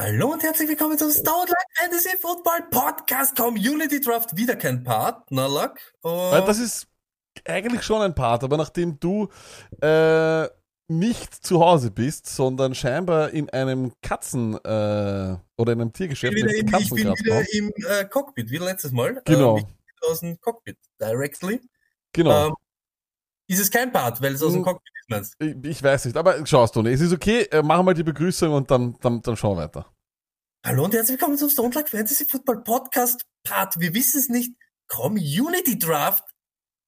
Hallo und herzlich willkommen zum Stone Luck Fantasy Football Podcast Community Draft. Wieder kein Partner Luck. Oh, Äh, Das ist eigentlich schon ein Part, aber nachdem du äh, nicht zu Hause bist, sondern scheinbar in einem Katzen- äh, oder in einem ich Tiergeschäft bin wieder, im, ich bin wieder im äh, Cockpit, wie letztes Mal. Genau. Äh, aus dem Cockpit, directly. Genau. Ähm, ist es kein Part, weil es aus dem. Cockpit ist, ich, ich weiß nicht, aber schaust du nicht. Es ist okay, äh, machen wir die Begrüßung und dann, dann, dann schauen wir weiter. Hallo und herzlich willkommen zum Stone Luck Fantasy Football Podcast Part. Wir wissen es nicht. Community Draft.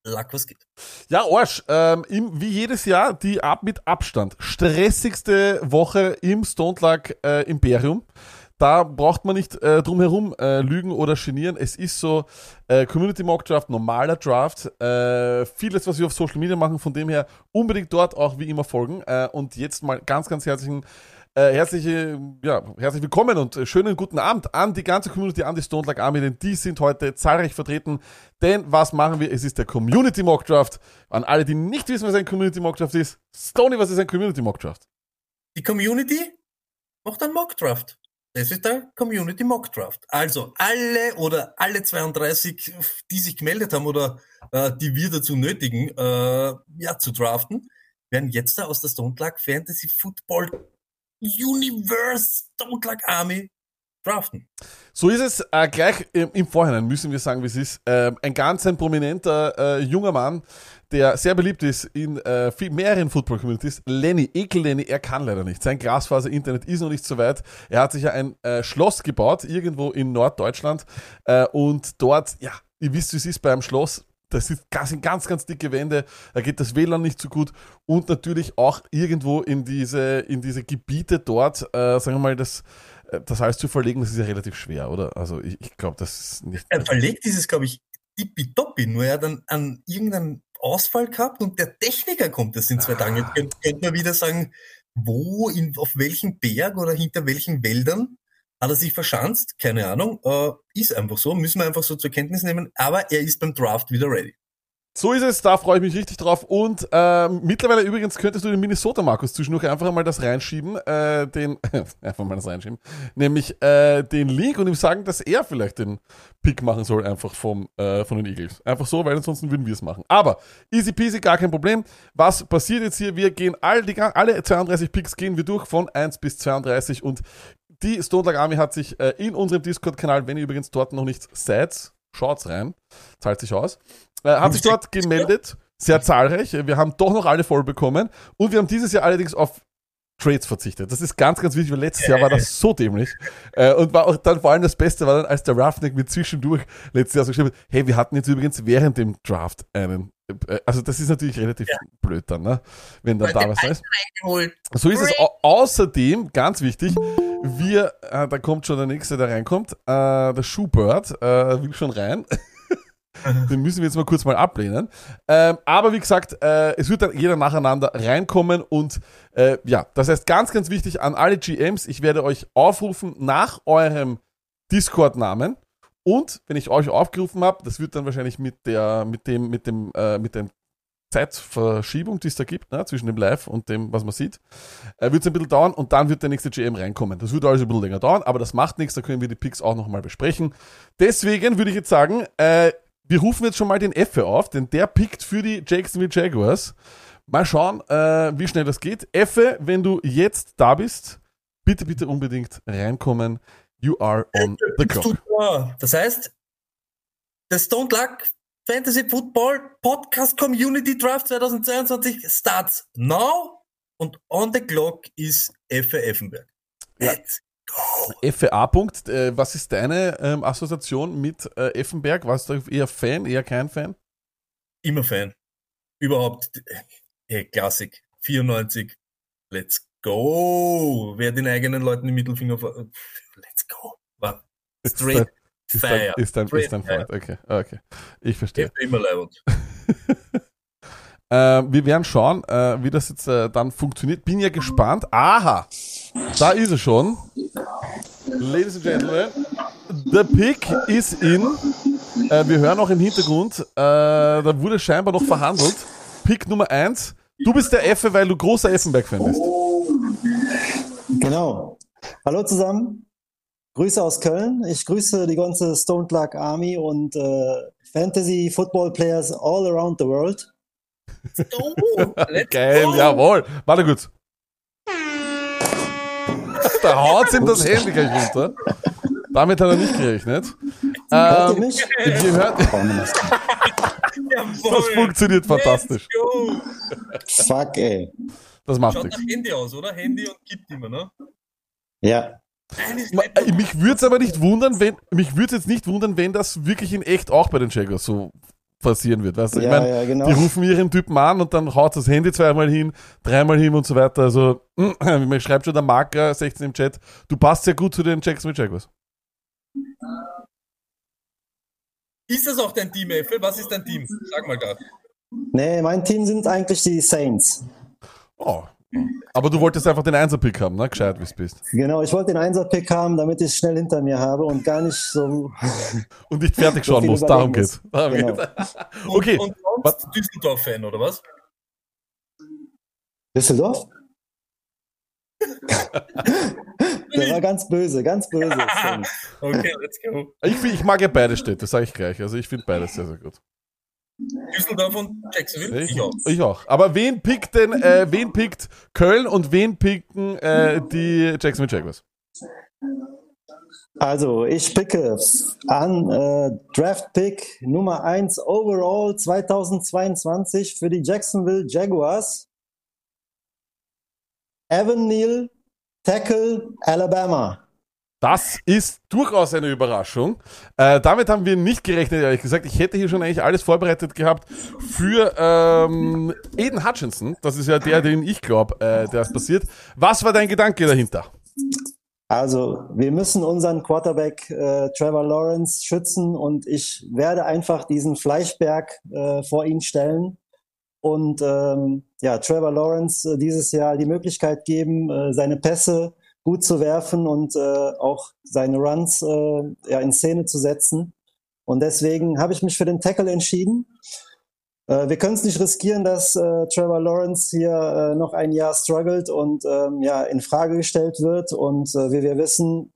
Luck, was geht? Ja, Arsch, ähm, im, wie jedes Jahr die ab mit Abstand stressigste Woche im Stone Luck äh, Imperium. Da braucht man nicht äh, drum herum äh, lügen oder genieren. Es ist so äh, Community Mock Draft, normaler Draft, äh, vieles, was wir auf Social Media machen. Von dem her unbedingt dort auch wie immer folgen. Äh, und jetzt mal ganz, ganz herzlichen äh, herzliche, ja, herzlich willkommen und äh, schönen guten Abend an die ganze Community, an die Stone Luck Army, denn die sind heute zahlreich vertreten. Denn was machen wir? Es ist der Community Mock Draft. An alle, die nicht wissen, was ein Community Mock Draft ist. Stony, was ist ein Community Mock Draft? Die Community macht einen Mock Draft. Das ist der Community Mock Draft. Also alle oder alle 32, die sich gemeldet haben oder äh, die wir dazu nötigen, äh, ja, zu draften, werden jetzt da aus der Stone Luck Fantasy Football Universe Stone Luck Army draften. So ist es. Äh, gleich im, im Vorhinein müssen wir sagen, wie es ist. Ähm, ein ganz ein prominenter äh, junger Mann, der sehr beliebt ist in äh, viel, mehreren Football-Communities. Lenny, Ekel Lenny, er kann leider nicht. Sein Glasfaser-Internet ist noch nicht so weit. Er hat sich ja ein äh, Schloss gebaut, irgendwo in Norddeutschland. Äh, und dort, ja, ihr wisst, wie es ist beim Schloss. Das sind ganz, ganz, dicke Wände. Da geht das WLAN nicht so gut. Und natürlich auch irgendwo in diese, in diese Gebiete dort, äh, sagen wir mal, das, äh, das alles zu verlegen, das ist ja relativ schwer, oder? Also ich, ich glaube, das ist nicht. Er verlegt dieses, glaube ich, tippitoppi, nur er hat dann an irgendeinen Ausfall gehabt und der Techniker kommt das in zwei Tagen. Jetzt könnte, könnte man wieder sagen, wo, in, auf welchem Berg oder hinter welchen Wäldern hat er sich verschanzt? Keine Ahnung. Äh, ist einfach so, müssen wir einfach so zur Kenntnis nehmen. Aber er ist beim Draft wieder ready. So ist es, da freue ich mich richtig drauf. Und ähm, mittlerweile übrigens könntest du den Minnesota Markus zwischendurch einfach einmal das reinschieben, äh, den, einfach mal das reinschieben, nämlich äh, den Link und ihm sagen, dass er vielleicht den Pick machen soll, einfach vom, äh, von den Eagles. Einfach so, weil ansonsten würden wir es machen. Aber easy peasy, gar kein Problem. Was passiert jetzt hier? Wir gehen all die, alle 32 Picks gehen wir durch von 1 bis 32 und die Stone Luck Army hat sich äh, in unserem Discord-Kanal, wenn ihr übrigens dort noch nicht seid, schaut's rein, zahlt sich aus, äh, hat sich dort gemeldet, sehr zahlreich. Wir haben doch noch alle voll bekommen und wir haben dieses Jahr allerdings auf Trades verzichtet. Das ist ganz, ganz wichtig, weil letztes Jahr war das so dämlich. Äh, und war auch dann vor allem das Beste war dann, als der Roughneck mit zwischendurch letztes Jahr so geschrieben hat, hey, wir hatten jetzt übrigens während dem Draft einen, äh, also das ist natürlich relativ blöd dann, ne? wenn dann da was da ist. So ist es. Au außerdem, ganz wichtig, wir, äh, da kommt schon der nächste, der reinkommt, äh, der Schubert äh, will schon rein. Den müssen wir jetzt mal kurz mal ablehnen. Ähm, aber wie gesagt, äh, es wird dann jeder nacheinander reinkommen und äh, ja, das heißt ganz, ganz wichtig an alle GMs, ich werde euch aufrufen nach eurem Discord-Namen und wenn ich euch aufgerufen habe, das wird dann wahrscheinlich mit der, mit dem, mit dem, äh, mit dem Zeitverschiebung, die es da gibt, ne, zwischen dem Live und dem, was man sieht, äh, wird es ein bisschen dauern und dann wird der nächste GM reinkommen. Das wird also ein bisschen länger dauern, aber das macht nichts, da können wir die Picks auch nochmal besprechen. Deswegen würde ich jetzt sagen, äh, wir rufen jetzt schon mal den Effe auf, denn der pickt für die Jacksonville Jaguars. Mal schauen, äh, wie schnell das geht. Effe, wenn du jetzt da bist, bitte, bitte unbedingt reinkommen. You are on the clock. Das heißt, der Stone Luck Fantasy Football Podcast Community Draft 2022 starts now und on the clock ist Effe Effenberg. Let's go. FA. Punkt. Äh, was ist deine ähm, Assoziation mit äh, Effenberg? Warst du eher Fan, eher kein Fan? Immer Fan. Überhaupt. Hey, Klassik. 94. Let's go. Wer den eigenen Leuten die Mittelfinger. Let's go. Straight Ist fire. dann, ist dann, ist dann Feind. Okay, okay. Ich verstehe. Immer. Ähm, wir werden schauen, äh, wie das jetzt äh, dann funktioniert. Bin ja gespannt. Aha, da ist er schon. Ladies and Gentlemen, the pick is in. Äh, wir hören auch im Hintergrund, äh, da wurde scheinbar noch verhandelt. Pick Nummer 1. Du bist der Effe, weil du großer Effenberg-Fan bist. Genau. Hallo zusammen. Grüße aus Köln. Ich grüße die ganze Stone Luck Army und äh, Fantasy Football Players all around the world. Go. Let's Geil, go. jawohl. Warte kurz. Da haut ihm das Handy gleich runter. Damit hat er nicht gerechnet. Hört ihr Ähm, mich? ihr hört, das funktioniert fantastisch. Fuck, ey. Das macht Schaut nichts. nach Handy aus, oder? Handy und gibt immer, ne? Ja. Äh, Mich würde es aber nicht wundern, wenn mich würde jetzt nicht wundern, wenn das wirklich in echt auch bei den Jaguars so passieren wird. Weißt du? Ich Ja, meine, ja, genau. die rufen ihren Typen an und dann haut das Handy zweimal hin, dreimal hin und so weiter. Also, mir schreibt schon der Marker 16 im Chat, du passt sehr gut zu den Jacksonville Jaguars. Ist das auch dein Team, Effe? Was ist dein Team? Sag mal gerade. Nee, mein Team sind eigentlich die Saints. Oh. Aber du wolltest einfach den Einser-Pick haben, ne? Gescheit, wie es bist. Genau, ich wollte den Einser-Pick haben, damit ich es schnell hinter mir habe und gar nicht so. Und nicht fertig So schauen viel musst, darum geht's. Darum Genau. geht's. Und, Okay. Und sonst Düsseldorf-Fan, oder was? Düsseldorf? Der war ganz böse, ganz böse. Okay, let's go. Ich, ich mag ja beide Städte, sage ich gleich. Also ich finde beides sehr, sehr gut. Düsseldorf und Jacksonville? Ich, Ich auch. ich auch. Aber wen pickt denn, äh, wen pickt Köln und wen picken äh, die Jacksonville Jaguars? Also, ich picke an äh, Draft Pick Nummer 1 overall 2022 für die Jacksonville Jaguars. Evan Neal, Tackle, Alabama. Das ist durchaus eine Überraschung. Äh, damit haben wir nicht gerechnet, ehrlich gesagt. Ich hätte hier schon eigentlich alles vorbereitet gehabt für ähm, Aiden Hutchinson. Das ist ja der, den ich glaube, äh, der ist passiert. Was war dein Gedanke dahinter? Also, wir müssen unseren Quarterback äh, Trevor Lawrence schützen und ich werde einfach diesen Fleischberg äh, vor ihn stellen und ähm, ja, Trevor Lawrence äh, dieses Jahr die Möglichkeit geben, äh, seine Pässe gut zu werfen und äh, auch seine Runs äh, ja, in Szene zu setzen. Und deswegen habe ich mich für den Tackle entschieden. Äh, wir können es nicht riskieren, dass äh, Trevor Lawrence hier äh, noch ein Jahr struggelt und ähm, ja in Frage gestellt wird. Und äh, wie wir wissen,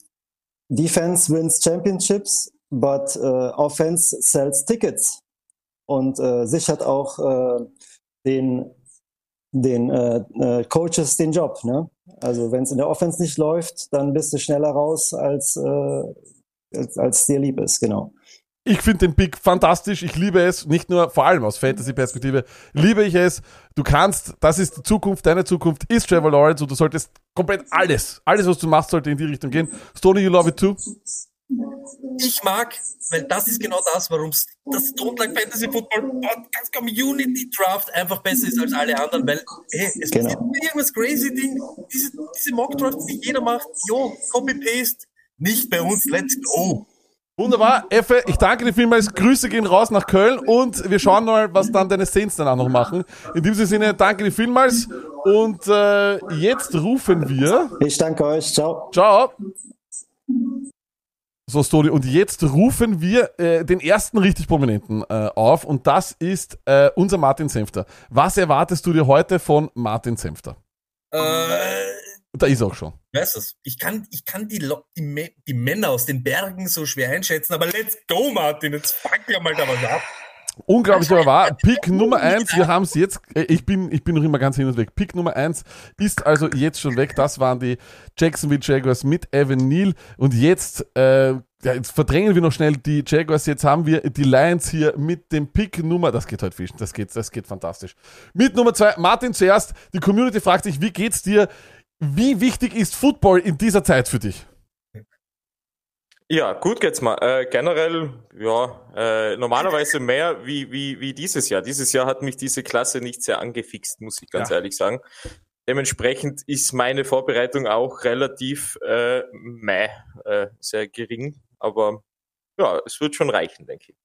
Defense wins Championships, but äh, Offense sells Tickets und äh, sichert auch äh, den den äh, äh, Coaches den Job. Ne? Also wenn es in der Offense nicht läuft, dann bist du schneller raus, als, äh, als, als dir lieb ist. Genau. Ich finde den Pick fantastisch. Ich liebe es. Nicht nur, vor allem aus Fantasy-Perspektive, liebe ich es. Du kannst, das ist die Zukunft, deine Zukunft ist Trevor Lawrence und du solltest komplett alles, alles, was du machst, sollte in die Richtung gehen. Stoney, you love it too? Ich mag, weil das ist genau das, warum das Like Fantasy Football Podcast Community Draft einfach besser ist als alle anderen, weil hey, es Genau. passiert immer irgendwas crazy Ding. Diese, diese Mock Drafts, die jeder macht, jo, Copy-Paste, nicht bei uns, let's go. Wunderbar. Effe, ich danke dir vielmals. Grüße gehen raus nach Köln und wir schauen mal, was dann deine Saints danach noch machen. In diesem Sinne, danke dir vielmals und äh, jetzt rufen wir. Ich danke euch. Ciao. Ciao. So, Stoni, und jetzt rufen wir äh, den ersten richtig Prominenten äh, auf und das ist äh, unser Martin Senfter. Was erwartest du dir heute von Martin Senfter? Äh, Da ist er auch schon. weißt du's? Ich kann, ich kann die, Lo- die, die Männer aus den Bergen so schwer einschätzen, aber let's go, Martin, jetzt fuck ja mal da was ab. Unglaublich aber wahr. Pick Nummer eins, wir haben es jetzt, äh, ich bin, ich bin noch immer ganz hin und weg. Pick Nummer eins ist also jetzt schon weg. Das waren die Jacksonville Jaguars mit Evan Neal. Und jetzt, äh, ja, jetzt verdrängen wir noch schnell die Jaguars. Jetzt haben wir die Lions hier mit dem Pick Nummer, das geht heute fischen, das geht, das geht fantastisch. Mit Nummer zwei, Martin zuerst. Die Community fragt sich, wie geht's dir? Wie wichtig ist Football in dieser Zeit für dich? Ja, gut geht's mal. Äh, generell, ja, äh, normalerweise mehr wie, wie, wie dieses Jahr. Dieses Jahr hat mich diese Klasse nicht sehr angefixt, muss ich ganz Ja. ehrlich sagen. Dementsprechend ist meine Vorbereitung auch relativ äh, meh, äh, sehr gering. Aber ja, es wird schon reichen, denke ich.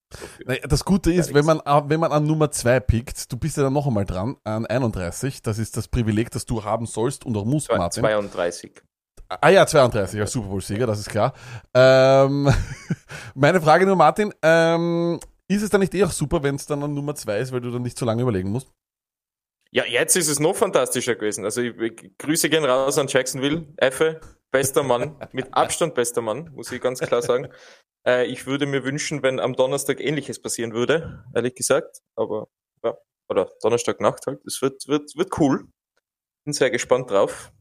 Naja, Das Gute ist, wenn man, wenn man an Nummer 2 pickt, du bist ja dann noch einmal dran, an 31. Das ist das Privileg, das du haben sollst und auch musst, Zwei- Martin. 32. Ah ja, 32 als Super Bowl-Sieger, das ist klar. Ähm, meine Frage nur, Martin, ähm, ist es dann nicht eh auch super, wenn es dann an Nummer 2 ist, weil du dann nicht so lange überlegen musst? Ja, jetzt ist es noch fantastischer gewesen. Also ich, ich, Grüße gehen raus an Jacksonville. Effe, bester Mann, mit Abstand bester Mann, muss ich ganz klar sagen. Äh, ich würde mir wünschen, wenn am Donnerstag ähnliches passieren würde, ehrlich gesagt. Aber ja, oder Donnerstagnacht halt. Es wird, wird, wird cool. Bin sehr gespannt drauf.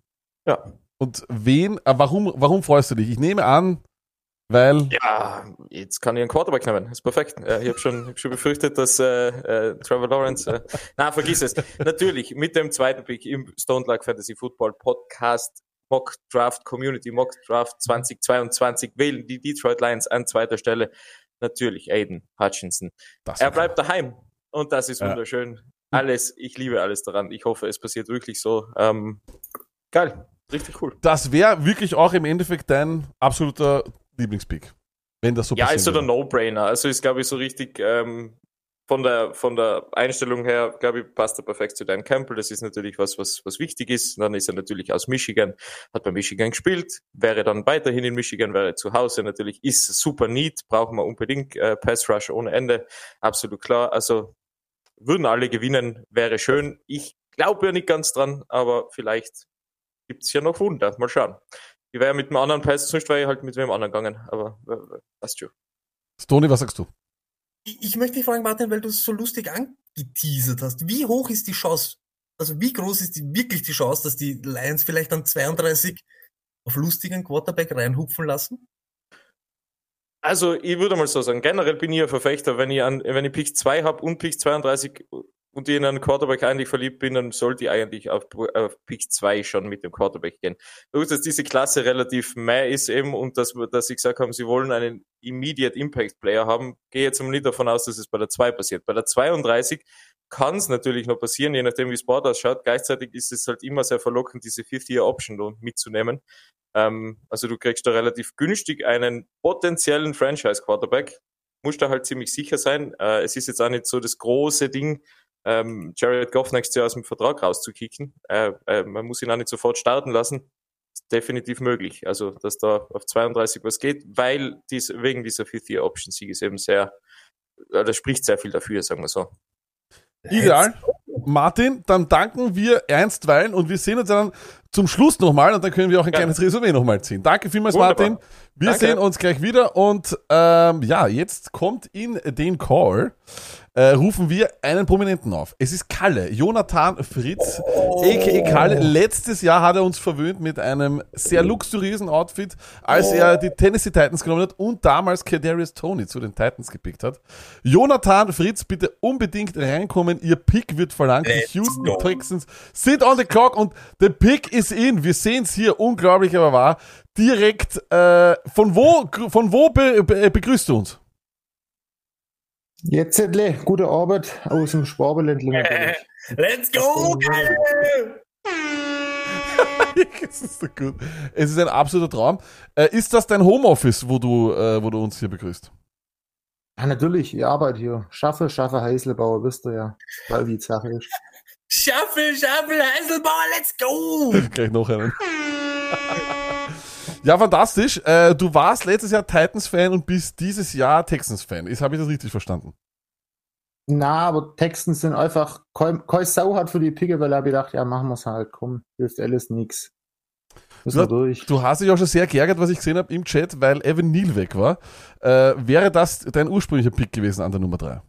Ja. Und wen, äh, warum, warum freust du dich? Ich nehme an, weil, Ja, jetzt kann ich einen Quarterback nehmen. ist perfekt. Äh, ich habe schon, hab schon befürchtet, dass äh, äh, Trevor Lawrence. Äh, na, vergiss es. Natürlich mit dem zweiten Pick im Stone Luck Fantasy Football Podcast Mock Draft Community Mock Draft 2022 wählen die Detroit Lions an zweiter Stelle. Natürlich Aiden Hutchinson. das Er bleibt daheim und das ist Ja. wunderschön. Alles, ich liebe alles daran. Ich hoffe, es passiert wirklich so. Ähm, geil, richtig cool. das wäre wirklich auch im Endeffekt dein absoluter Lieblingspick. Wenn das so Ja, ist so der. No-Brainer. Also ist, glaube ich, so richtig ähm, von der von der Einstellung her, glaube ich, passt er perfekt zu Dan Campbell. Das ist natürlich was, was, was wichtig ist. Dann ist er natürlich aus Michigan, hat bei Michigan gespielt, wäre dann weiterhin in Michigan, wäre zu Hause natürlich, ist super neat, brauchen wir unbedingt äh, Pass Rush ohne Ende, absolut klar. Also würden alle gewinnen, wäre schön. Ich glaube ja nicht ganz dran, aber vielleicht gibt's ja noch Wunder. Mal schauen. Ich wäre mit dem anderen Pass, sonst wäre ich halt mit wem anderen gegangen, aber äh, passt schon. Stoney, was sagst du? Ich, ich möchte dich fragen, Martin, weil du es so lustig angeteasert hast. Wie hoch ist die Chance, also wie groß ist die, wirklich die Chance, dass die Lions vielleicht an 32 auf lustigen Quarterback reinhupfen lassen? Also, ich würde mal so sagen, generell bin ich ein Verfechter, wenn ich an, wenn ich Pick 2 habe und Pick 32 und ich in einen Quarterback eigentlich verliebt bin, dann sollte ich eigentlich auf, auf Pick 2 schon mit dem Quarterback gehen. Gut, dass diese Klasse relativ mehr ist eben und dass, dass sie gesagt haben, sie wollen einen Immediate Impact Player haben, gehe jetzt mal nicht davon aus, dass es bei der 2 passiert. Bei der 32 kann es natürlich noch passieren, je nachdem wie es Board ausschaut. Gleichzeitig ist es halt immer sehr verlockend, diese Fifth-Year-Option mitzunehmen. Ähm, also du kriegst da relativ günstig einen potenziellen Franchise-Quarterback. Musst da halt ziemlich sicher sein. Äh, es ist jetzt auch nicht so das große Ding, ähm, Jared Goff nächstes Jahr aus dem Vertrag rauszukicken. Äh, äh, man muss ihn auch nicht sofort starten lassen. Ist definitiv möglich. Also, dass da auf 32 was geht, weil dies, wegen dieser Fifth-Year-Option-Sieg ist eben sehr, äh, das spricht sehr viel dafür, sagen wir so. Ideal. Martin, dann danken wir einstweilen und wir sehen uns dann zum Schluss nochmal und dann können wir auch ein Gerne. kleines Resümee nochmal ziehen. Danke vielmals, Wunderbar. Martin. Wir Danke. sehen uns gleich wieder und ähm, ja, jetzt kommt in den Call, äh, rufen wir einen Prominenten auf. Es ist Kalle, Jonathan Fritz, a.k.a. Kalle. Letztes Jahr hat er uns verwöhnt mit einem sehr luxuriösen Outfit, als er die Tennessee Titans genommen hat und damals Kadarius Tony zu den Titans gepickt hat. Jonathan Fritz, bitte unbedingt reinkommen. Ihr Pick wird verlangt. Die Houston go. Texans sind on the clock und der Pick ist in. Wir sehen es hier, unglaublich aber wahr. Direkt, äh, von wo, von wo be, be, begrüßt du uns? Jetzt gute Arbeit aus dem Schwabeländle natürlich. Let's go! Kalle! es ist so gut. Es ist ein absoluter Traum. Äh, ist das dein Homeoffice, wo du, äh, wo du uns hier begrüßt? Ja, natürlich, ich arbeite hier. Schaffe, schaffe Heiselbauer, wisst ihr ja, weil die Sache ist. Schaffel, Schaffel, Heiselbauer, let's go! Gleich noch einen. ja, fantastisch. Äh, du warst letztes Jahr Titans-Fan und bist dieses Jahr Texans-Fan. Ist- Habe ich das richtig verstanden? Na, aber Texten sind einfach, kein Sau hat für die Picke, weil er gedacht, ja, machen wir's halt, komm, hilft alles nix. Wir Du- durch. Du hast dich auch schon sehr geärgert, was ich gesehen habe im Chat, weil Evan Neal weg war. Äh, wäre das dein ursprünglicher Pick gewesen an der Nummer 3?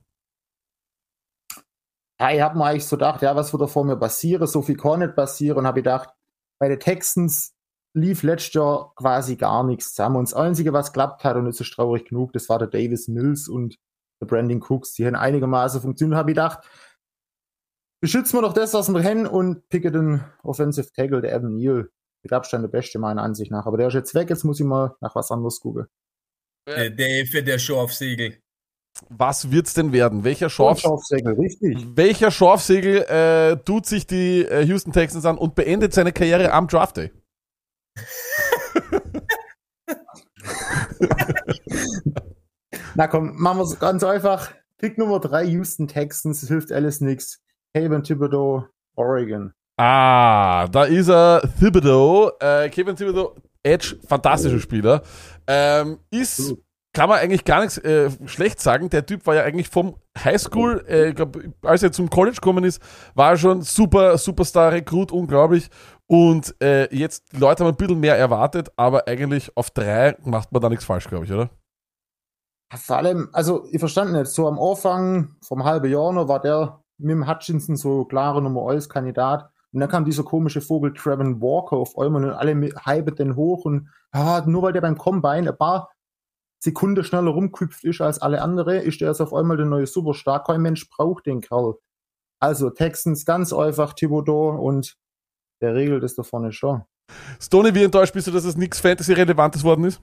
Ja, ich hab mir eigentlich so gedacht, ja, was wird da vor mir passieren? So viel kann nicht passieren. Und habe gedacht, bei den Texans lief letztes Jahr quasi gar nichts zusammen. Und das Einzige, was klappt hat, und das ist traurig genug, das war der Davis Mills und der Brandon Cooks. Die haben einigermaßen funktioniert. Habe ich gedacht, beschützen wir doch das, was wir haben und picken den Offensive Tackle, der Evan Neal. Mit Abstand der Beste meiner Ansicht nach. Aber der ist jetzt weg, jetzt muss ich mal nach was anderes gucken. Der, der für der Show auf Segel. Was wird's denn werden? Welcher Schorf, Schorfsäckel, richtig. welcher Schorfsegel äh, tut sich die äh, Houston Texans an und beendet seine Karriere am Draft Day? Na komm, machen wir es ganz einfach. Pick Nummer drei Houston Texans, es hilft alles nix. Kevin Thibodeau, Oregon. Ah, da ist er, Thibodeau, äh, Kevin Thibodeau, Edge, fantastischer Spieler. Ähm, ist, Absolut. Kann man eigentlich gar nichts äh, schlecht sagen. Der Typ war ja eigentlich vom Highschool, äh, glaub, als er zum College gekommen ist, war er schon super, Superstar, Rekrut, unglaublich. Und äh, jetzt, die Leute haben ein bisschen mehr erwartet, aber eigentlich auf drei macht man da nichts falsch, glaube ich, oder? Vor allem, also ich verstand nicht, so am Anfang vom halben Jahr noch war der mit dem Hutchinson so klare Nummer 1 Kandidat. Und dann kam dieser komische Vogel Trevin Walker auf einmal und alle hypen den hoch und ah, nur weil der beim Combine ein paar Sekunden schneller rumgehüpft ist als alle andere, ist der jetzt auf einmal der neue Superstar. Kein Mensch braucht den Kerl. Also Texans ganz einfach Thibodeau und der regelt es da vorne schon. Stoney, wie enttäuscht bist du, dass es nichts Fantasy-Relevantes worden ist?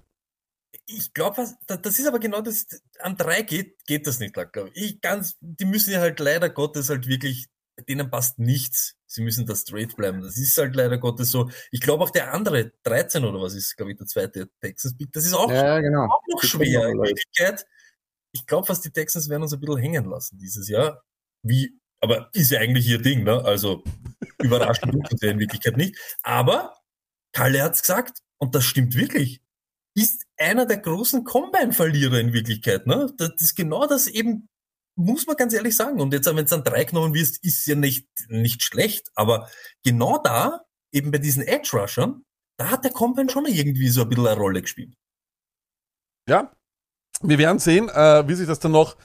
Ich glaube, das ist aber genau das, an drei geht, geht das nicht, glaube ich. ich. Ganz, die müssen ja halt leider Gottes halt wirklich, denen passt nichts. Sie müssen da straight bleiben. Das ist halt leider Gottes so. Ich glaube auch der andere, 13 oder was ist, glaube ich, der zweite Texas Pick, das ist auch, Ja, genau. auch noch Die schwer. In. Wirklichkeit, ich glaube fast, die Texans werden uns ein bisschen hängen lassen dieses Jahr. Wie, aber ist ja eigentlich ihr Ding, ne? Also, überraschend tut uns ja in Wirklichkeit nicht. Aber, Kalle hat's gesagt, und das stimmt wirklich ist einer der großen Combine-Verlierer in Wirklichkeit. Ne? Das ist genau das eben, muss man ganz ehrlich sagen. Und jetzt, wenn es dann drei genommen wirst, ist ja nicht, nicht schlecht. Aber genau da, eben bei diesen Edge-Rushern, da hat der Combine schon irgendwie so ein bisschen eine Rolle gespielt. Ja, wir werden sehen, äh, wie sich das dann noch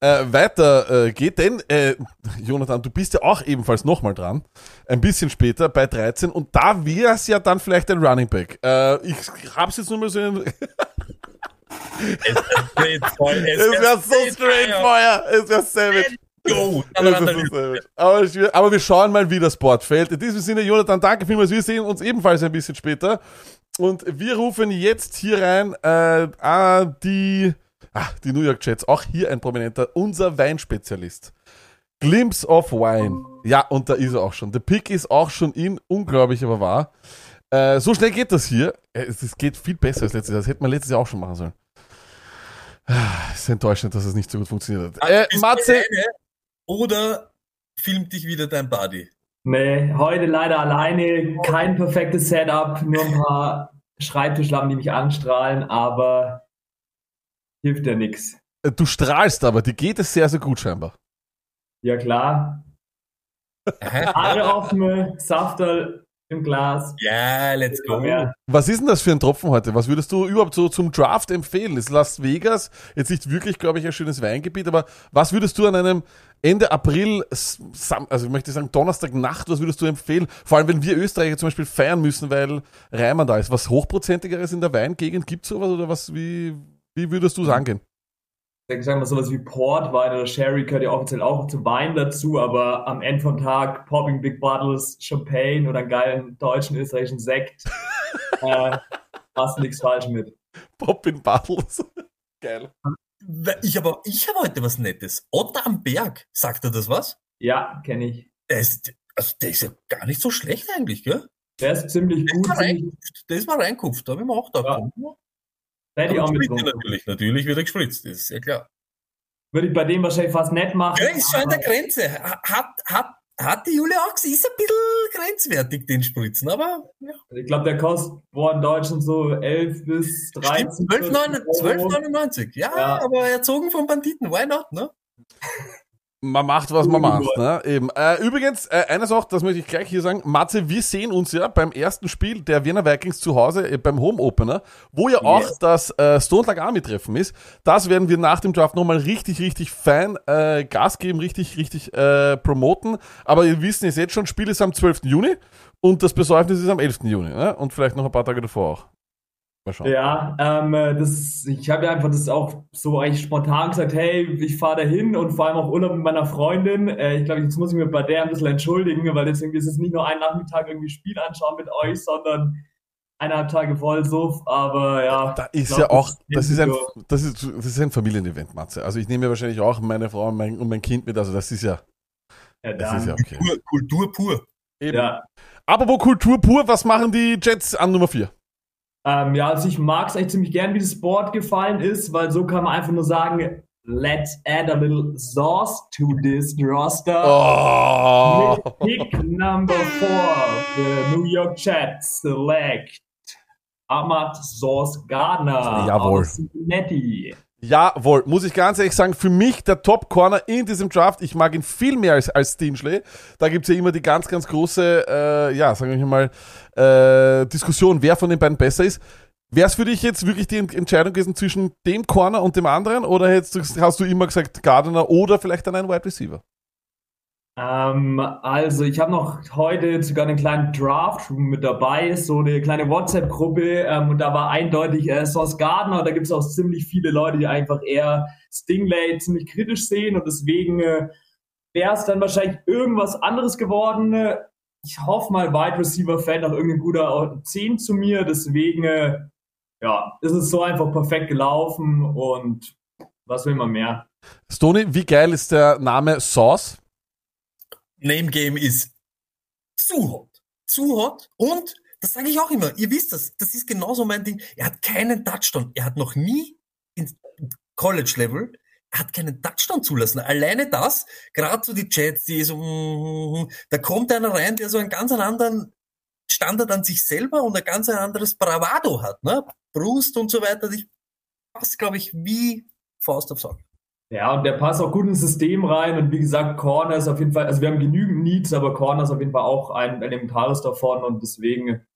äh, weiter äh, geht, denn äh, Jonathan, du bist ja auch ebenfalls nochmal dran, ein bisschen später bei 13 und da wäre es ja dann vielleicht ein Running Back. Äh, ich hab's jetzt nur mal so in, es wäre so straight Feuer, es wäre savage. So savage. Aber, ich- aber wir schauen mal, wie das Board fällt. In diesem Sinne, Jonathan, danke vielmals. Wir sehen uns ebenfalls ein bisschen später. Und wir rufen jetzt hier rein äh, ah, die, ah, die New York Jets, auch hier ein prominenter, unser Weinspezialist. Glimpse of Wine. Ja, und da ist er auch schon. Der Pick ist auch schon in, unglaublich, aber wahr. Äh, so schnell geht das hier. Äh, Es, es geht viel besser als letztes Jahr. Das hätte man letztes Jahr auch schon machen sollen. Ah, Es ist enttäuschend, dass es nicht so gut funktioniert hat. Äh, Bist du Matze, Oder filmt dich wieder dein Buddy? Nee, heute leider alleine, kein perfektes Setup, nur ein paar Schreibtischlampen, die mich anstrahlen, aber hilft ja nix. äh, du strahlst aber, dir geht es sehr, sehr gut scheinbar. Ja klar, Haare offen, Safterl im Glas. Ja, let's go. Ja. Was ist denn das für ein Tropfen heute? Was würdest du überhaupt so zum Draft empfehlen? Ist Las Vegas jetzt nicht wirklich, glaube ich, ein schönes Weingebiet, aber was würdest du an einem Ende April, also ich möchte sagen Donnerstagnacht, was würdest du empfehlen? Vor allem, wenn wir Österreicher zum Beispiel feiern müssen, weil Reimann da ist. Was hochprozentigeres in der Weingegend gibt sowas oder was? Wie, wie würdest du es angehen? Ich sag mal sowas wie Portwein oder Sherry gehört ja offiziell auch zu Wein dazu, aber am Ende vom Tag Popping Big Bottles, Champagne oder einen geilen deutschen, österreichischen Sekt. äh, hast nichts falsch mit. Pop in Bottles. Geil. Ich habe ich hab heute was Nettes. Otter am Berg, sagt er das was? Ja, kenne ich. Der ist, also der ist ja gar nicht so schlecht eigentlich, gell? Der ist ziemlich Der ist gut. der ist mal reingekupft, da habe ich mir auch gedacht. Ja. Hätte ich auch mit natürlich, natürlich wird er gespritzt, das ist ja klar. Würde ich bei dem wahrscheinlich fast nett machen. Ja, ist schon an der Grenze. Hat, hat, hat die Julia auch ist ein bisschen grenzwertig, den Spritzen, aber ja. Ich glaube, der kostet boah, in Deutschland so 11 bis 13. 12,99, 12,99. Ja, Ja. aber erzogen von Banditen, why not, ne? Man macht, was man macht. Ne? Eben. Äh, übrigens, äh, eines auch, das möchte ich gleich hier sagen. Matze, wir sehen uns ja beim ersten Spiel der Wiener Vikings zu Hause, äh, beim Home Opener, wo ja auch Yes. das äh, Stone Lag Army Treffen ist. Das werden wir nach dem Draft nochmal richtig, richtig fein äh, Gas geben, richtig, richtig äh, promoten. Aber ihr wisst es jetzt schon, Spiel ist am 12. Juni und das Besäufnis ist am 11. Juni. Ne? Und vielleicht noch ein paar Tage davor auch. Mal schauen. Ja, ähm, das, ich habe ja einfach das auch so eigentlich spontan gesagt, hey, ich fahre dahin und vor allem auch Urlaub mit meiner Freundin. Äh, ich glaube, jetzt muss ich mich bei der ein bisschen entschuldigen, weil irgendwie ist es nicht nur ein Nachmittag irgendwie Spiel anschauen mit euch, sondern eineinhalb Tage Vollsuff, aber ja. Da ist glaub, ja auch, das ist ein, so. das ist, das ist ein Familienevent, Matze. Also ich nehme ja wahrscheinlich auch meine Frau und mein, und mein Kind mit. Also das ist ja, Ja, das ist ja okay. Kultur, Kultur pur. Eben. ja. Apropos Kultur pur, was machen die Jets an Nummer 4? Ähm, ja, also ich mag es eigentlich ziemlich gern, wie das Board gefallen ist, weil so kann man einfach nur sagen, let's add a little sauce to this roster. Oh. Mit Pick number four, the New York Jets select Ahmad Sauce Gardner Jawohl. aus Cincinnati. Jawohl, muss ich ganz ehrlich sagen, für mich der Top-Corner in diesem Draft. Ich mag ihn viel mehr als, als Stingley. Da gibt's ja immer die ganz, ganz große, äh, ja, sagen wir mal, äh, Diskussion, wer von den beiden besser ist. Wäre es für dich jetzt wirklich die Ent- Entscheidung gewesen zwischen dem Corner und dem anderen? Oder hättest hast du immer gesagt Gardner oder vielleicht dann ein Wide Receiver? Ähm, also ich habe noch heute sogar einen kleinen Draft mit dabei, so eine kleine WhatsApp-Gruppe ähm, und da war eindeutig äh, Sauce Gardner. Da gibt es auch ziemlich viele Leute, die einfach eher Stingley ziemlich kritisch sehen und deswegen äh, wäre es dann wahrscheinlich irgendwas anderes geworden. Ich hoffe mal, Wide Receiver fällt noch irgendein guter 10 zu mir, deswegen äh, ja, ist es so einfach perfekt gelaufen und was will man mehr? Stoney, wie geil ist der Name Sauce? Name Game ist zu hot. Zu hot. Und, das sage ich auch immer, ihr wisst das, das ist genauso mein Ding. Er hat keinen Touchdown. Er hat noch nie in College-Level, hat keinen Touchdown zulassen. Alleine das, gerade so die Chats, die so, mm, da kommt einer rein, der so einen ganz anderen Standard an sich selber und ein ganz anderes Bravado hat, ne? Brust und so weiter. Ich passt, glaube ich, wie Faust aufs Auge. Ja, und der passt auch gut ins System rein. Und wie gesagt, Corner ist auf jeden Fall, also wir haben genügend Needs, aber Corner ist auf jeden Fall auch ein elementares davon und deswegen,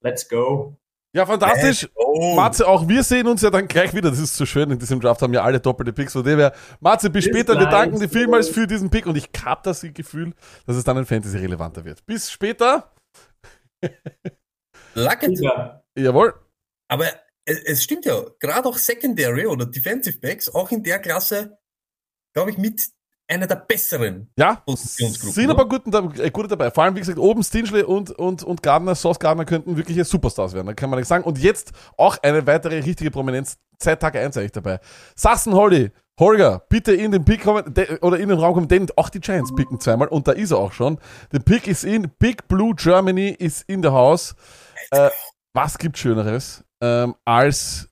let's go. Ja, fantastisch. Oh. Matze, auch wir sehen uns ja dann gleich wieder. Das ist so schön. In diesem Draft haben ja alle doppelte Picks. Von dem her, Matze, bis Bis später. Wir danken dir vielmals für diesen Pick und ich hab das Gefühl, dass es dann ein Fantasy relevanter wird. Bis später. Luck it. Ja, Jawohl. Aber es, es stimmt ja, gerade auch Secondary oder Defensive Backs, auch in der Klasse, glaube ich, mit einer der besseren. Ja, Positionsgruppen, sind ne? aber guten, äh, gute dabei. Vor allem, wie gesagt, oben Stingley und, und, und Gardner, Sauce Gardner könnten wirkliche Superstars werden. Da kann man nichts sagen. Und jetzt auch eine weitere richtige Prominenz. Seit Tag 1 eigentlich dabei. Sassen Holly, Holger, bitte in den Pick kommen, de, oder in den Raum kommen, denn auch die Giants picken zweimal und da ist er auch schon. Der Pick ist in, Big Blue Germany ist in der House. Äh, was gibt Schöneres, ähm, als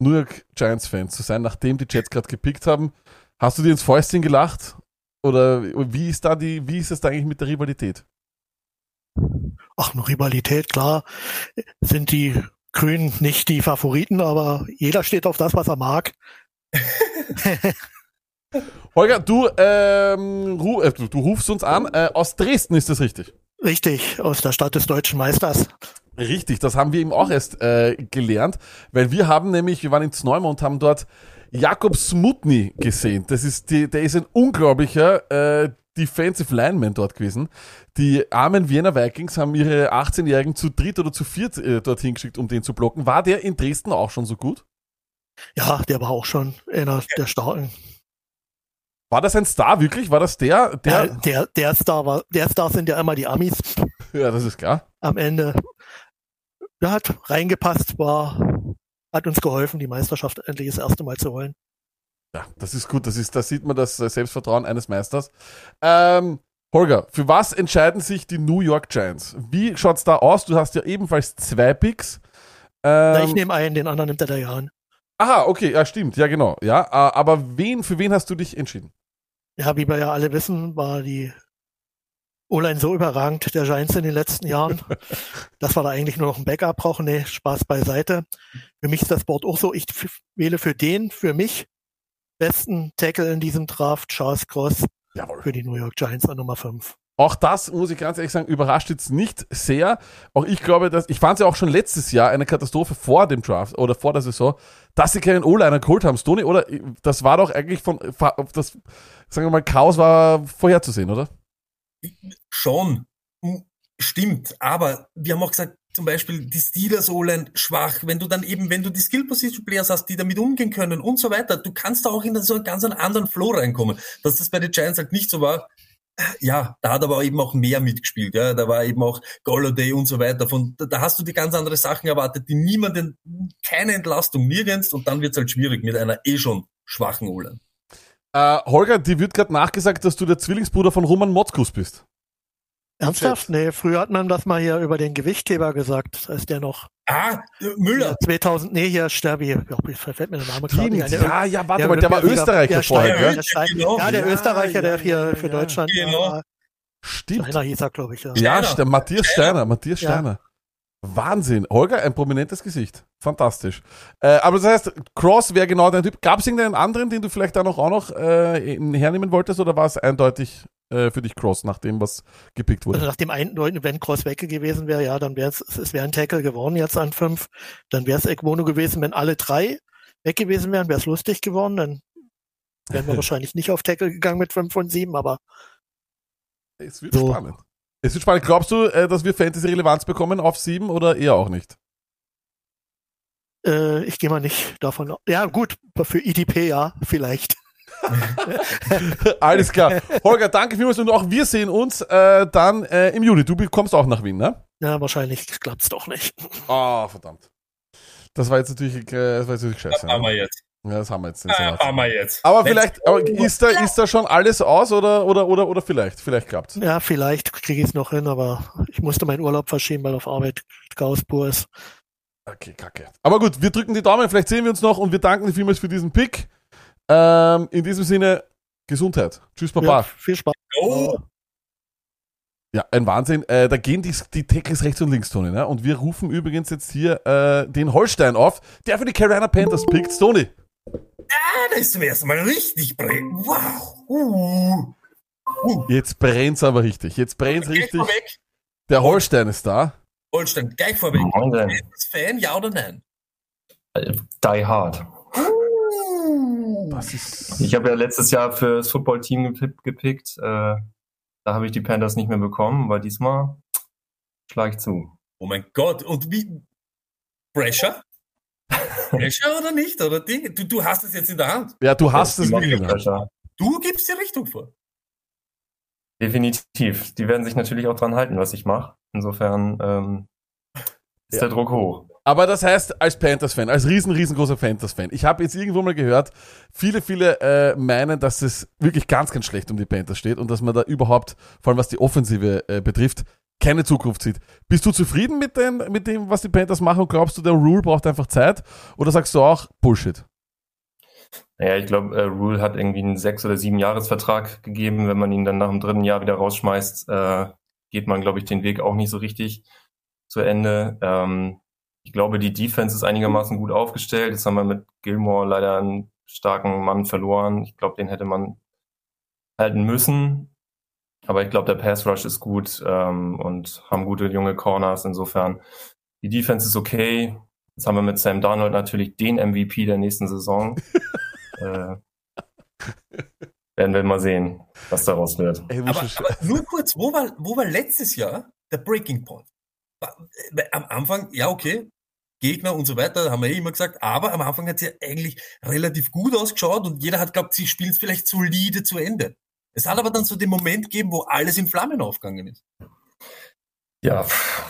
New York Giants-Fan zu sein, nachdem die Jets gerade gepickt haben? Hast du dir ins Fäustchen gelacht? Oder wie ist da die, wie ist es da eigentlich mit der Rivalität? Ach, eine Rivalität, klar, sind die Grünen nicht die Favoriten, aber jeder steht auf das, was er mag. Holger, du, ähm, ru äh, du, du rufst uns an. Äh, aus Dresden ist das richtig? Richtig, aus der Stadt des deutschen Meisters. Richtig, das haben wir eben auch erst äh, gelernt, weil wir haben nämlich, wir waren in Zneumer und haben dort Jakob Smutny gesehen. Das ist die, der ist ein unglaublicher äh, Defensive Lineman dort gewesen. Die armen Wiener Vikings haben ihre 18-Jährigen zu dritt oder zu viert äh, dorthin geschickt, um den zu blocken. War der in Dresden auch schon so gut? Ja, der war auch schon einer der starken. War das ein Star wirklich? War das der? Der, Der, der, der Star war, der Star sind ja immer die Amis ja, das ist klar. am Ende. Der hat reingepasst, war, hat uns geholfen, die Meisterschaft endlich das erste Mal zu holen. Ja, das ist gut. Das ist, da sieht man das äh, Selbstvertrauen eines Meisters. Ähm, Holger, für was entscheiden sich die New York Giants? Wie schaut's da aus? Du hast ja ebenfalls zwei Picks. Na, Ähm, ich nehme einen, den anderen nimmt er der Jan. aha, okay, ja, stimmt, ja, genau. Ja, äh, aber wen, für wen hast du dich entschieden? Ja, wie wir ja alle wissen, war die O-Line so überragend, der Giants in den letzten Jahren, dass wir da eigentlich nur noch ein Backup brauchen. Nee, Spaß beiseite. Für mich ist das Board auch so. Ich wähle für den, für mich, besten Tackle in diesem Draft, Charles Cross, Jawohl. für die New York Giants an Nummer 5. Auch das, muss ich ganz ehrlich sagen, überrascht jetzt nicht sehr. Auch ich glaube, dass, ich fand es ja auch schon letztes Jahr eine Katastrophe vor dem Draft oder vor der Saison, dass sie keinen O-Liner geholt haben. Stoney, oder? Das war doch eigentlich von, das, sagen wir mal, Chaos war vorherzusehen, oder? Schon. Stimmt. Aber wir haben auch gesagt, zum Beispiel die Steelers O-Line schwach, wenn du dann eben, wenn du die Skill Position Players hast, die damit umgehen können und so weiter, du kannst da auch in so einen ganz anderen Flow reinkommen. Dass das bei den Giants halt nicht so war, ja, da hat aber eben auch mehr mitgespielt. Ja. Da war eben auch Golladay und so weiter. Von, da, hast du die ganz andere Sachen erwartet, die niemanden, keine Entlastung, nirgends. Und dann wird's halt schwierig mit einer eh schon schwachen O-Line. Äh, Holger, dir wird gerade nachgesagt, dass du der Zwillingsbruder von Roman Motzkus bist. Ernsthaft? Nee, früher hat man das mal hier über den Gewichtheber gesagt, als der noch Ah, Müller. Ja, 2000, nee, hier Sterbi, ja, verfällt mir der Name gerade nicht. Stimmt. ein. Ja, ja, warte Der- mal, der war Österreicher der vorher, gell? der Steiner. Genau. Ja, der Ja, Österreicher, der ja, hier für ja. Deutschland Genau. war. Stimmt. Steiner hieß er, glaube ich. Ja. Ja, Steiner. Matthias Steiner, Matthias Ja. Steiner. Wahnsinn. Holger, ein prominentes Gesicht. Fantastisch. Äh, aber das heißt, Cross wäre genau dein Typ. Gab es irgendeinen anderen, den du vielleicht da noch auch noch äh, in- hernehmen wolltest oder war es eindeutig äh, für dich Cross, nach dem, was gepickt wurde? Also nach dem einen, wenn Cross weg gewesen wäre, ja, dann wäre es, es wäre ein Tackle geworden jetzt an fünf. Dann wäre es Ekwono gewesen, wenn alle drei weg gewesen wären, wäre es lustig geworden. Dann wären wir wahrscheinlich nicht auf Tackle gegangen mit fünf und sieben, aber Es wird So. spannend. Es wird spannend. Glaubst du, äh, dass wir Fantasy-Relevanz bekommen auf sieben oder eher auch nicht? äh, ich gehe mal nicht davon. aus. Ja, gut, für IDP ja, vielleicht. Alles klar. Holger, danke vielmals und auch wir sehen uns äh, dann äh, im Juni. Du kommst auch nach Wien, ne? Ja, wahrscheinlich klappt's doch nicht. Ah, verdammt. Das war jetzt natürlich, äh, das war jetzt natürlich scheiße. Das haben Ne? wir jetzt. Ja, das haben wir jetzt. nicht so Ah, haben wir jetzt. Aber Let's vielleicht, aber ist da, ist da schon alles aus oder, oder, oder, oder vielleicht? Vielleicht klappt's. Ja, vielleicht kriege ich es noch hin, aber ich musste meinen Urlaub verschieben, weil auf Arbeit Chaos pur ist. Okay, kacke. Aber gut, wir drücken die Daumen, vielleicht sehen wir uns noch und wir danken dir vielmals für diesen Pick. Ähm, in diesem Sinne, Gesundheit. Tschüss, Papa. Ja, Ja, viel Spaß. Oh, ein Wahnsinn. Äh, da gehen die, die Tackles rechts und links, Tony. Ne? Und wir rufen übrigens jetzt hier äh, den Holstein auf, der für die Carolina Panthers pickt. Tony. Ah, das ist zum ersten Mal richtig brennen. Wow. Uh. Uh. Jetzt brennt's aber richtig. Jetzt brennt's Gleich richtig. vorweg. Der Holstein ist da. Holstein, gleich vorweg. Denn. Fan, ja oder nein? Die Hard. Das ist. Ich habe ja letztes Jahr für das Footballteam gepick- gepickt. Äh, da habe ich die Panthers nicht mehr bekommen, aber diesmal schlage ich zu. Oh mein Gott, und wie? Pressure? Pressure oder nicht? Oder Ding? Du, du hast es jetzt in der Hand. Ja, du hast es wirklich. machen gemacht. Pressure. Du gibst die Richtung vor. Definitiv. Die werden sich natürlich auch dran halten, was ich mache. Insofern ähm, ist Ja. der Druck hoch. Aber das heißt, als Panthers-Fan, als riesen, riesengroßer Panthers-Fan, ich habe jetzt irgendwo mal gehört, viele, viele äh, meinen, dass es wirklich ganz, ganz schlecht um die Panthers steht und dass man da überhaupt, vor allem was die Offensive äh, betrifft, keine Zukunft sieht. Bist du zufrieden mit, den, mit dem, was die Panthers machen und glaubst du, der Rule braucht einfach Zeit? Oder sagst du auch Bullshit? Naja, ich glaube, äh, Rule hat irgendwie einen sechs- oder sieben Jahresvertrag gegeben. Wenn man ihn dann nach dem dritten Jahr wieder rausschmeißt, äh, geht man, glaube ich, den Weg auch nicht so richtig zu Ende. Ähm, ich glaube, die Defense ist einigermaßen gut aufgestellt. Jetzt haben wir mit Gilmore leider einen starken Mann verloren. Ich glaube, den hätte man halten müssen. Aber ich glaube, der Pass Rush ist gut ähm, und haben gute junge Corners. Insofern, die Defense ist okay. Jetzt haben wir mit Sam Darnold natürlich den MVP der nächsten Saison. äh, werden wir mal sehen, was daraus wird. Ey, Aber, aber nur kurz, wo war, wo war letztes Jahr der Breaking Point? Äh, Am Anfang, ja, okay, Gegner und so weiter, haben wir eh immer gesagt, aber am Anfang hat es ja eigentlich relativ gut ausgeschaut und jeder hat glaubt, sie spielen es vielleicht solide zu Ende. Es hat aber dann so den Moment gegeben, wo alles in Flammen aufgegangen ist. Ja,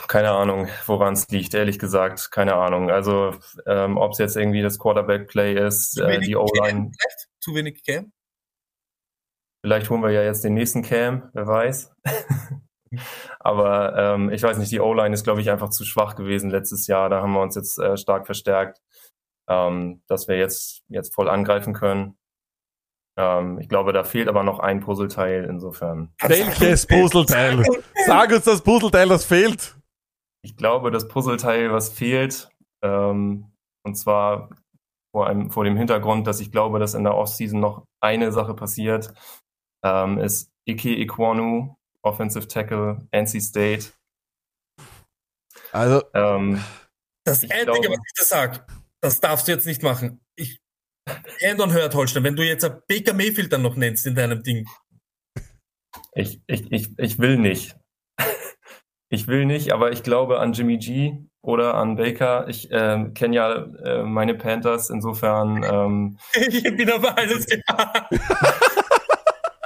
keine Ahnung, woran es liegt, ehrlich gesagt, keine Ahnung. Also, ähm, ob es jetzt irgendwie das Quarterback-Play ist, äh, die O-Line? Zu wenig Cam? vielleicht holen wir ja jetzt den nächsten Cam, wer weiß. Aber ähm, ich weiß nicht, die O-Line ist, glaube ich, einfach zu schwach gewesen letztes Jahr. Da haben wir uns jetzt äh, stark verstärkt, ähm, dass wir jetzt, jetzt voll angreifen können. Ähm, ich glaube, da fehlt aber noch ein Puzzleteil, insofern. Welches Puzzleteil? Sag uns das Puzzleteil, das fehlt. Ich glaube, das Puzzleteil, was fehlt, ähm, und zwar vor, einem, vor dem Hintergrund, dass ich glaube, dass in der Offseason noch eine Sache passiert, ähm, ist Ike Iquanu, Offensive Tackle, NC State. Also, Ähm, Das Einzige, glaube- was ich da sag, das darfst du jetzt nicht machen. Ich, Hand on hört, Holstein, wenn du jetzt Baker Mayfield dann noch nennst in deinem Ding. ich, ich, ich, ich will nicht. Ich will nicht, aber ich glaube an Jimmy G oder an Baker. Ich ähm, kenne ja äh, meine Panthers, insofern ähm, ich bin aber alles.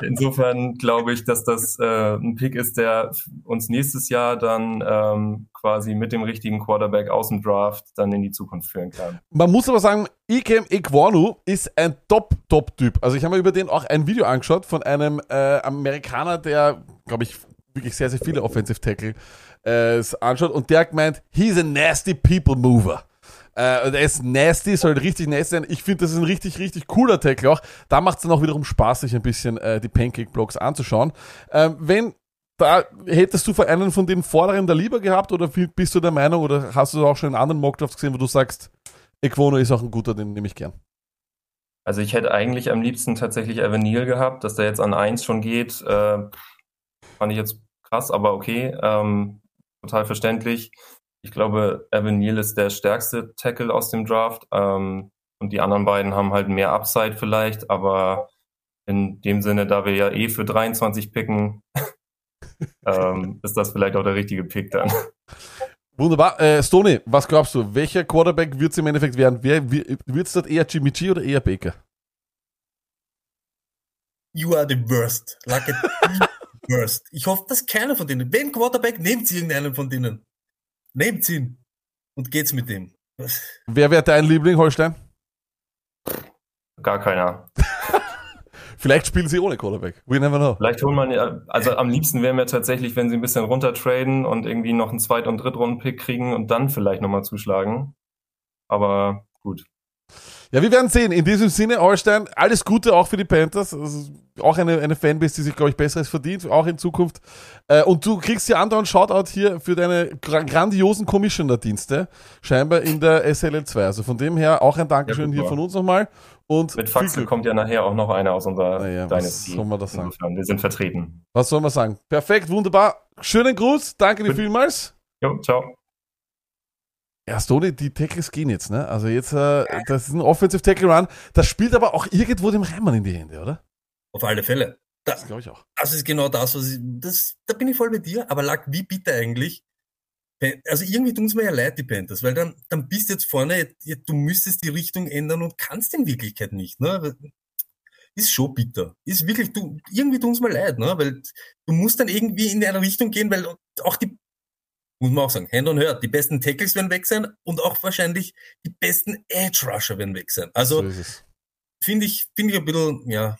insofern glaube ich, dass das äh, ein Pick ist, der uns nächstes Jahr dann ähm, quasi mit dem richtigen Quarterback aus dem Draft dann in die Zukunft führen kann. Man muss aber sagen, Ikem Ekwonu ist ein Top-Top-Typ. Also ich habe mir über den auch ein Video angeschaut von einem äh, Amerikaner, der, glaube ich, wirklich sehr, sehr viele Offensive Tackle äh, anschaut und der hat gemeint, he's a nasty people mover. Äh, der ist nasty, soll richtig nasty sein. Ich finde, das ist ein richtig, richtig cooler Tackle auch. Da macht es dann auch wiederum Spaß, sich ein bisschen äh, die Pancake-Blocks anzuschauen. Ähm, wenn da hättest du für einen von den Vorderen da lieber gehabt oder bist du der Meinung oder hast du auch schon in anderen Mockdrafts gesehen, wo du sagst, Equono ist auch ein guter, den nehme ich gern? Also ich hätte eigentlich am liebsten tatsächlich Evan Neal gehabt, dass der jetzt an 1 schon geht. Äh, fand ich jetzt krass, aber okay. Ähm, total verständlich. Ich glaube, Evan Neal ist der stärkste Tackle aus dem Draft. Ähm, und die anderen beiden haben halt mehr Upside vielleicht, aber in dem Sinne, da wir ja eh für 23 picken, ähm, ist das vielleicht auch der richtige Pick dann. Wunderbar. Äh, Stoney, was glaubst du? Welcher Quarterback wird es im Endeffekt werden? Wer, wird es dort eher Jimmy G oder eher Baker? You are the worst. Like a worst. Ich hoffe, dass keiner von denen. Wenn Quarterback, nehmt irgendeinen von denen. Nehmt ihn und geht's mit dem. Wer wäre dein Liebling, Holstein? Gar keiner. Vielleicht spielen sie ohne Quarterback. We never know. Vielleicht holen wir, also am liebsten wäre mir tatsächlich, wenn sie ein bisschen runtertraden und irgendwie noch einen Zweit- und Drittrunden-Pick kriegen und dann vielleicht nochmal zuschlagen. Aber gut. Ja, wir werden sehen. In diesem Sinne, Allstein, alles Gute auch für die Panthers. Also auch eine, eine Fanbase, die sich, glaube ich, Besseres verdient, auch in Zukunft. Äh, und du kriegst ja andauernd Shoutout hier für deine grandiosen Commissioner-Dienste, scheinbar in der SLL 2. Also von dem her auch ein Dankeschön ja, hier von uns nochmal. Und Mit Faxe kommt ja nachher auch noch einer aus unserer naja, Dynasty. Soll man das sagen? Wir sind vertreten. Was soll man sagen? Perfekt, wunderbar. Schönen Gruß, danke dir vielmals. Jo, ciao. Ja, Stoney, die Tackles gehen jetzt, ne? Also jetzt, äh, das ist ein Offensive Tackle Run. Das spielt aber auch irgendwo dem Reimann in die Hände, oder? Auf alle Fälle. Das, das glaube ich auch. Das ist genau das, was ich, das, da bin ich voll bei dir. Aber lag wie bitter eigentlich. Also irgendwie tun es mir ja leid, die Panthers, weil dann, dann bist du jetzt vorne, du müsstest die Richtung ändern und kannst in Wirklichkeit nicht, ne? Ist schon bitter. Ist wirklich, du, irgendwie tun es mir leid, ne? Weil du musst dann irgendwie in eine Richtung gehen, weil auch die muss man auch sagen, Hand on Hurt, die besten Tackles werden weg sein und auch wahrscheinlich die besten Edge Rusher werden weg sein. Also so finde ich, finde ich ein bisschen, ja,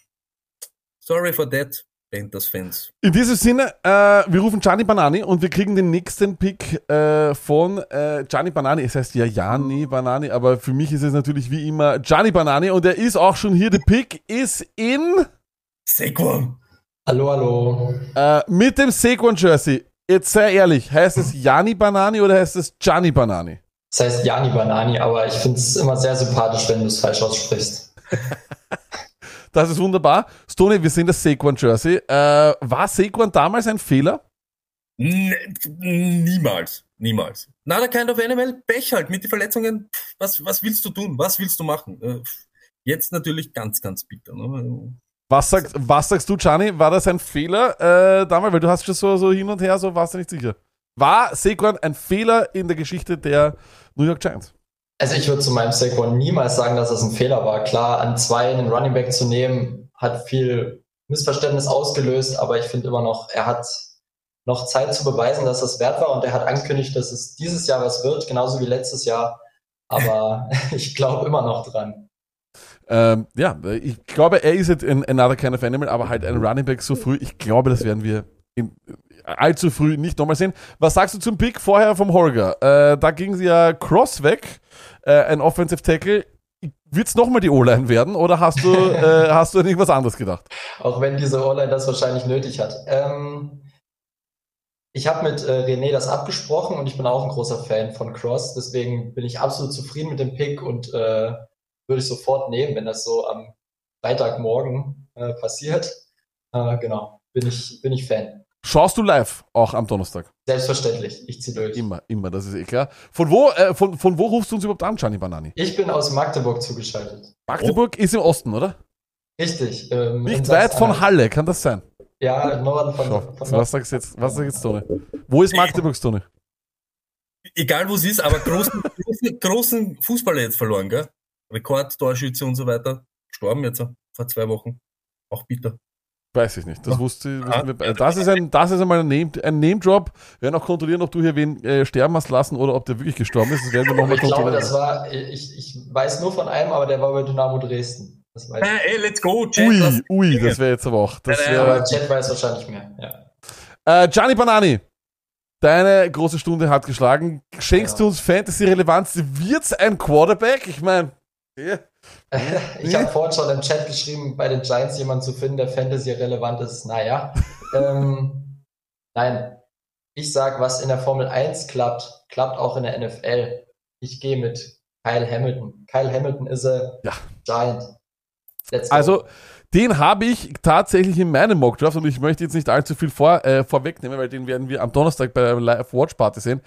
sorry for that, Panthers-Fans. In diesem Sinne, äh, wir rufen Gianni Banani und wir kriegen den nächsten Pick äh, von äh, Gianni Banani. Es heißt ja Gianni Banani, aber für mich ist es natürlich wie immer Gianni Banani und er ist auch schon hier. Der Pick ist in Saquon. Hallo, hallo. Äh, mit dem Saquon Jersey. Jetzt sei ehrlich, heißt es Jani Banani oder heißt es Gianni Banani? Es heißt Jani Banani, aber ich finde es immer sehr sympathisch, wenn du es falsch aussprichst. das ist wunderbar. Stoney, wir sehen das Saquon Jersey. Äh, war Saquon damals ein Fehler? N niemals. Niemals. Nada kind of animal, Pech halt mit den Verletzungen. Was, was willst du tun? Was willst du machen? Äh, jetzt natürlich ganz, ganz bitter. Ne? Was, sagst, was sagst du, Gianni? War das ein Fehler äh, damals? Weil du hast schon so, so hin und her, so warst du nicht sicher. War Saquon ein Fehler in der Geschichte der New York Giants? Also ich würde zu meinem Saquon niemals sagen, dass das ein Fehler war. Klar, an zwei einen Running Back zu nehmen, hat viel Missverständnis ausgelöst, aber ich finde immer noch, er hat noch Zeit zu beweisen, dass das wert war und er hat angekündigt, dass es dieses Jahr was wird, genauso wie letztes Jahr. Aber ich glaube immer noch dran. Ähm, ja, ich glaube, er ist jetzt ein another kind of animal, aber halt ein Running Back so früh. Ich glaube, das werden wir in, allzu früh nicht nochmal sehen. Was sagst du zum Pick vorher vom Holger? Äh, da ging sie ja Cross weg, äh, ein Offensive Tackle. Wird es nochmal die O-Line werden oder hast du, äh, hast du an irgendwas anderes gedacht? Auch wenn diese O-Line das wahrscheinlich nötig hat. Ähm, ich habe mit äh, René das abgesprochen und ich bin auch ein großer Fan von Cross. Deswegen bin ich absolut zufrieden mit dem Pick und äh, würde ich sofort nehmen, wenn das so am Freitagmorgen äh, passiert. Äh, genau, bin ich, bin ich Fan. Schaust du live auch am Donnerstag? Selbstverständlich, ich ziehe durch. Immer, immer, das ist eh klar. Von wo, äh, von, von wo rufst du uns überhaupt an, Gianni Banani? Ich bin aus Magdeburg zugeschaltet. Magdeburg oh. ist im Osten, oder? Richtig. Ähm, Nicht weit von Halle, kann das sein? Ja, im Norden von, Schau, von Was sagst du jetzt, was sagst jetzt, Tone? Wo ist Magdeburg, Tone? Egal wo es ist, aber großen, großen, großen Fußballer jetzt verloren, gell? Rekordtorschütze und so weiter. Gestorben jetzt vor zwei Wochen. Auch bitter. Weiß ich nicht. Das Ja. wusste wussten wir, be- das ist ein, das ist einmal ein Name, ein Name Drop. Wir werden auch kontrollieren, ob du hier wen äh, sterben hast lassen oder ob der wirklich gestorben ist. Das werden wir nochmal Ich glaube, kontrollieren. das war, ich, ich weiß nur von einem, aber der war bei Dynamo Dresden. Das weiß ich. Äh, ey, let's go, Chat. Ui, ui, das wäre jetzt aber auch. Das Ja, ja, Aber wär, Chat weiß wahrscheinlich mehr. Ja. äh, Gianni Banani, deine große Stunde hat geschlagen. Schenkst Ja. du uns Fantasy-Relevanz? Wird's ein Quarterback? Ich meine, ja. Ich habe vorhin schon im Chat geschrieben, bei den Giants jemanden zu finden, der Fantasy relevant ist. Naja. ähm, nein. Ich sag, was in der Formel 1 klappt, klappt auch in der NFL. Ich gehe mit Kyle Hamilton. Kyle Hamilton ist a Ja. Giant. Also, den habe ich tatsächlich in meinem Mockdraft und ich möchte jetzt nicht allzu viel vor, äh, vorwegnehmen, weil den werden wir am Donnerstag bei der Live Watch Party sehen.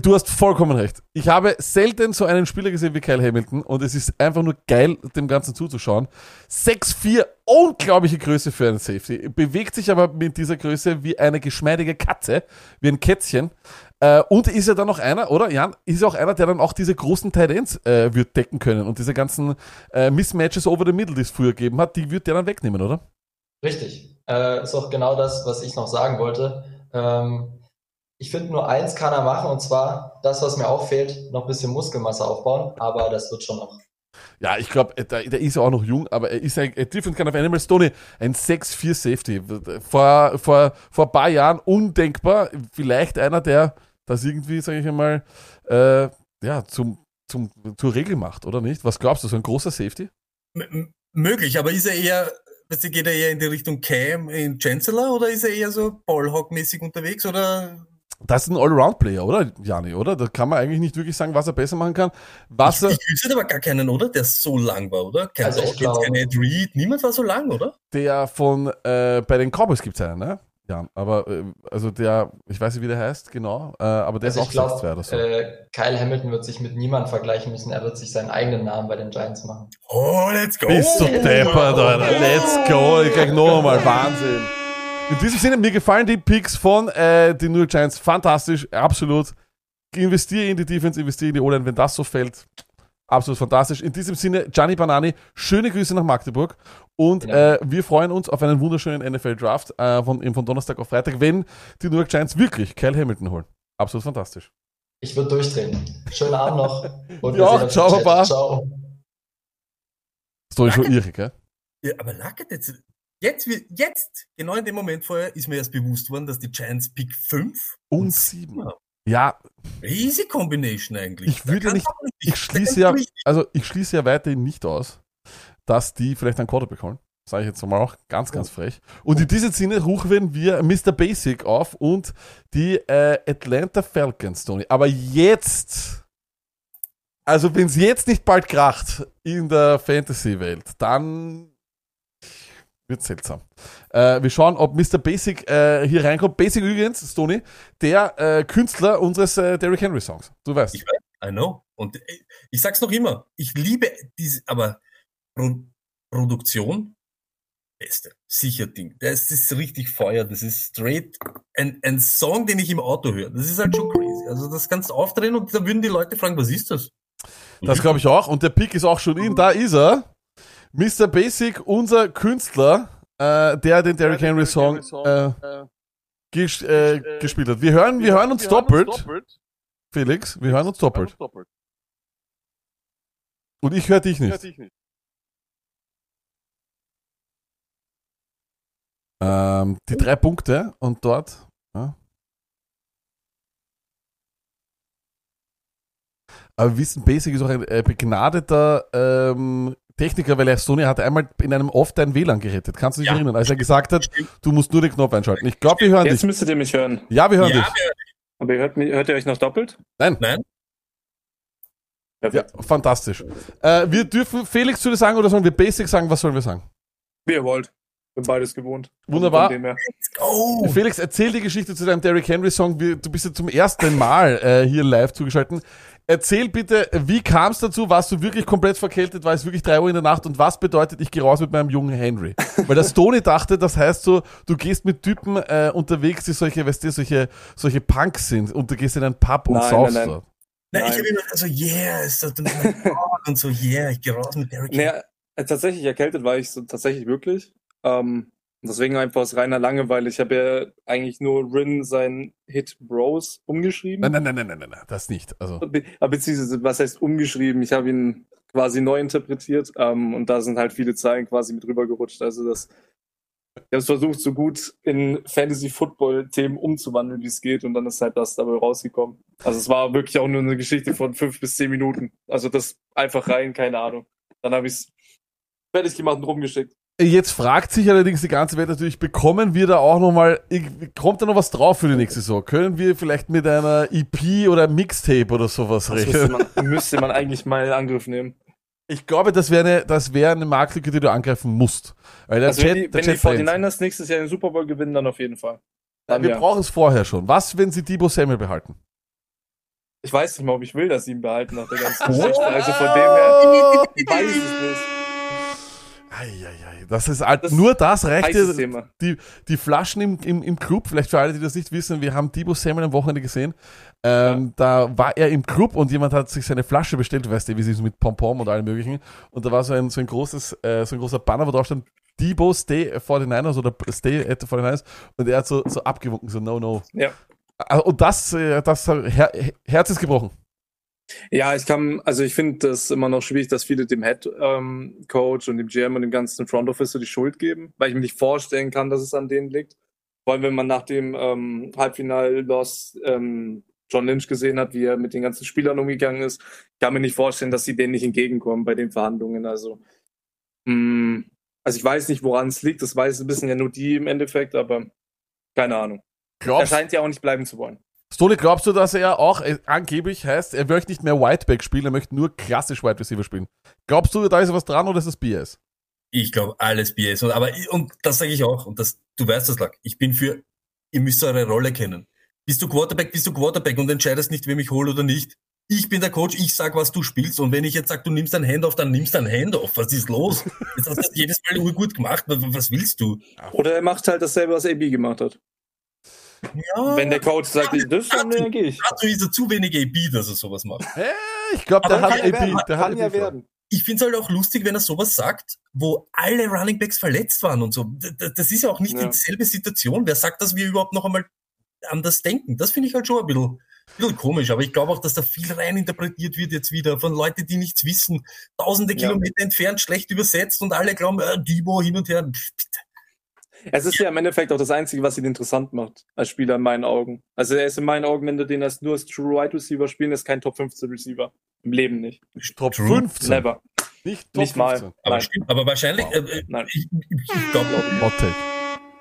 Du hast vollkommen recht. Ich habe selten so einen Spieler gesehen wie Kyle Hamilton und es ist einfach nur geil, dem Ganzen zuzuschauen. 6'4, unglaubliche Größe für einen Safety. Bewegt sich aber mit dieser Größe wie eine geschmeidige Katze, wie ein Kätzchen. Äh, und ist er dann noch einer, oder? Jan, ist er auch einer, der dann auch diese großen Tight äh, wird decken können und diese ganzen äh, Mismatches over the middle, die es früher gegeben hat, die wird der dann wegnehmen, oder? Richtig. Äh, ist auch genau das, was ich noch sagen wollte. Ähm, ich finde, nur eins kann er machen, und zwar das, was mir auch fehlt, noch ein bisschen Muskelmasse aufbauen, aber das wird schon noch. Ja, ich glaube, der, der ist ja auch noch jung, aber er ist ein a different kind of animal. Stoney, ein 6'4 Safety. Vor, vor, vor ein paar Jahren undenkbar. Vielleicht einer, der das irgendwie, sage ich einmal, äh, ja, zum, zum, zur Regel macht, oder nicht? Was glaubst du, so ein großer Safety? M möglich, aber ist er eher, weißt du, geht er eher in die Richtung Cam in Chancellor oder ist er eher so Ballhawk-mäßig unterwegs oder? Das ist ein Allround-Player, oder, Jani, oder? Da kann man eigentlich nicht wirklich sagen, was er besser machen kann. Was Ich, er, ich wüsste aber gar keinen, oder? Der so lang war, oder? Kein Also ich Dawkins, glaub- kein Ed Reed, niemand war so lang, oder? der von, äh, bei den Cowboys gibt's einen, ne? Ja, aber, äh, also der, ich weiß nicht, wie der heißt, genau, äh, aber der Also ist ich auch glaube, 6'2 oder so. äh, Kyle Hamilton wird sich mit niemandem vergleichen müssen. Er wird sich seinen eigenen Namen bei den Giants machen. Oh, let's go! Bist du deppert, Alter. Let's go. Ich gleich noch einmal. Wahnsinn. In diesem Sinne, mir gefallen die Picks von äh, den New York Giants fantastisch. Absolut. Investiere in die Defense, investiere in die O-Line, wenn das so fällt. Absolut fantastisch. In diesem Sinne, Gianni Banani, schöne Grüße nach Magdeburg. Und Ja. äh, wir freuen uns auf einen wunderschönen NFL-Draft äh, von, eben von Donnerstag auf Freitag, wenn die New York Giants wirklich Kyle Hamilton holen. Absolut fantastisch. Ich würde durchdrehen. Schönen Abend noch. Und Ja, uns ciao. Baba. Ciao. Ist doch schon irre, gell? Ja, aber Lackert jetzt, jetzt, jetzt, genau in dem Moment vorher, ist mir erst bewusst worden, dass die Giants Pick 5 Und sieben. Ja, Easy Combination eigentlich. Ich würde Da nicht- du ich schließe ja, nicht- also ich schließe ja weiterhin nicht aus, dass die vielleicht einen Quarterback holen. Sage ich jetzt mal auch ganz, ganz frech. Und in diesem Sinne rufen wir Mr. Basic auf und die äh, Atlanta Falcons, Tony. Aber jetzt, also wenn es jetzt nicht bald kracht in der Fantasy-Welt, dann wird seltsam. Äh, wir schauen, ob Mr. Basic äh, hier reinkommt. Basic übrigens, Tony, der äh, Künstler unseres äh, Derrick Henry Songs. Du weißt. Ich I know. Und äh, ich sag's noch immer, ich liebe diese, aber Pro Produktion, beste, sicher Ding. Das ist richtig Feuer, das ist straight ein, ein Song, den ich im Auto höre. Das ist halt schon crazy. Also das kannst du aufdrehen und da würden die Leute fragen, was ist das? Das glaube ich auch. Und der Pick ist auch schon in. Da ist er. Mr. Basic, unser Künstler, äh, der den Derrick Henry Song äh, ges äh, gespielt hat. Wir hören, wir hören uns doppelt. Felix, wir hören uns doppelt. Und ich höre dich nicht. Ähm, die drei Punkte und dort. Ja. Aber wir wissen, Basic ist auch ein äh, begnadeter ähm, Techniker, weil er Sony hat einmal in einem Off dein WLAN gerettet. Kannst du dich Ja. erinnern, als er gesagt hat, du musst nur den Knopf einschalten. Ich glaube, wir hören Jetzt dich. müsstet ihr mich hören. Ja, wir hören Ja, dich. Aber ihr hört, mich- hört ihr euch noch doppelt? Nein. Nein? Ja, Perfekt. fantastisch. Äh, wir dürfen Felix zu dir sagen oder sollen wir Basic sagen? Was sollen wir sagen? Wie ihr wollt. Bin beides gewohnt. Wunderbar. Go! Felix, erzähl die Geschichte zu deinem Derrick Henry Song. Du bist ja zum ersten Mal äh, hier live zugeschaltet. Erzähl bitte, wie kam es dazu? Warst du wirklich komplett verkältet? War es wirklich drei Uhr in der Nacht? Und was bedeutet, ich gehe raus mit meinem jungen Henry? Weil das Tony dachte, das heißt so, du gehst mit Typen äh, unterwegs, die solche, weißt du, solche, solche Punks sind und du gehst in einen Pub und Nein, saufst nein, nein. dort. Nein, ich habe immer so, yeah, ist das und, so, yeah, ich gehe raus mit Derrick. Naja, äh, tatsächlich erkältet war ich so tatsächlich wirklich. Ähm, Deswegen einfach aus reiner Langeweile. Ich habe ja eigentlich nur Rin seinen Hit Bros umgeschrieben. Nein, nein, nein, nein, nein, nein, nein, das nicht. Also, Be beziehungsweise, was heißt umgeschrieben? Ich habe ihn quasi neu interpretiert ähm, und da sind halt viele Zeilen quasi mit rübergerutscht. Also das, ich habe es versucht, so gut in Fantasy-Football-Themen umzuwandeln, wie es geht und dann ist halt das dabei rausgekommen. Also es war wirklich auch nur eine Geschichte von fünf bis zehn Minuten. Also das einfach rein, keine Ahnung. Dann habe ich es fertig gemacht und rumgeschickt. Jetzt fragt sich allerdings die ganze Welt natürlich, bekommen wir da auch nochmal, kommt da noch was drauf für die nächste Saison? Können wir vielleicht mit einer EP oder Mixtape oder sowas Das müsste rechnen? man, müsste man eigentlich mal in Angriff nehmen. Ich glaube, das wäre eine, das wäre eine Marktlücke, die du angreifen musst. Weil der Also Chat, wenn die, der wenn die Chat brennt. 49ers nächstes Jahr den Super Bowl gewinnen, dann auf jeden Fall. Dann Wir ja. brauchen es vorher schon. Was, wenn sie Debo Samuel behalten? Ich weiß nicht mal, ob ich will, dass sie ihn behalten nach der ganzen Geschichte. Also von dem her, ich weiß es nicht. Eieiei, das ist halt, nur das reicht heißes dir. Thema. Die, die Flaschen im, im, im Club, vielleicht für alle, die das nicht wissen, wir haben Debo Samuel am Wochenende gesehen. Ähm, Da war er im Club und jemand hat sich seine Flasche bestellt, weißt du, wie sie ist mit Pompom und allem möglichen. Und da war so ein, so ein großes, äh, so ein großer Banner, wo drauf stand, Debo Stay 49ers oder Stay at the 49ers. Und er hat so, so abgewunken, so no, no. Ja. Ah, Und das, äh, das Her Herz ist gebrochen. Ja, ich kann, also ich finde das immer noch schwierig, dass viele dem Head ähm, Coach und dem GM und dem ganzen Front Office so die Schuld geben, weil ich mir nicht vorstellen kann, dass es an denen liegt. Vor allem, wenn man nach dem ähm, Halbfinal-Loss ähm, John Lynch gesehen hat, wie er mit den ganzen Spielern umgegangen ist, kann mir nicht vorstellen, dass sie denen nicht entgegenkommen bei den Verhandlungen. Also, mh, also ich weiß nicht, woran es liegt. Das weiß ein bisschen ja nur die im Endeffekt, aber keine Ahnung. Er Glaubst, scheint ja auch nicht bleiben zu wollen. Stoli, glaubst du, dass er auch äh, angeblich heißt, er möchte nicht mehr Whiteback spielen, er möchte nur klassisch Wide Receiver spielen? Glaubst du, da ist was dran oder ist das BS? Ich glaube, alles BS. Und, aber, und das sage ich auch. Und das, du weißt das, Lack. Ich bin für, ihr müsst eure Rolle kennen. Bist du Quarterback, bist du Quarterback und entscheidest nicht, wem ich hole oder nicht. Ich bin der Coach, ich sag, was du spielst. Und wenn ich jetzt sag, du nimmst ein Handoff, dann nimmst du ein Handoff. Was ist los? Jetzt hast du das jedes Mal urgut gemacht. Was, was willst du? Oder er macht halt dasselbe, was AB gemacht hat. Ja, Wenn der Coach sagt, ich das, dann dann gehe ich. dazu ist er zu wenig AB, dass er sowas macht. Ich glaube, der hat ja AP. werden, Der hat ja werden. ich finde es halt auch lustig, wenn er sowas sagt, wo alle Running Backs verletzt waren und so. Das ist ja auch nicht Ja. dieselbe Situation. Wer sagt, dass wir überhaupt noch einmal anders denken? Das finde ich halt schon ein bisschen, bisschen komisch. Aber ich glaube auch, dass da viel reininterpretiert wird jetzt wieder von Leuten, die nichts wissen. Tausende Ja. Kilometer entfernt, schlecht übersetzt und alle glauben, äh, Debo hin und her. Pff. Es ist ja im Endeffekt auch das Einzige, was ihn interessant macht, als Spieler in meinen Augen. Also er ist in meinen Augen, wenn du den als nur als True Wide Receiver spielen, ist kein Top 15 Receiver. Im Leben nicht. Top True. 15. Never. Nicht Top Nicht mal. 15. Aber, aber wahrscheinlich, äh, äh, Nein. ich, ich, ich glaube, Hot Take.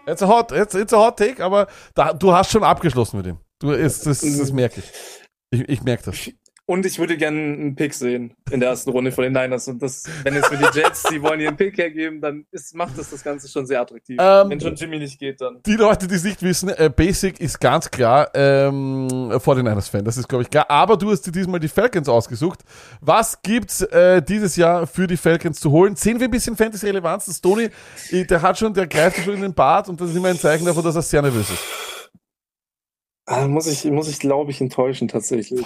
It's a hot, it's, it's a hot take, aber da, du hast schon abgeschlossen mit ihm. Du, ist, das, das merke ich. Ich, ich merke das. Und ich würde gerne einen Pick sehen in der ersten Runde von den Niners. Und das, wenn jetzt für die Jets, die wollen ihren Pick hergeben, dann ist, macht das das Ganze schon sehr attraktiv. Ähm, wenn schon Jimmy nicht geht, dann. Die Leute, die es nicht wissen, äh, Basic ist ganz klar ähm, 49ers-Fan, das ist, glaube ich, klar. Aber du hast dir diesmal die Falcons ausgesucht. Was gibt's äh, dieses Jahr für die Falcons zu holen? Sehen wir ein bisschen Fantasy-Relevanz? Das Tony, der hat schon, der greift schon in den Bart und das ist immer ein Zeichen davon, dass er sehr nervös ist. Ah, muss ich, muss ich glaube ich, enttäuschen tatsächlich.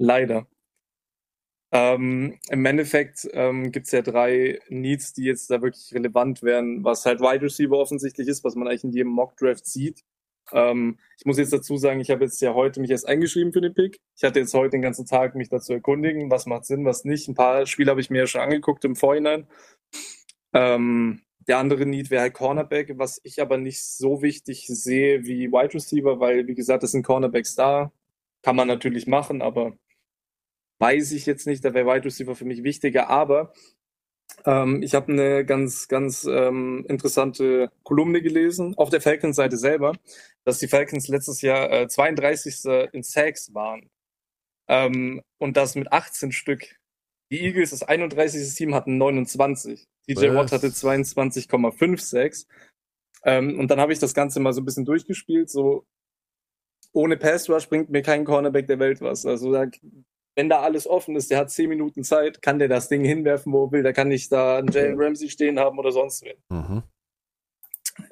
Leider. Ähm, Im Endeffekt ähm, gibt's ja drei Needs, die jetzt da wirklich relevant wären, was halt Wide Receiver offensichtlich ist, was man eigentlich in jedem Mock Draft sieht. Ähm, ich muss jetzt dazu sagen, ich habe jetzt ja heute mich erst eingeschrieben für den Pick. Ich hatte jetzt heute den ganzen Tag mich dazu erkundigen, was macht Sinn, was nicht. Ein paar Spiele habe ich mir ja schon angeguckt im Vorhinein. Ähm, der andere Need wäre halt Cornerback, was ich aber nicht so wichtig sehe wie Wide Receiver, weil, wie gesagt, es sind Cornerbacks da. Kann man natürlich machen, aber weiß ich jetzt nicht, da wäre Wide Receiver für mich wichtiger. Aber ähm, ich habe eine ganz, ganz ähm, interessante Kolumne gelesen auf der Falcons-Seite selber, dass die Falcons letztes Jahr äh, 32. in Sacks waren. Ähm, und das mit 18 Stück. Die Eagles, das 31. Team, hatten 29. DJ? Watt hatte 22,5 Sacks. Ähm, und dann habe ich das Ganze mal so ein bisschen durchgespielt. So ohne Pass Rush bringt mir kein Cornerback der Welt was. Also da, wenn da alles offen ist, der hat 10 Minuten Zeit, kann der das Ding hinwerfen, wo er will. Da kann nicht da einen Jalen Ramsey stehen haben oder sonst wen. Mhm.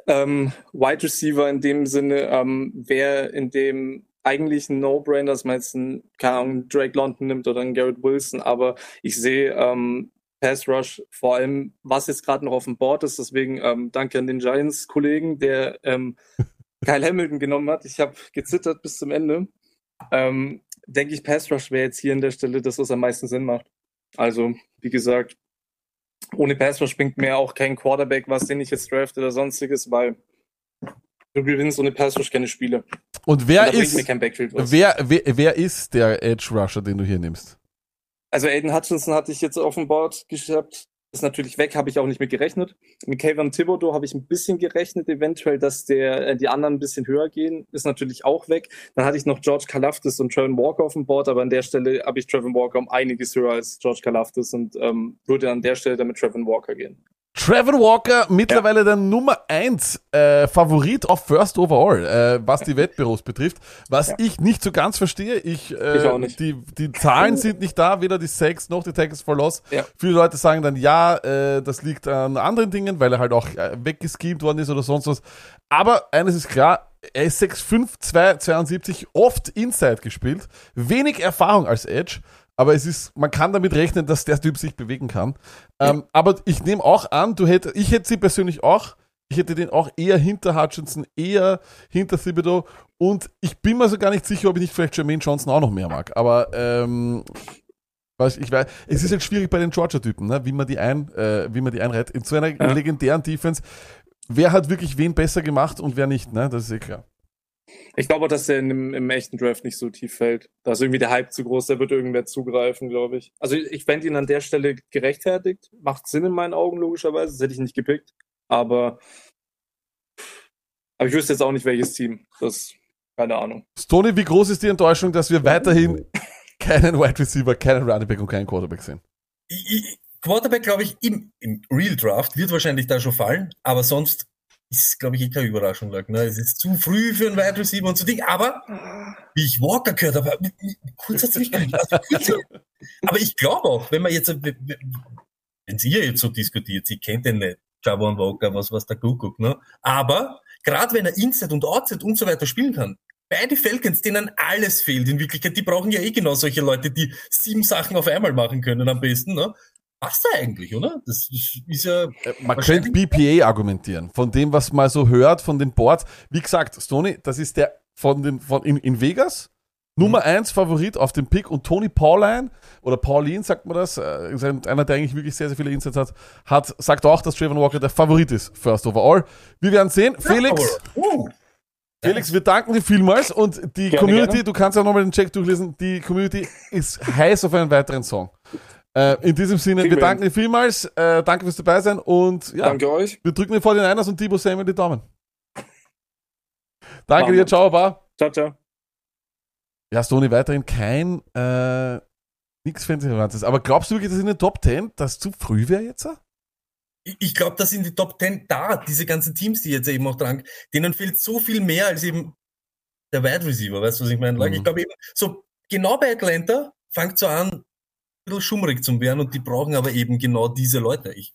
Ähm, Wide Receiver in dem Sinne ähm, wäre in dem eigentlich ein No-Brainer, dass man jetzt einen, keine Ahnung, Drake London nimmt oder einen Garrett Wilson, aber ich sehe ähm, Pass Rush, vor allem was jetzt gerade noch auf dem Board ist. Deswegen ähm, danke an den Giants-Kollegen, der ähm, Kyle Hamilton genommen hat. Ich habe gezittert bis zum Ende. Ähm, denke ich, Pass Rush wäre jetzt hier an der Stelle das, was am meisten Sinn macht. Also, wie gesagt, ohne Pass Rush bringt mir auch kein Quarterback was, den ich jetzt draft oder sonstiges, weil du gewinnst ohne Pass Rush keine Spiele. Und wer Und ist, wer, wer, wer ist der Edge Rusher, den du hier nimmst? Also Aiden Hutchinson hatte ich jetzt auf dem Board gehabt. Ist natürlich weg, habe ich auch nicht mit gerechnet. Mit Kayvon Thibodeau habe ich ein bisschen gerechnet, eventuell, dass der, äh, die anderen ein bisschen höher gehen. Ist natürlich auch weg. Dann hatte ich noch George Kalafdis und Trevor Walker auf dem Board, aber an der Stelle habe ich Trevor Walker um einiges höher als George Kalafdis und ähm, würde an der Stelle dann mit Trevor Walker gehen. Trevor Walker, mittlerweile der Nummer 1 äh, Favorit auf First Overall, äh, was die Wettbüros betrifft. Was Ja. ich nicht so ganz verstehe. Ich, äh, Ich. Die, die Zahlen sind nicht da, weder die Sacks noch die Tackles for Loss. Ja. Viele Leute sagen dann, ja, äh, das liegt an anderen Dingen, weil er halt auch äh, weggeschemt worden ist oder sonst was. Aber eines ist klar, er ist 6'5", 2, 72, oft Inside gespielt, wenig Erfahrung als Edge, aber es ist, man kann damit rechnen, dass der Typ sich bewegen kann. Ähm, aber ich nehme auch an, du hätt, ich hätte sie persönlich auch, ich hätte den auch eher hinter Hutchinson, eher hinter Thibodeau und ich bin mir so gar nicht sicher, ob ich nicht vielleicht Jermaine Johnson auch noch mehr mag. Aber ähm, weiß, ich weiß, es ist halt schwierig bei den Georgia-Typen, ne? wie man die ein, äh, wie man die einreiht. In so einer Ja. legendären Defense, wer hat wirklich wen besser gemacht und wer nicht, ne? Das ist eh klar. Ich glaube, dass der dem, im echten Draft nicht so tief fällt. Da ist irgendwie der Hype zu groß, da wird irgendwer zugreifen, glaube ich. Also ich fände ihn an der Stelle gerechtfertigt. Macht Sinn in meinen Augen, logischerweise. Das hätte ich nicht gepickt. Aber, aber ich wüsste jetzt auch nicht, welches Team. Das, keine Ahnung. Stoney, wie groß ist die Enttäuschung, dass wir weiterhin keinen Wide Receiver, keinen Running Back und keinen Quarterback sehen? Quarterback, glaube ich, im, im Real Draft wird wahrscheinlich da schon fallen, aber sonst ist, glaube ich, eh keine Überraschung. Lag, ne? Es ist zu früh für einen Wide Receiver und so Ding, aber wie ich Walker gehört habe, kurzer Zwischengang, also kurzer, aber ich glaube auch, wenn man jetzt, wenn Sie jetzt so diskutiert, Sie kennt den nicht, Javon Walker, was, was der Kuckuck, ne? Aber gerade wenn er Inside und Outside und so weiter spielen kann, beide Falcons, denen alles fehlt in Wirklichkeit, die brauchen ja eh genau solche Leute, die sieben Sachen auf einmal machen können am besten, ne? Passt ja eigentlich, oder? Das ist ja. Man wahrscheinlich- könnte BPA argumentieren, von dem, was man so hört, von den Boards. Wie gesagt, Stoney, das ist der von den, von in, in Vegas, Nummer 1 Favorit auf dem Pick und Tony Pauline, oder Pauline sagt man das, äh, ist ein, einer, der eigentlich wirklich sehr, sehr viele Insights hat, hat, sagt auch, dass Trayvon Walker der Favorit ist, first overall. Wir werden sehen. Felix, Uh, Felix, wir danken dir vielmals und die Gerne, Community, gerne. du kannst ja nochmal den Check durchlesen, die Community ist heiß auf einen weiteren Song. Äh, in diesem Sinne, Kriegen wir danken dir vielmals, äh, danke fürs dabei sein und ja, Danke euch. wir drücken den 49ers und Debo Samuel die Daumen. Danke Machen dir, ciao, Bar. Ciao, ciao. Ja, Stoney, weiterhin kein, äh, nix Fancy-Relevantes. Aber glaubst du wirklich, dass in den Top 10 das zu früh wäre jetzt? ich ich glaube, dass in die Top 10 da, diese ganzen Teams, die jetzt eben auch dran, denen fehlt so viel mehr als eben der Wide Receiver, weißt du, was ich meine? Mhm. Ich glaube eben, so genau bei Atlanta fängt so an, bisschen schummrig zu werden und die brauchen aber eben genau diese Leute. Ich,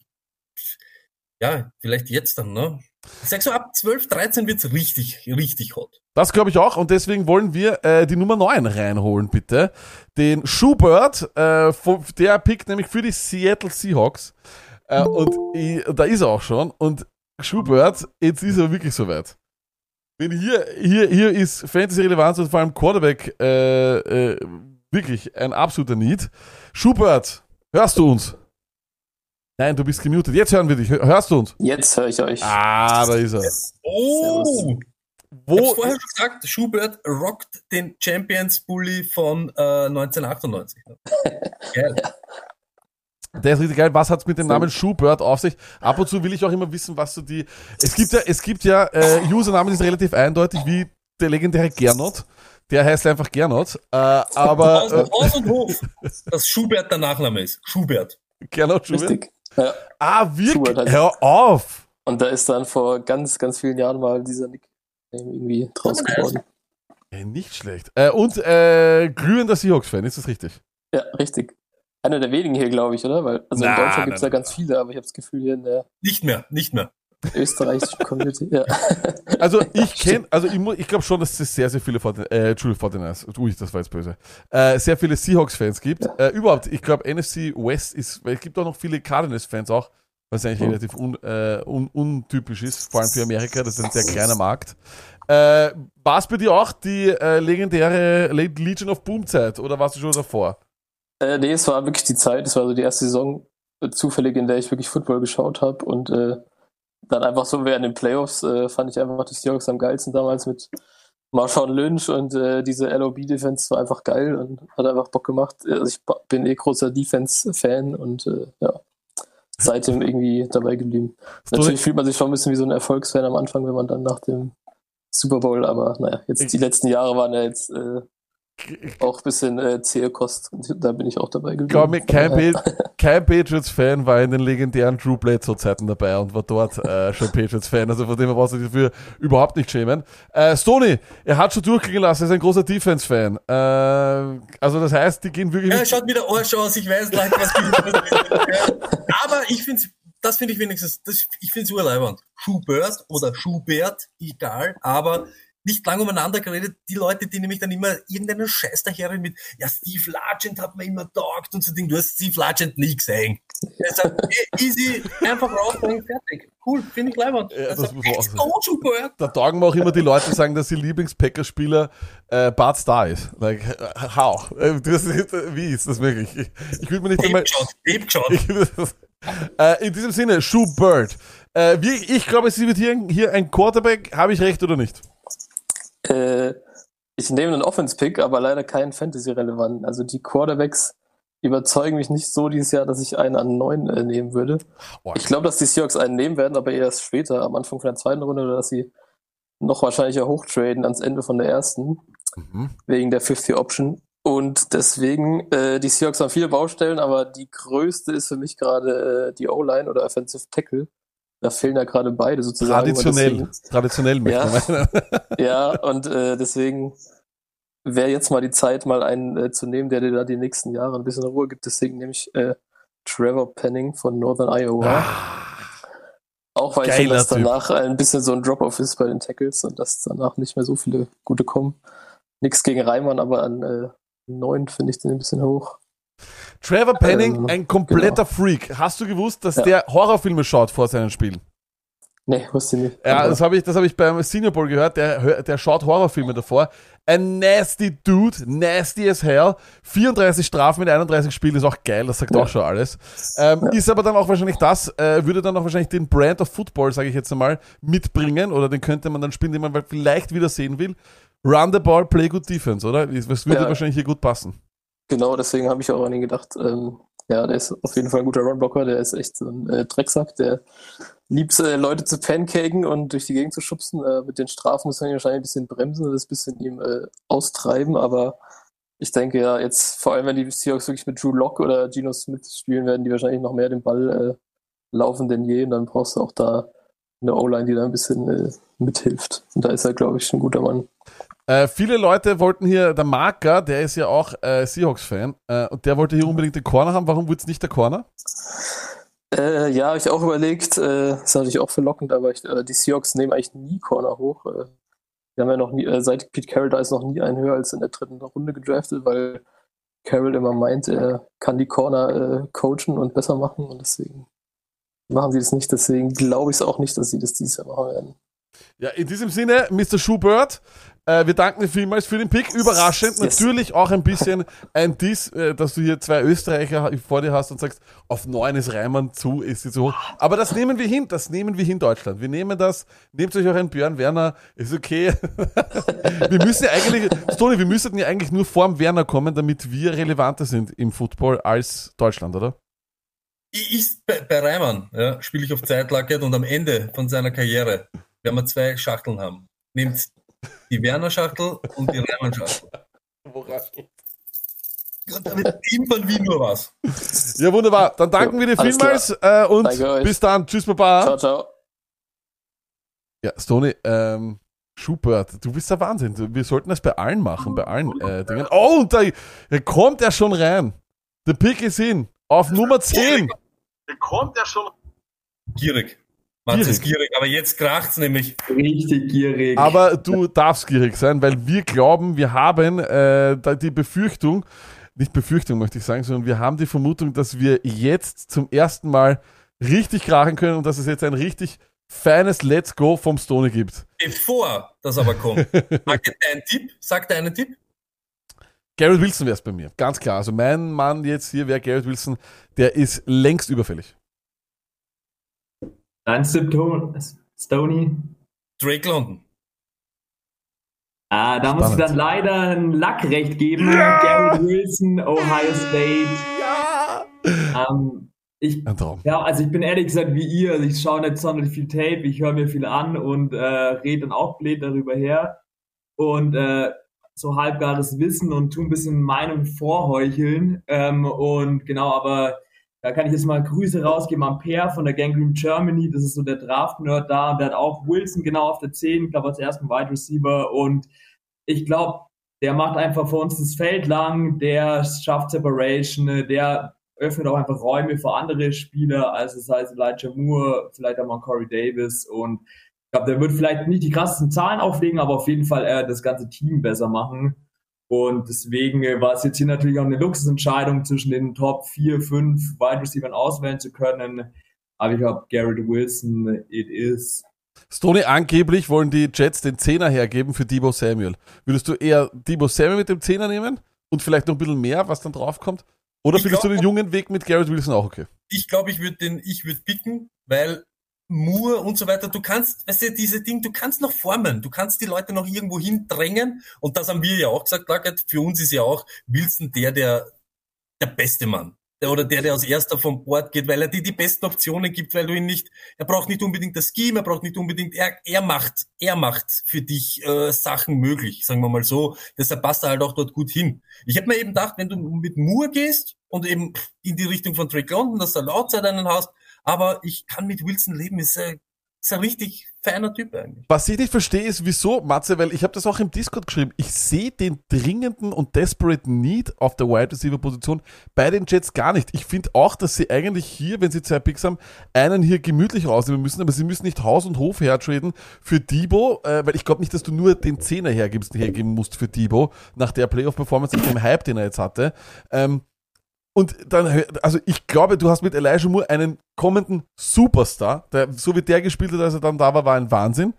ja, vielleicht jetzt dann, ne? Ich sag so, ab 12, 13 wird's richtig, richtig hot. Das glaube ich auch und deswegen wollen wir äh, die Nummer 9 reinholen, bitte. Den Schubert, äh, der pickt nämlich für die Seattle Seahawks. Äh, und ich, da ist er auch schon. Und Schubert, jetzt ist er wirklich soweit. Wenn hier, hier, hier ist Fantasy-Relevanz und vor allem Quarterback äh, äh, wirklich ein absoluter Need. Schubert, hörst du uns? Nein, du bist gemutet. Jetzt hören wir dich. Hör- Hörst du uns? Jetzt höre ich euch. Ah, da ist er. Oh! Ich Wo, vorher schon gesagt, Schubert rockt den Champions Bully von äh, 1998. Geil. Der ist richtig geil. Was hat's mit dem Namen Schubert auf sich? Ab und zu will ich auch immer wissen, was so die. Es gibt ja, es gibt ja äh, Usernamen, die sind relativ eindeutig, wie der legendäre Gernot. Der heißt einfach Gernot. Äh, aber Haus, äh, Haus und Hof, dass Schubert der Nachname ist. Schubert. Gernot Schubert. Richtig. Ja. Ah, wirklich? Schubert heißt- Hör auf! Und da ist dann vor ganz, ganz vielen Jahren mal dieser Nick irgendwie draus geworden. Ey, nicht schlecht. Äh, und äh, glühender Seahawks-Fan, ist das richtig? Ja, richtig. Einer der wenigen hier, glaube ich, oder? Weil, also Na, in Deutschland gibt es ja ganz viele, aber ich habe das Gefühl hier in der. Nicht mehr, nicht mehr. Österreichischen Community. Ja. Also ich kenne, also ich, ich glaube schon, dass es sehr, sehr viele Fortin äh, Entschuldigung, 49ers, ui, das war jetzt böse, äh, sehr viele Seahawks-Fans gibt. Äh, überhaupt, ich glaube NFC West ist, weil es gibt auch noch viele Cardinals-Fans auch, was eigentlich Mhm. relativ un, äh, un, untypisch ist, vor allem für Amerika, das ist ein sehr kleiner Markt. Äh, war es bei dir auch die äh, legendäre Le- Legion of Boom Zeit oder warst du schon davor? Äh, nee, es war wirklich die Zeit, es war so die erste Saison äh, zufällig, in der ich wirklich Football geschaut habe und äh, dann einfach so während den Playoffs äh, fand ich einfach die Seahawks am geilsten damals mit Marshawn Lynch und äh, diese LOB-Defense war einfach geil und hat einfach Bock gemacht. Also ich bin eh großer Defense-Fan und äh, ja, seitdem irgendwie dabei geblieben. Natürlich fühlt man sich schon ein bisschen wie so ein Erfolgsfan am Anfang, wenn man dann nach dem Super Bowl, aber naja, jetzt die letzten Jahre waren ja jetzt äh, auch ein bisschen äh, zähe Kost da bin ich auch dabei geblieben. Glaub mir, kein, Pa- kein Patriots-Fan war in den legendären Drew Bledsoe-Zeiten dabei und war dort äh, schon Patriots-Fan. Also von dem her brauchst du dich dafür überhaupt nicht schämen. Äh, Stoney, er hat schon durchgehen lassen, er ist ein großer Defense-Fan. Äh, also das heißt, die gehen wirklich... Ja, mit- schaut wieder Arsch aus, ich weiß leider, was die Aber ich finde, das finde ich wenigstens, das, ich finde es urleibend. Schubert oder Schubert, egal, aber nicht lange umeinander geredet. Die Leute, die nämlich dann immer irgendeinen Scheiß daherreden mit, ja, Steve Largent hat mir immer taugt und so Ding. Du hast Steve Largent nie gesehen. Er sagt, hey, easy, einfach rausbringen, fertig. Cool, finde ich leibend. Ja, Er das auch go, Schubert. Da taugen mir auch immer die Leute, die sagen, dass ihr Lieblings-Packers-Spieler äh, Bart Starr ist. Like, äh, how? Äh, Das ist, wie ist das möglich? Ich, ich würde mir nicht. Ich, äh, in diesem Sinne, Schubert. Äh, wie, ich glaube, es wird hier, hier ein Quarterback. Habe ich recht oder nicht? Äh, ich nehme einen Offense-Pick, aber leider keinen Fantasy-relevanten. Also die Quarterbacks überzeugen mich nicht so dieses Jahr, dass ich einen an neun äh, nehmen würde. Boah. Ich glaube, dass die Seahawks einen nehmen werden, aber erst später, am Anfang von der zweiten Runde, oder dass sie noch wahrscheinlicher hochtraden ans Ende von der ersten, Mhm. wegen der 50-Option. Und deswegen, äh, die Seahawks haben viele Baustellen, aber die größte ist für mich gerade äh, die O-Line oder Offensive Tackle. Da fehlen ja gerade beide sozusagen. Traditionell. Traditionell möchte Ja. ja, und äh, deswegen wäre jetzt mal die Zeit, mal einen äh, zu nehmen, der dir da die nächsten Jahre ein bisschen Ruhe gibt. Deswegen nehme ich äh, Trevor Penning von Northern Iowa. Auch weil ich finde, dass Typ. danach ein bisschen so ein Drop-Off ist bei den Tackles und dass danach nicht mehr so viele gute kommen. Nix gegen Reimann, aber an äh, neun finde ich den ein bisschen hoch. Trevor Penning, Ähm, ein kompletter Freak. Hast du gewusst, dass Ja. der Horrorfilme schaut vor seinen Spielen? Nee, wusste ich nicht. Ja, das habe ich, das hab ich beim Senior Bowl gehört. Der, der schaut Horrorfilme davor. Ein nasty Dude, nasty as hell. 34 Strafen mit 31 Spielen ist auch geil, das sagt Ja. auch schon alles. Ähm, Ist aber dann auch wahrscheinlich das, äh, würde dann auch wahrscheinlich den Brand of Football, sage ich jetzt einmal, mitbringen oder den könnte man dann spielen, den man vielleicht wieder sehen will. Run the ball, play good defense, oder? Das würde Ja. wahrscheinlich hier gut passen. Genau, deswegen habe ich auch an ihn gedacht. Ähm, ja, der ist auf jeden Fall ein guter Runblocker. Der ist echt so ein äh, Drecksack. Der liebt äh, Leute zu pancaken und durch die Gegend zu schubsen. Äh, mit den Strafen muss man ihn wahrscheinlich ein bisschen bremsen und das bisschen ihm äh, austreiben. Aber ich denke ja, jetzt vor allem, wenn die Seahawks wirklich mit Drew Lock oder Geno Smith spielen, werden die wahrscheinlich noch mehr den Ball äh, laufen denn je. Und dann brauchst du auch da eine O-Line, die da ein bisschen äh, mithilft. Und da ist er, glaube ich, ein guter Mann. Äh, viele Leute wollten hier, der Marker, der ist ja auch äh, Seahawks-Fan, äh, und der wollte hier unbedingt den Corner haben. Warum wurde es nicht der Corner? Äh, ja, habe ich auch überlegt. Äh, ist natürlich auch verlockend, aber ich, die Seahawks nehmen eigentlich nie Corner hoch. Die haben ja noch nie, seit Pete Carroll da ist noch nie einen höher als in der dritten Runde gedraftet, weil Carroll immer meint, er kann die Corner coachen und besser machen und deswegen machen sie das nicht. Deswegen glaube ich es auch nicht, dass sie das dieses Jahr machen werden. Ja, in diesem Sinne, Mr. Schubert, äh, wir danken dir vielmals für den Pick. Überraschend, Yes. natürlich auch ein bisschen ein Diss, äh, dass du hier zwei Österreicher vor dir hast und sagst, auf neun ist Reimann zu, ist sie zu hoch. Aber das nehmen wir hin, das nehmen wir hin, Deutschland. Wir nehmen das, nehmt euch auch einen Björn Werner, ist okay. wir müssen ja eigentlich, Stoni, wir müssten ja eigentlich nur vorm Werner kommen, damit wir relevanter sind im Football als Deutschland, oder? Ich, ich, bei, bei Reimann ja, spiele ich auf Zeitlacket und am Ende von seiner Karriere werden wir zwei Schachteln haben. Nehmt die Werner-Schachtel und die Reimann-Schachtel. Und damit dient man wie nur was. Ja, wunderbar. Dann danken wir dir vielmals äh, und Danke euch. bis dann. Tschüss, Baba. Ciao, ciao. Ja, Stoney, ähm, Schubert, du bist der Wahnsinn. Wir sollten das bei allen machen, bei allen äh, Dingen. Oh, und da, da kommt er schon rein. Der Pick ist hin. Auf Nummer 10. kommt er schon. Gierig. Mats ist gierig, aber jetzt kracht's nämlich. Richtig gierig. Aber du darfst gierig sein, weil wir glauben, wir haben äh, die Befürchtung, nicht Befürchtung möchte ich sagen, sondern wir haben die Vermutung, dass wir jetzt zum ersten Mal richtig krachen können und dass es jetzt ein richtig feines Let's Go vom Stony gibt. Bevor das aber kommt, sag dir einen Tipp, sag dir einen Tipp. Garrett Wilson wäre es bei mir, ganz klar. Also mein Mann jetzt hier wäre Garrett Wilson, der ist längst überfällig. Dein Ton- Stoney. Drake London. Ah, da muss ich dann leider ein Lackrecht geben. Garrett Wilson, Ohio State. Ähm, ich, Ein Traum. ja, also ich bin ehrlich gesagt wie ihr. Also ich schaue nicht sonderlich viel Tape, ich höre mir viel an und äh, rede dann auch blöd darüber her. Und äh, so halbgares Wissen und tu ein bisschen Meinung vorheucheln. Ähm, und genau, aber da kann ich jetzt mal Grüße rausgeben an Per von der Gangrene Germany. Das ist so der Draft-Nerd da. Der hat auch Wilson genau auf der 10, ich glaube als ersten Wide Receiver. Und ich glaube, der macht einfach für uns das Feld lang, der schafft Separation, der öffnet auch einfach Räume für andere Spieler, also das heißt Elijah Moore, vielleicht auch mal Corey Davis und ich glaube, der wird vielleicht nicht die krassesten Zahlen auflegen, aber auf jeden Fall äh, das ganze Team besser machen. Und deswegen äh, war es jetzt hier natürlich auch eine Luxusentscheidung, zwischen den Top 4, 5 Wide Receivers auswählen zu können. Aber ich glaube, Garrett Wilson, it is. Stoney, angeblich wollen die Jets den Zehner hergeben für Debo Samuel. Würdest du eher Debo Samuel mit dem Zehner nehmen und vielleicht noch ein bisschen mehr, was dann draufkommt? Oder Ich findest du glaub- den jungen Weg mit Garrett Wilson auch okay? Ich glaube, ich würde den, ich würde picken, weil Moore und so weiter, du kannst, weißt du, diese Ding, du kannst noch formen, du kannst die Leute noch irgendwo hindrängen und das haben wir ja auch gesagt, Lackert, für uns ist ja auch Wilson der, der, der beste Mann. Der, oder der, der als erster vom Board geht, weil er dir die besten Optionen gibt, weil du ihn nicht, er braucht nicht unbedingt das Scheme, er braucht nicht unbedingt, er, er macht, er macht für dich äh, Sachen möglich, sagen wir mal so. Deshalb passt er halt auch dort gut hin. Ich habe mir eben gedacht, wenn du mit Moore gehst und eben in die Richtung von Drake London, dass einen Outside einen hast, aber ich kann mit Wilson leben, ist, ein- ist ein richtig feiner Typ eigentlich. Was ich nicht verstehe, ist, wieso, Matze, weil ich habe das auch im Discord geschrieben, ich sehe den dringenden und desperate Need auf der Wide Receiver Position bei den Jets gar nicht. Ich finde auch, dass sie eigentlich hier, wenn sie zwei Picks haben, einen hier gemütlich rausnehmen müssen, aber sie müssen nicht Haus und Hof hertraden für Debo, äh, weil ich glaube nicht, dass du nur den Zehner hergeben musst für Debo, nach der Playoff-Performance, nach dem Hype, den er jetzt hatte. Ähm, und dann, also ich glaube, du hast mit Elijah Moore einen kommenden Superstar, der, so wie der gespielt hat, als er dann da war, war ein Wahnsinn.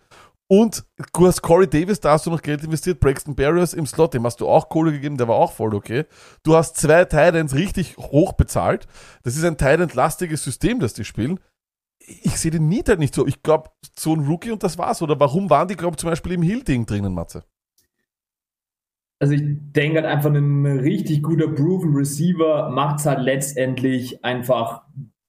Und du hast Corey Davis, da hast du noch Geld investiert, Braxton Barriers im Slot, dem hast du auch Kohle gegeben, der war auch voll okay. Du hast zwei Titans richtig hoch bezahlt. Das ist ein Titan-lastiges System, das die spielen. Ich sehe den Need halt nicht so. Ich glaube, so ein Rookie und das war's. Oder warum waren die, glaube zum Beispiel im Hill-Ding drinnen, Matze? Also ich denke halt einfach, ein richtig guter Proven Receiver macht es halt letztendlich einfach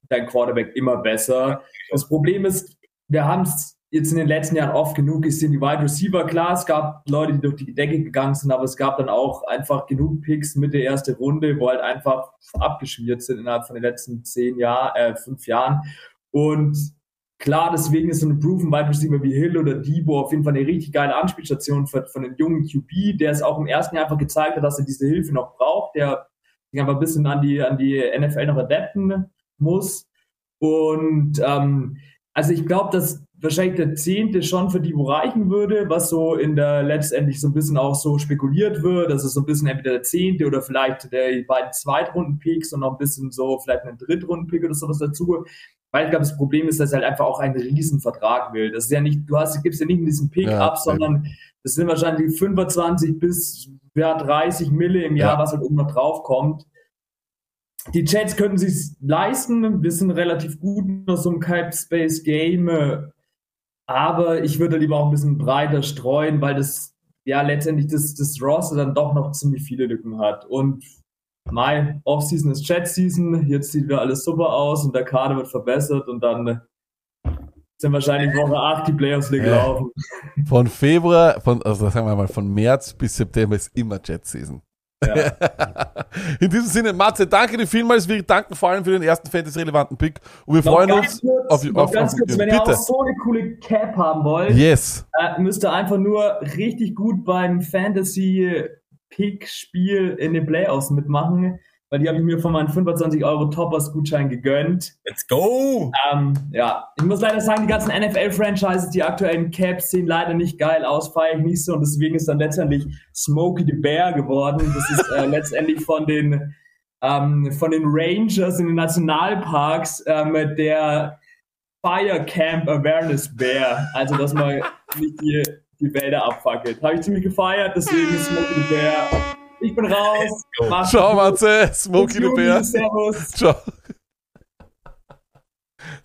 dein Quarterback immer besser. Das Problem ist, wir haben es jetzt in den letzten Jahren oft genug gesehen, die Wide Receiver, klar, es gab Leute, die durch die Decke gegangen sind, aber es gab dann auch einfach genug Picks mit der ersten Runde, wo halt einfach abgeschmiert sind innerhalb von den letzten zehn Jahren, äh, fünf Jahren. Und klar, deswegen ist so ein Proven Wide Receiver wie Hill oder Debo auf jeden Fall eine richtig geile Anspielstation für, von einem jungen QB, der es auch im ersten Jahr einfach gezeigt hat, dass er diese Hilfe noch braucht, der sich einfach ein bisschen an die, an die NFL noch adapten muss. Und ähm, also ich glaube, dass wahrscheinlich der Zehnte schon für Debo reichen würde, was so in der letztendlich so ein bisschen auch so spekuliert wird, dass es so ein bisschen entweder der Zehnte oder vielleicht der beiden Zweitrunden-Picks und noch ein bisschen so vielleicht einen Drittrunden-Pick oder sowas dazu. Weil ich glaube, das Problem ist, dass er halt einfach auch einen Riesenvertrag will. Das ist ja nicht, du hast, gibst ja nicht diesen Pick Ja, ab, sondern das sind wahrscheinlich 25 bis ja, 30 Mille im Jahr, Ja. was halt oben noch drauf kommt. Die Jets könnten sich leisten. Wir sind relativ gut nach so einem Cap Space Game. Aber ich würde lieber auch ein bisschen breiter streuen, weil das ja letztendlich das, das Roster dann doch noch ziemlich viele Lücken hat. Und Mai, Offseason ist Jet-Season. Jetzt sieht wieder alles super aus und der Kader wird verbessert und dann sind wahrscheinlich Woche 8 die Playoffs Ja. gelaufen. Von Februar, von, also sagen wir mal, von März bis September ist immer Jet-Season. In diesem Sinne, Matze, danke dir vielmals. Wir danken vor allem für den ersten Fantasy-relevanten Pick und wir Noch freuen uns kurz, auf, auf, ganz auf kurz, wenn ihr auch bitte. so eine coole Cap haben wollt, Yes. äh, müsst ihr einfach nur richtig gut beim Fantasy Pick Spiel in den Playoffs mitmachen. weil die habe ich mir von meinem 25 Euro Toppers-Gutschein gegönnt. Let's go! Ähm, ja, ich muss leider sagen, die ganzen NFL-Franchises, die aktuellen Caps sehen leider nicht geil aus, feiere ich nicht so und deswegen ist dann letztendlich Smokey the Bear geworden. Das ist äh, letztendlich von den ähm, von den Rangers in den Nationalparks äh, mit der Fire Camp Awareness Bear. Also, dass man nicht die, die Wälder abfackelt. Habe ich ziemlich gefeiert, deswegen Smokey the Bear. Ich bin raus. Macht's Ciao. Matze. Smokey the Bear. Servus. Ciao.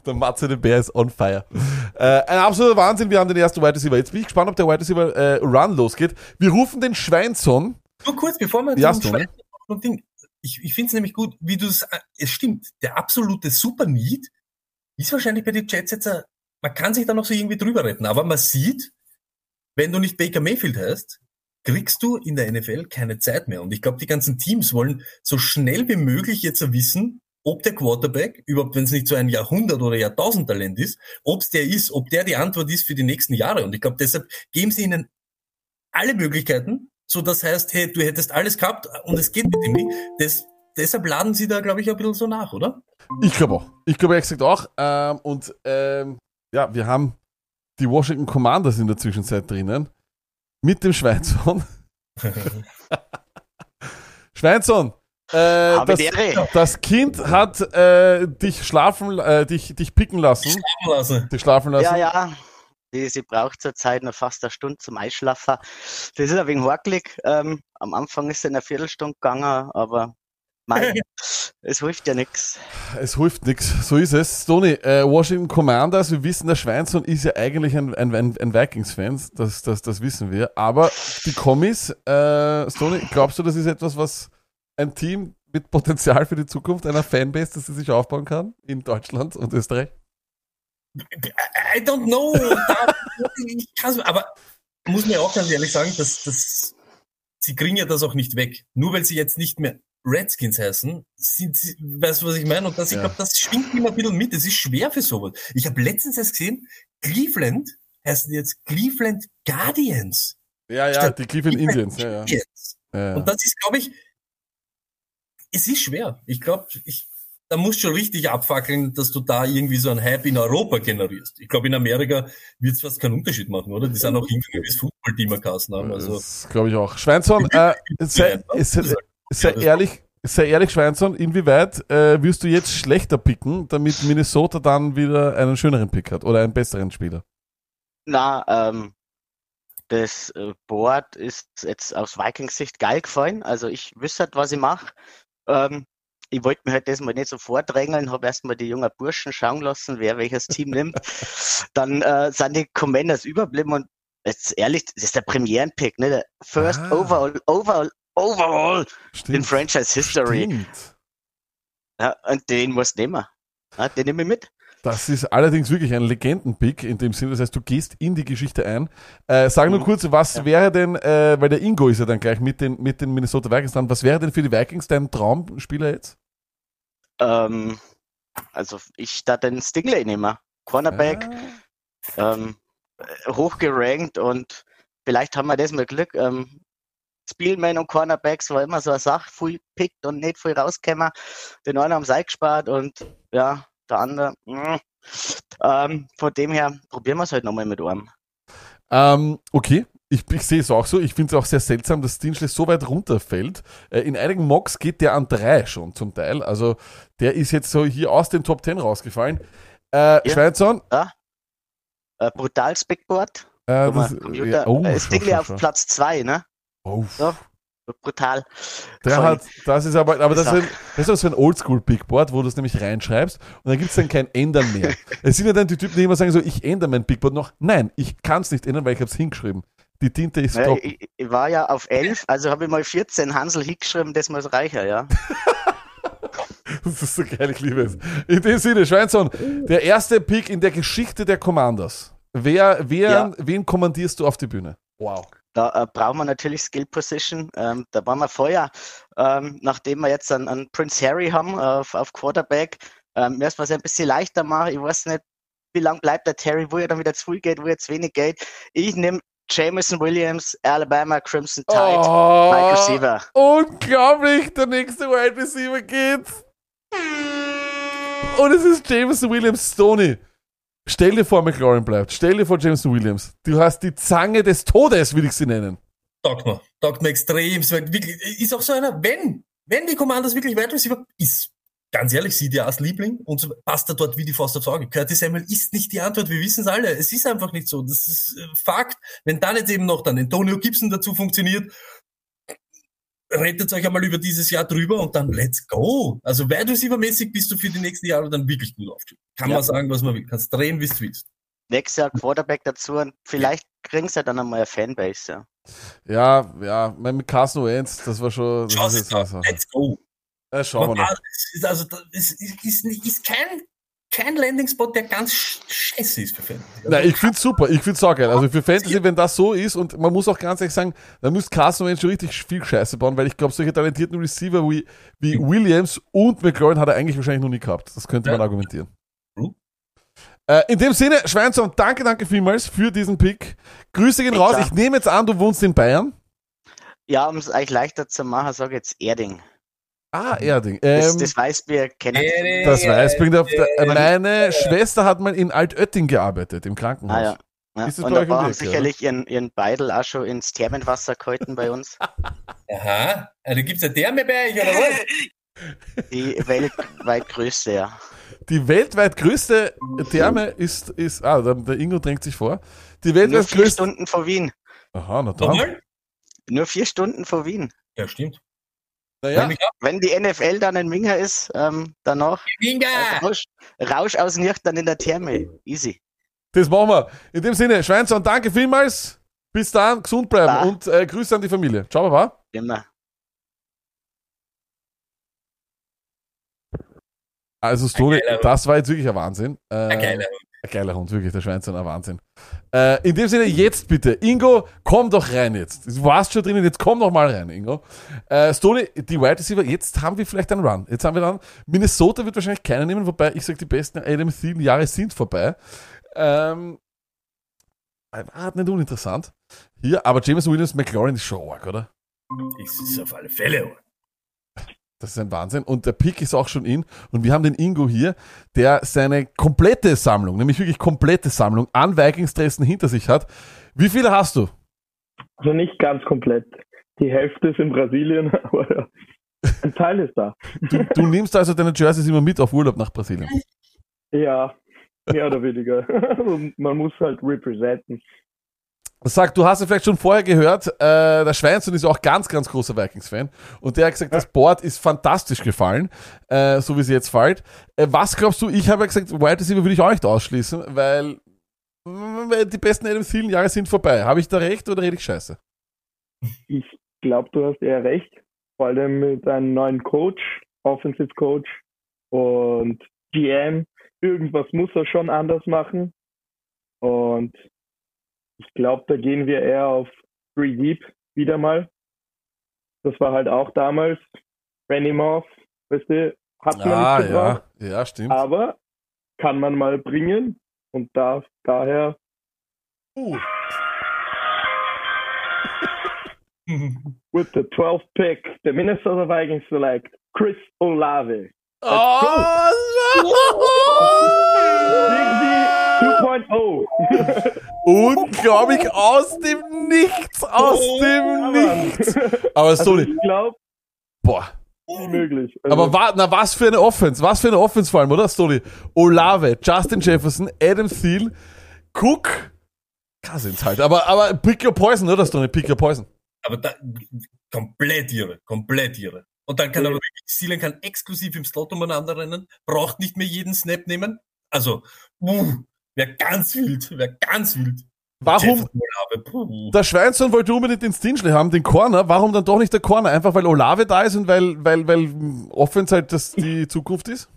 Der Matze the Bear ist on fire. Äh, ein absoluter Wahnsinn. Wir haben den ersten Wide Receiver. Jetzt bin ich gespannt, ob der Wide Receiver äh, Run losgeht. Wir rufen den Schweinson. Nur kurz, bevor wir Ja, zum noch ein Ding. Ich, ich finde es nämlich gut, wie du es, es stimmt, der absolute Super Need ist wahrscheinlich bei den Jets jetzt, ein- man kann sich da noch so irgendwie drüber retten, aber man sieht, wenn du nicht Baker Mayfield hast, kriegst du in der NFL keine Zeit mehr. Und ich glaube, die ganzen Teams wollen so schnell wie möglich jetzt wissen, ob der Quarterback, überhaupt wenn es nicht so ein Jahrhundert- oder Jahrtausend-Talent ist, ob es der ist, ob der die Antwort ist für die nächsten Jahre. Und ich glaube, deshalb geben sie ihnen alle Möglichkeiten, so das heißt, hey, du hättest alles gehabt und es geht mit dem nicht. Das, deshalb laden sie da, glaube ich, ein bisschen so nach, oder? Ich glaube auch. Ich glaube ehrlich gesagt auch. Ähm, und ähm, ja, wir haben die Washington Commanders in der Zwischenzeit drinnen. Mit dem Schweinson. Schweinson, äh, das, das Kind hat äh, dich schlafen, äh, dich, dich picken lassen. Schlafen lassen. Dich schlafen lassen. Ja, ja. Die, sie braucht zurzeit noch fast eine Stunde zum Einschlafen. Das ist ein wenig hakelig. Ähm, am Anfang ist es in einer Viertelstunde gegangen, aber mei, es hilft ja nichts. Es hilft nichts. So ist es. Tony, äh, Washington Commanders, wir wissen, der Schweinson ist ja eigentlich ein, ein, ein, ein Vikings-Fan, das, das, das wissen wir. Aber die Kommis, äh, Stoney, glaubst du, das ist etwas, was ein Team mit Potenzial für die Zukunft einer Fanbase, das sie sich aufbauen kann in Deutschland und Österreich? I don't know. Ich kann's, aber muss mir auch ganz ehrlich sagen, dass, dass sie kriegen ja das auch nicht weg. Nur weil sie jetzt nicht mehr Redskins heißen, sind weißt du, was ich meine? Und das, ich Ja. glaube, das schwingt immer ein bisschen mit. Es ist schwer für sowas. Ich habe letztens erst gesehen, Cleveland heißen jetzt Cleveland Guardians. Ja, ja, die Cleveland Indians. Ja, ja. Ja. Und das ist, glaube ich, es ist schwer. Ich glaube, ich, da musst du schon richtig abfackeln, dass du da irgendwie so einen Hype in Europa generierst. Ich glaube, in Amerika wird es fast keinen Unterschied machen, oder? Die sind auch irgendwie das Football-Team erkassen haben. Also, Das glaube ich auch. Schweinson, äh, sei, sei, sei ehrlich, sei ehrlich, Schweinson, inwieweit äh, wirst du jetzt schlechter picken, damit Minnesota dann wieder einen schöneren Pick hat oder einen besseren Spieler? Na, ähm, das äh, Board ist jetzt aus Vikings Sicht geil gefallen. Also ich wüsste, halt, was ich mache. Ähm, ich wollte mir halt das mal nicht so vordrängeln, habe erstmal die jungen Burschen schauen lassen, wer welches Team nimmt. Dann äh, sind die Commanders überblieben und jetzt ehrlich, das ist der Premierenpick, ne? Der First Ah. Overall, Overall, Overall in Franchise History. Stimmt. Ja, und den musst du nehmen. Ja, den nehme ich mit. Das ist allerdings wirklich ein Legendenpick in dem Sinne. Das heißt, du gehst in die Geschichte ein. Äh, sag nur Mhm. kurz, was Ja. wäre denn, äh, weil der Ingo ist ja dann gleich mit den, mit den Minnesota Vikings dran, was wäre denn für die Vikings dein Traumspieler jetzt? Ähm, also ich da den Stingley nehmen. Cornerback, ähm, äh, hochgerankt und vielleicht haben wir das mal Glück. Ähm, Spielman und Cornerbacks war immer so eine Sache, viel pickt und nicht viel rausgekommen. Den einen haben sie eingespart und ja, der andere. mm. Ähm, von dem her probieren wir es halt nochmal mit einem. Ähm, okay, ich, ich sehe es auch so. Ich finde es auch sehr seltsam, dass Stingley so weit runterfällt. Äh, in einigen Mocks geht der an drei schon zum Teil. Also der ist jetzt so hier aus den Top 10 rausgefallen. Äh, Ja. Schweinson, Ja? Äh, brutales Bigboard. äh, Guck mal, das, Computer. ja, oh, äh, auf. Platz zwei, ne? Oh, Ja, brutal. Der Voll. hat, das ist aber, aber das ist, ein, das ist so ein Oldschool-Bigboard, wo du es nämlich reinschreibst und dann gibt es dann kein Ändern mehr. es sind ja dann die Typen, die immer sagen so, ich ändere mein Bigboard noch. Nein, ich kann es nicht ändern, weil ich habe es hingeschrieben. Die Tinte ist Ja, trocken. ich, ich war ja auf elf, also habe ich mal 14 Hansel hingeschrieben, das muss reicher, ja. Das ist so geil, ich liebe es. In dem Sinne, Schweinson, der erste Pick in der Geschichte der Commanders. Wer, wer, Ja. wen kommandierst du auf die Bühne? Wow. Da äh, brauchen wir natürlich Skill Position. Ähm, da waren wir vorher, ähm, nachdem wir jetzt einen, einen Prince Harry haben äh, auf, auf Quarterback, ähm, müssen wir es ein bisschen leichter machen. Ich weiß nicht, wie lange bleibt der Terry, wo er dann wieder zu viel geht, wo er zu wenig geht. Ich nehme Jameson Williams, Alabama Crimson Tide, Oh, Mike Receiver. Unglaublich, der nächste Wide Receiver geht. Und es ist Jameson Williams Stoney. Stell dir vor, McLaurin bleibt. Stell dir vor, Jameson Williams. Du hast die Zange des Todes, will ich sie nennen. Taugt mir. Taugt mir extrem. Ist auch so einer, wenn, wenn die Commanders wirklich Wide Receiver ist, ganz ehrlich, als Liebling und passt er dort wie die Faust aufs Auge. Curtis Samuel ist nicht die Antwort. Wir wissen es alle. Es ist einfach nicht so. Das ist äh, Fakt. Wenn dann jetzt eben noch dann Antonio Gibson dazu funktioniert, rettet euch einmal über dieses Jahr drüber und dann let's go. Also Wide Receiver mäßig bist du für die nächsten Jahre dann wirklich gut aufgestellt. Kann Ja. man sagen, was man will. Kannst drehen, wie du willst. Nächstes Jahr Quarterback dazu und vielleicht kriegen sie dann einmal eine Fanbase. Ja. Ja, ja, mein- mit Carson Wentz, das war schon. Das ist jetzt also, Let's go. äh, schauen wir noch. Das ist also, das ist, ist, nicht- ist kein, kein Landing-Spot, der ganz sch- scheiße ist für Fans. Nein, ich find's super, ich find's saugeil. Also für Fantasy, wenn das so ist, und man muss auch ganz ehrlich sagen, da müsste Carson Wentz schon richtig viel Scheiße bauen, weil ich glaube, solche talentierten Receiver wie, wie Williams und McLaurin hat er eigentlich wahrscheinlich noch nie gehabt. Das könnte man argumentieren. Äh, in dem Sinne, Schweinson, danke, danke vielmals für diesen Pick. Grüße gehen raus. Ich nehme jetzt an, du wohnst in Bayern. Ja, um es euch leichter zu machen, sage ich jetzt Erding. Ah, Erding. Das, Ähm, das Weißbier kennen Sie. das weiß ich. Äh, Meine Schwester hat mal in Altötting gearbeitet, im Krankenhaus. Ah, ja. Ja, Ist das und da haben Ecke, sicherlich ihren, ihren Beidel auch schon ins Thermenwasser gehalten bei uns. Aha. Also gibt's eine Therme bei euch, oder was? Die weltweit größte, ja. Die weltweit größte Therme ist, ist ah, der, Ingo drängt sich vor. Die Nur weltweit vier größte. Stunden vor Wien. Aha, na dann. Nur vier Stunden vor Wien. Ja, stimmt. Naja, Wenn die NFL dann in Minga ist, ähm, danach Minga! Rausch, Rausch aus Nüchtern in der Therme. Easy. das machen wir. In dem Sinne, Schweinson, danke vielmals. Bis dann, gesund bleiben Baba. und äh, Grüße an die Familie. Ciao, Baba. Immer. Also, Story, das war jetzt wirklich ein Wahnsinn. Äh, Ein geiler Ein geiler Hund, wirklich, der Schweinson, ein Wahnsinn. Äh, in dem Sinne, jetzt bitte. Ingo, komm doch rein jetzt. Du warst schon drinnen, jetzt komm doch mal rein, Ingo. Äh, Stoney, die Wide Receiver, jetzt haben wir vielleicht einen Run. Jetzt haben wir dann, Minnesota wird wahrscheinlich keiner nehmen, wobei ich sage, die besten Adam Thielen Jahre sind vorbei. Ähm, war nicht uninteressant. Hier, aber James Williams McLaurin ist schon arg, oder? Ist auf alle Fälle. Das ist ein Wahnsinn. Und der Pick ist auch schon in. Und wir haben den Ingo hier, der seine komplette Sammlung, nämlich wirklich komplette Sammlung an Vikings-Dressen hinter sich hat. Wie viele hast du? Also nicht ganz komplett. Die Hälfte ist in Brasilien, aber ein Teil ist da. Du, du nimmst also deine Jerseys immer mit auf Urlaub nach Brasilien. Ja, mehr oder weniger. Und Man muss halt representen. Sag, du hast ja vielleicht schon vorher gehört, äh, der Schweinson ist auch ganz, ganz großer Vikings-Fan. Und der hat gesagt, das Board ist fantastisch gefallen, äh, so wie sie jetzt fällt. Äh, was glaubst du, ich habe ja gesagt, Wide Receiver würde ich auch nicht ausschließen, weil, die besten Adam Thielen Jahre sind vorbei. Habe ich da recht oder rede ich scheiße? Ich glaube, du hast eher recht. Vor allem mit einem neuen Coach, Offensive Coach und GM. Irgendwas muss er schon anders machen. Und ich glaube, da gehen wir eher auf Three Deep wieder mal. Das war halt auch damals Randy Moss, weißt du, hat man Ah, nicht ja, ja, stimmt. Aber kann man mal bringen. Und da, daher Uh. with the 12th pick, the Minnesota Vikings select Chris Olave. Oh, Big D 2.0. Unglaublich aus dem Nichts, aus dem Nichts. Aber Also Stoney, ich glaube, boah. unmöglich. Also, Aber wa, na, was für eine Offense, was für eine Offense vor allem, oder Stoney? Olave, Justin Jefferson, Adam Thiel, Cook, Cousins halt. Aber, aber pick your poison, oder Stoney? Pick your poison. Aber da, komplett irre, komplett irre. Und dann kann aber wirklich, Sealand kann exklusiv im Slot umeinander rennen, braucht nicht mehr jeden Snap nehmen. Also, uh, wäre ganz wild, wäre ganz wild. Warum? Der Schweinson wollte unbedingt den Stingley haben, den Corner. Warum dann doch nicht der Corner? Einfach weil Olave da ist und weil, weil, weil Offense halt das die Zukunft ist?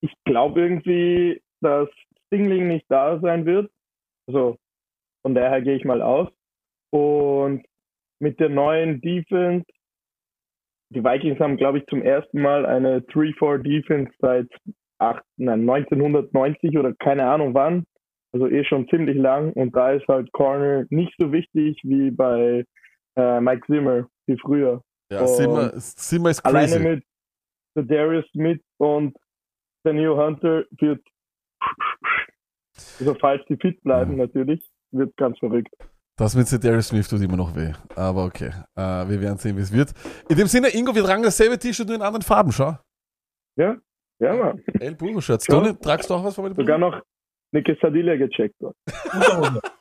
ich glaube irgendwie, dass Stingling nicht da sein wird. Also von daher gehe ich mal aus. Und mit der neuen Defense, die Vikings haben, glaube ich, zum ersten Mal eine 3-4 Defense seit acht, nein, 1990 oder keine Ahnung wann. Also eh schon ziemlich lang und da ist halt Corner nicht so wichtig wie bei äh, Mike Zimmer, wie früher. Ja, Und Zimmer, Zimmer ist Alleine crazy. mit Darius Smith und Daniel Hunter wird, also falls die fit bleiben natürlich, wird ganz verrückt. Das mit Darius Smith tut immer noch weh. Aber okay. Äh, wir werden sehen, wie es wird. In dem Sinne, Ingo, wir tragen dasselbe T-Shirt nur in anderen Farben, schau. Ja, ja, Mann. El Burro Shirts. Ja. Toni, tragst du auch was von meinem Sogar noch eine Quesadilla gecheckt.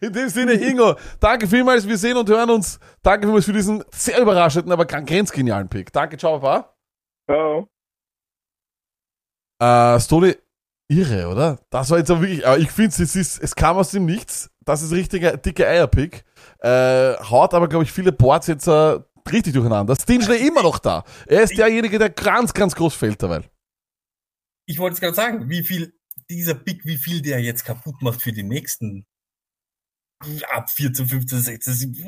In dem Sinne, Ingo, danke vielmals. Wir sehen und hören uns. Danke vielmals für diesen sehr überraschenden, aber grenzgenialen Pick. Danke, ciao, Papa. Ciao. Äh, Stoli, irre, oder? Das war jetzt auch wirklich, aber ich finde, es ist, es kam aus dem Nichts. Das ist richtiger dicke Eierpick. Äh, haut aber, glaube ich, viele Boards jetzt äh, richtig durcheinander. Stingley immer noch da. Er ist derjenige, der ganz, ganz groß fällt dabei. Ich wollte es gerade sagen, wie viel dieser Pick, wie viel der jetzt kaputt macht für die nächsten ab 14, 15, 16, 17.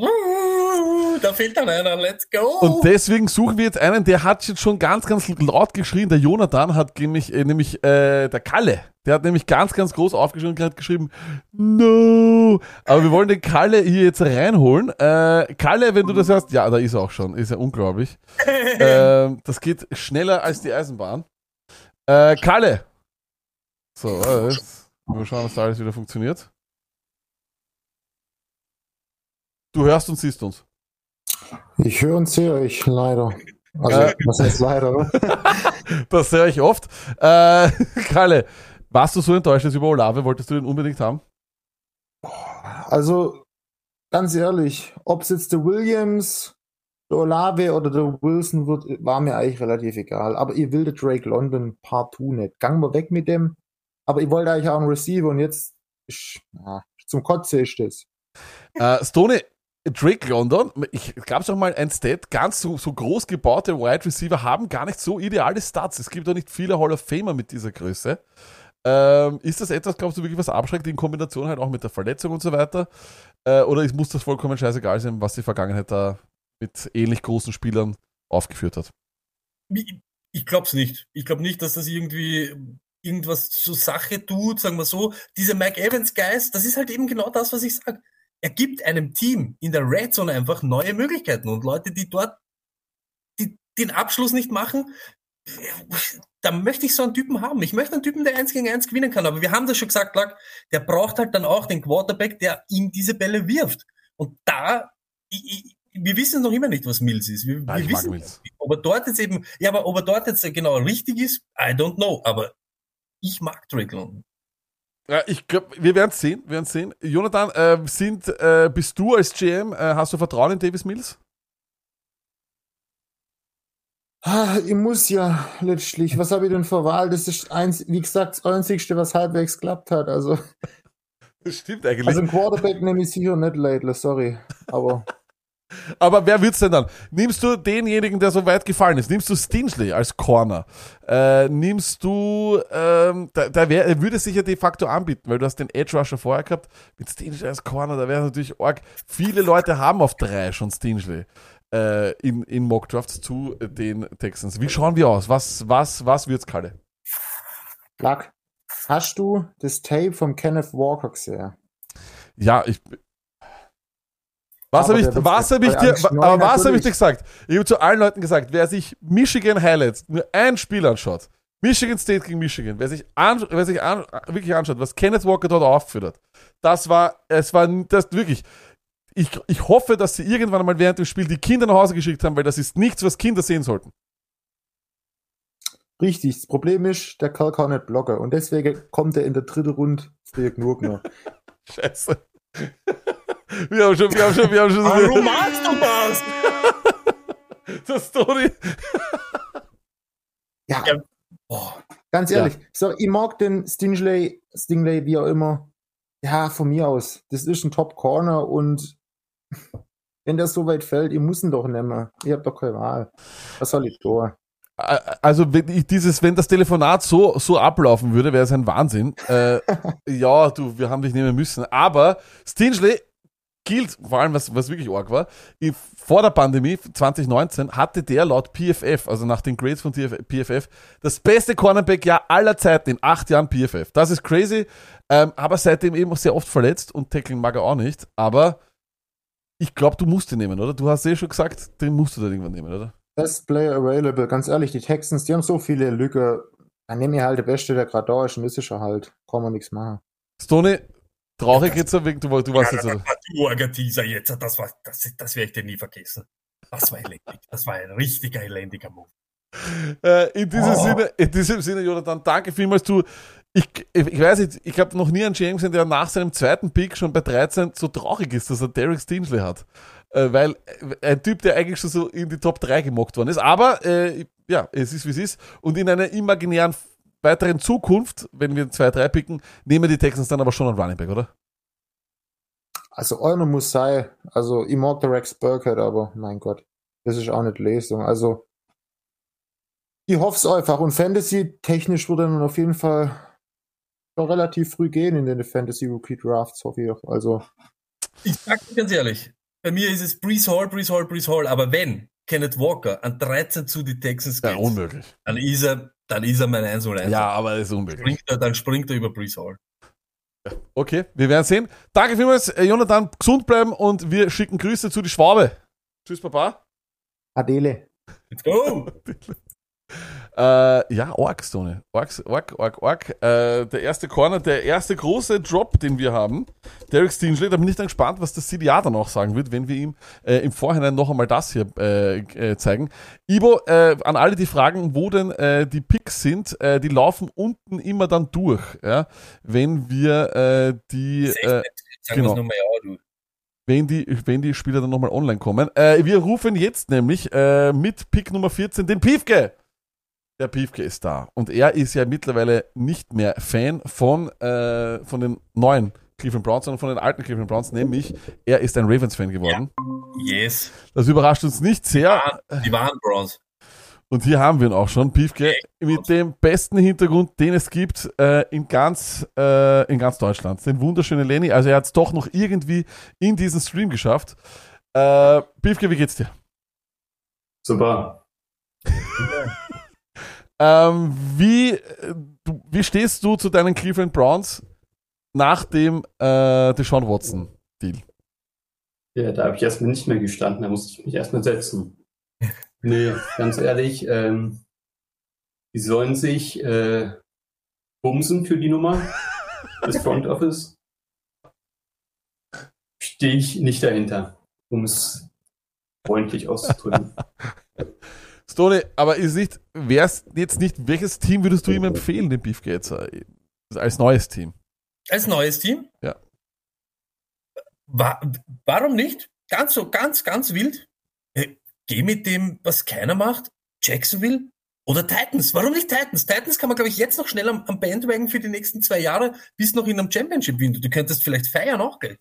Da fehlt dann einer, let's go. Und deswegen suchen wir jetzt einen, der hat jetzt schon ganz, ganz laut geschrien. Der Jonathan hat nämlich, äh, nämlich äh, der Kalle, der hat nämlich ganz, ganz groß aufgeschrieben und hat geschrieben, no. Aber wir wollen den Kalle hier jetzt reinholen. Äh, Kalle, wenn du das hörst, ja, da ist er auch schon, ist ja unglaublich. ähm, das geht schneller als die Eisenbahn. Äh, Kalle. So, äh, jetzt mal schauen, dass da alles wieder funktioniert. Du hörst und siehst uns. Ich höre und sehe euch leider. Also, Äh. was heißt leider? Das höre ich oft. Äh, Kalle, warst du so enttäuscht jetzt über Olave? Wolltest du den unbedingt haben? Also, ganz ehrlich, ob es jetzt der Williams, der Olave oder der Wilson wird, war mir eigentlich relativ egal. Aber ihr will der Drake London partout nicht. Gang mal weg mit dem. Aber ich wollte eigentlich auch einen Receiver und jetzt ist, ja, zum Kotze ist das. Äh, Stone, Drake London, ich gab es auch mal ein Stat, ganz so, so groß gebaute Wide Receiver haben gar nicht so ideale Stats. Es gibt auch nicht viele Hall of Famer mit dieser Größe. Ähm, ist das etwas, glaubst du, wirklich was abschreckt in Kombination halt auch mit der Verletzung und so weiter? Äh, oder ist, muss das vollkommen scheißegal sein, was die Vergangenheit da mit ähnlich großen Spielern aufgeführt hat? Ich, ich glaube es nicht. Ich glaube nicht, dass das irgendwie irgendwas zur Sache tut, sagen wir so. Dieser Mike Evans Geist, das ist halt eben genau das, was ich sage. Er gibt einem Team in der Red Zone einfach neue Möglichkeiten und Leute, die dort die, den Abschluss nicht machen, da möchte ich so einen Typen haben. Ich möchte einen Typen, der eins gegen eins gewinnen kann. Aber wir haben das schon gesagt, Lack, der braucht halt dann auch den Quarterback, der ihm diese Bälle wirft. Und da, ich, ich, wir wissen noch immer nicht, was Mills ist. Wir, Ja, wir wissen, Mills. ob er dort jetzt eben, ja, aber ob er dort jetzt genau richtig ist, I don't know. Aber ich mag Drake London. Ja, ich glaube, wir werden es sehen, wir werden sehen. Jonathan, äh, sind, äh, bist du als GM, äh, hast du Vertrauen in Davis Mills? Ah, ich muss ja letztlich. Was habe ich denn für Wahl? Das ist eins, wie gesagt, das Einzigste, was halbwegs geklappt hat. Also, Das stimmt eigentlich. also ein Quarterback nehme ich sicher nicht Laidler, sorry. Aber Aber wer wird's denn dann? Nimmst du denjenigen, der so weit gefallen ist? Nimmst du Stingley als Corner? Äh, nimmst du, ähm, da, da wär, er würde sich ja de facto anbieten, weil du hast den Edge Rusher vorher gehabt. Mit Stingley als Corner, da wäre natürlich arg. Viele Leute haben auf drei schon Stingley äh, in, in Mockdrafts zu den Texans. Wie schauen wir aus? Was, was, was wird's, Kalle? Lack, hast du das Tape vom Kenneth Walker gesehen? Ja, ich. Was habe ich, was hab ich dir, aber was habe ich dir gesagt? Ich habe zu allen Leuten gesagt, wer sich Michigan Highlights nur ein Spiel anschaut, Michigan State gegen Michigan, wer sich, an, wer sich an, wirklich anschaut, was Kenneth Walker dort aufgeführt hat, das war, es war das wirklich. Ich, ich hoffe, dass sie irgendwann einmal während dem Spiel die Kinder nach Hause geschickt haben, weil das ist nichts, was Kinder sehen sollten. Richtig, das Problem ist, der Kerl kann nicht blocken und deswegen kommt er in der dritten Runde genug noch. Scheiße. Wir haben schon, wir haben schon, wir haben schon. Warum magst du das? Das Story. Ja, Oh, ganz ehrlich, so, ich mag den Stingley, Stingley, wie auch immer. Ja, von mir aus. Das ist ein Top Corner und wenn der so weit fällt, ich muss ihn doch nehmen. Ich hab doch keine Wahl. Was soll ich tun? Also wenn ich dieses, wenn das Telefonat so so ablaufen würde, wäre es ein Wahnsinn. Äh, ja, du, wir haben dich nehmen müssen. Aber Stingley, gilt, vor allem was, was wirklich arg war, vor der Pandemie 2019 hatte der laut PFF, also nach den Grades von PFF, das beste Cornerback-Jahr aller Zeiten in acht Jahren PFF. Das ist crazy, ähm, aber seitdem eben auch sehr oft verletzt und tackling mag er auch nicht, aber ich glaube, du musst ihn nehmen, oder? Du hast eh schon gesagt, den musst du dann irgendwann nehmen, oder? Best Player available, ganz ehrlich, die Texans, die haben so viele Lücke. Dann nehme ich halt der Beste, der gerade da ist, und das ist er halt. Kann man nichts machen. Stoney, traurig jetzt, wegen, du, du warst ja, jetzt, das oder? war du Teaser jetzt, das war, das, das werde ich dir nie vergessen. Das war elendig. Das war ein richtiger elendiger Move. Äh, in diesem Oh. Sinne, in diesem Sinne, Jonathan, danke vielmals. Du, ich, ich, weiß nicht, ich habe noch nie einen GM gesehen, der nach seinem zweiten Pick schon bei 13 so traurig ist, dass er Derek Stingley hat. Äh, weil äh, ein Typ, der eigentlich schon so in die Top 3 gemockt worden ist. Aber ja, es ist wie es ist. Und in einer imaginären weiteren Zukunft, wenn wir 2-3 picken, nehmen die Texans dann aber schon einen Running Back, oder? Also einer muss sein. Also ich mag der Rex Burkhead, aber mein Gott, das ist auch nicht Lesung. Also ich hoffe es einfach. Und Fantasy-technisch würde dann auf jeden Fall relativ früh gehen in den Fantasy Rookie Drafts, hoffe ich. auch. Also Ich sag dir ganz ehrlich, bei mir ist es Brees Hall, Brees Hall, Brees Hall, aber wenn Kenneth Walker an 13 zu die Texans geht, Ja, unmöglich. dann ist er, dann ist er mein 1 0 Ja, aber das ist unmöglich. Springt er, dann springt er über Brees Hall. Okay, wir werden sehen. Danke vielmals, äh, Jonathan. Gesund bleiben und wir schicken Grüße zu die Schwabe. Tschüss, Papa. Adele. Let's go! Äh, ja, Ork, Stone. Ork, Ork, Ork, Ork. Äh, der erste Corner, der erste große Drop, den wir haben. Derek Stingley, da bin ich dann gespannt, was das CDA dann auch sagen wird, wenn wir ihm äh, im Vorhinein noch einmal das hier äh, äh, zeigen. Ibo, äh, an alle, die fragen, wo denn äh, die Picks sind, äh, die laufen unten immer dann durch, ja, wenn wir äh, die... Äh, genau. wenn die, wenn die Spieler dann nochmal online kommen. Äh, wir rufen jetzt nämlich äh, mit Pick Nummer 14 den Piefke. Der Piefke ist da. Und er ist ja mittlerweile nicht mehr Fan von, äh, von den neuen Cleveland Browns, sondern von den alten Cleveland Browns, nämlich er ist ein Ravens-Fan geworden. Yes. Das überrascht uns nicht sehr. Die waren Browns. Und hier haben wir ihn auch schon, Piefke, mit dem besten Hintergrund, den es gibt äh, in, ganz, äh, in ganz Deutschland. Den wunderschönen Lenny. Also er hat es doch noch irgendwie in diesen Stream geschafft. Äh, Piefke, wie geht's dir? Super. Ähm, wie, äh, wie stehst du zu deinen Cleveland Browns nach dem äh, Deshaun Watson Deal? Ja, da habe ich erstmal nicht mehr gestanden, da musste ich mich erstmal setzen. Nee, ganz ehrlich, ähm, die sollen sich äh, bumsen für die Nummer des Front Office. Stehe ich nicht dahinter, um es freundlich auszudrücken. Stone, aber ist nicht, wär's jetzt nicht, welches Team würdest du ihm empfehlen, den jetzt äh, als neues Team? Als neues Team? Ja. Wa warum nicht? Ganz so, ganz, ganz wild. Äh, Geh mit dem, was keiner macht. Jacksonville oder Titans. Warum nicht Titans? Titans kann man, glaube ich, jetzt noch schnell am, am Bandwagon für die nächsten zwei Jahre bis noch in einem Championship-Window. Du könntest vielleicht feiern auch, gell?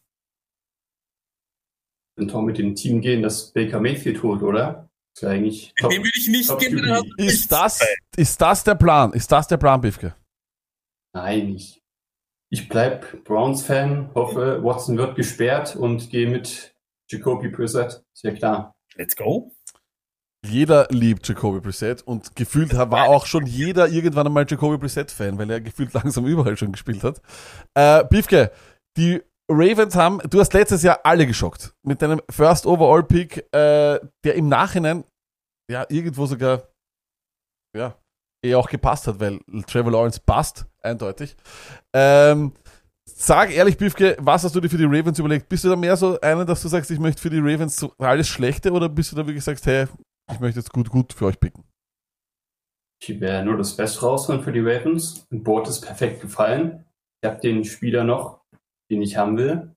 Und auch mit dem Team gehen, das Baker Mayfield holt, oder? Ist ja eigentlich Mit dem würde ich nicht top hat Ist das, ist das der Plan? Ist das der Plan, Beefke? Nein, ich, ich bleib Browns-Fan, hoffe, Watson wird gesperrt und gehe mit Jacoby Brissett. Ist ja klar. Let's go. Jeder liebt Jacoby Brissett und gefühlt war auch schon jeder irgendwann einmal Jacoby Brissett-Fan, weil er gefühlt langsam überall schon gespielt hat. Äh, Biefke, die Ravens haben, du hast letztes Jahr alle geschockt mit deinem First Overall Pick, äh, der im Nachhinein ja irgendwo sogar ja eh auch gepasst hat, weil Trevor Lawrence passt eindeutig. Ähm, sag ehrlich, Biefke, was hast du dir für die Ravens überlegt? Bist du da mehr so einer, dass du sagst, ich möchte für die Ravens so alles Schlechte oder bist du da wirklich sagst, hey, ich möchte jetzt gut, gut für euch picken? Ich werde nur das Beste rausholen für die Ravens. Und Board ist perfekt gefallen. Ich habe den Spieler noch, den ich haben will.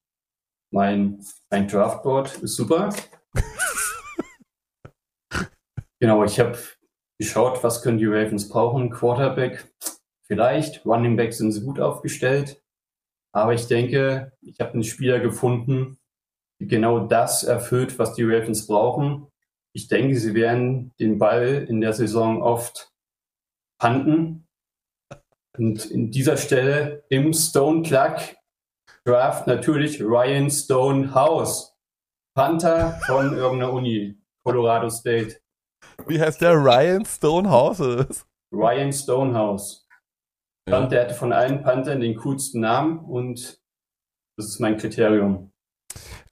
Mein, mein Draftboard ist super. genau, ich habe geschaut, was können die Ravens brauchen. Quarterback vielleicht, Running Back sind sie gut aufgestellt. Aber ich denke, ich habe einen Spieler gefunden, der genau das erfüllt, was die Ravens brauchen. Ich denke, sie werden den Ball in der Saison oft panten. Und in dieser Stelle im Stone Clark Draft natürlich Ryan Stonehouse. Panther von irgendeiner Uni. Colorado State. Wie heißt der? Ryan Stonehouse? Ryan Stonehouse. Ich fand, der hatte von allen Panthern den coolsten Namen und das ist mein Kriterium.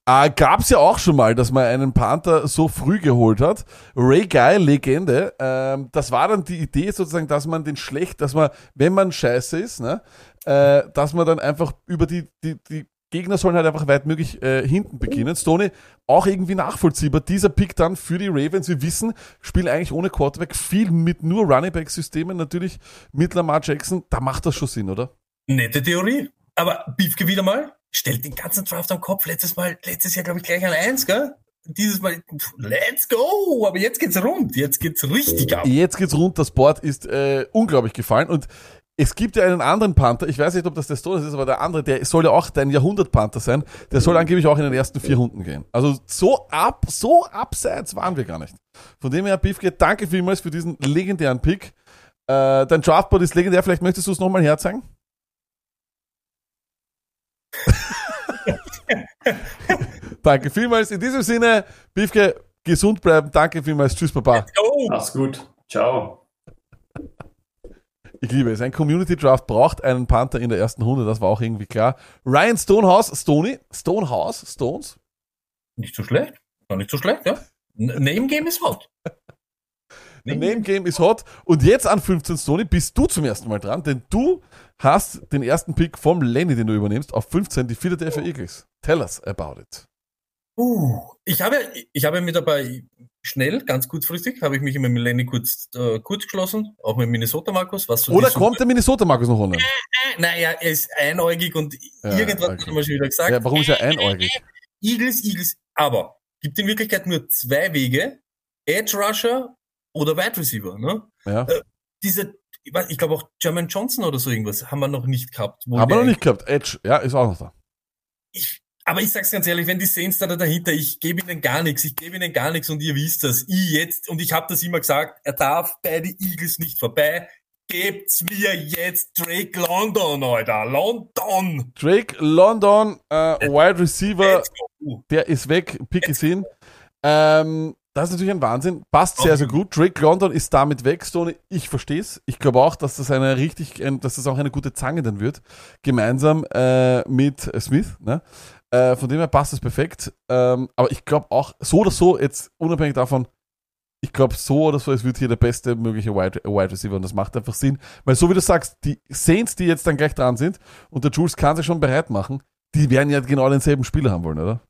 Äh, gab's ja auch schon mal, dass man einen Panther so früh geholt hat. Ray Guy, Legende. Ähm, das war dann die Idee sozusagen, dass man den schlecht, dass man, wenn man scheiße ist, ne, äh, dass man dann einfach über die, die, die Gegner sollen halt einfach weit möglich äh, hinten beginnen. Stoney, auch irgendwie nachvollziehbar. Dieser Pick dann für die Ravens, wir wissen, spielen eigentlich ohne Quarterback, viel mit nur Running Back Systemen, natürlich mit Lamar Jackson, da macht das schon Sinn, oder? Nette Theorie. Aber Biefke wieder mal, stellt den ganzen Draft am Kopf. Letztes Mal, letztes Jahr, glaube ich, gleich an eins, gell? Dieses Mal, let's go! Aber jetzt geht's rund. Jetzt geht's richtig ab. Jetzt geht's rund, das Board ist äh, unglaublich gefallen und es gibt ja einen anderen Panther, ich weiß nicht, ob das der Stones ist, aber der andere, der soll ja auch dein Jahrhundert-Panther sein, der soll angeblich auch in den ersten vier Runden gehen. Also so ab, so abseits waren wir gar nicht. Von dem her, Biefke, danke vielmals für diesen legendären Pick. Äh, dein Draftboard ist legendär, vielleicht möchtest du es nochmal herzeigen? danke vielmals. In diesem Sinne, Biefke, gesund bleiben. Danke vielmals. Tschüss, Papa. Mach's gut. Ciao. Ich liebe es. Ein Community Draft braucht einen Panther in der ersten Runde, das war auch irgendwie klar. Ryan Stonehouse, Stoney, Stonehouse, Stones. Nicht so schlecht. Gar nicht so schlecht, ja. Name Game ist hot. Name Game ist hot. Und jetzt an 15 Stoney bist du zum ersten Mal dran, denn du hast den ersten Pick vom Lenny, den du übernimmst, auf 15, die Philadelphia Eagles. Tell us about it. Uh, ich habe, ich habe mir dabei schnell, ganz kurzfristig, habe ich mich immer mit Lenny kurz, äh, kurz geschlossen, auch mit Minnesota Markus. Was so Oder kommt der Minnesota Markus noch online? Äh, Naja, er ist einäugig und Ja, irgendwann okay. hat man schon wieder gesagt. Ja, warum ist er einäugig? Eagles, Eagles. Aber gibt in Wirklichkeit nur zwei Wege. Edge Rusher oder Wide Receiver. Ne? Ja. Äh, diese, ich weiß- ich glaube auch German Johnson oder so irgendwas haben wir noch nicht gehabt. Haben wir noch nicht gehabt. Edge, ja, ist auch noch da. aber ich sag's ganz ehrlich, wenn die Saints da dahinter, ich gebe ihnen gar nichts, ich gebe ihnen gar nichts und ihr wisst das. Ich jetzt, und ich habe das immer gesagt, er darf bei den Eagles nicht vorbei. Gebt's mir jetzt Drake London, Alter. London! Drake London, äh, Wide Receiver, der ist weg, Pick ist hin. Ähm, das ist natürlich ein Wahnsinn. Passt sehr, sehr gut. Drake London ist damit weg, Stoney. Ich verstehe es. Ich glaube auch, dass das eine richtig, dass das auch eine gute Zange dann wird. Gemeinsam äh, mit Smith. Ne? Äh, von dem her passt es perfekt. Ähm, aber ich glaube auch, so oder so, jetzt unabhängig davon, ich glaube, so oder so, es wird hier der beste mögliche Wide, Wide Receiver und das macht einfach Sinn. Weil so wie du sagst, die Saints, die jetzt dann gleich dran sind und der Jules kann sich schon bereit machen, die werden ja genau denselben Spieler haben wollen, oder?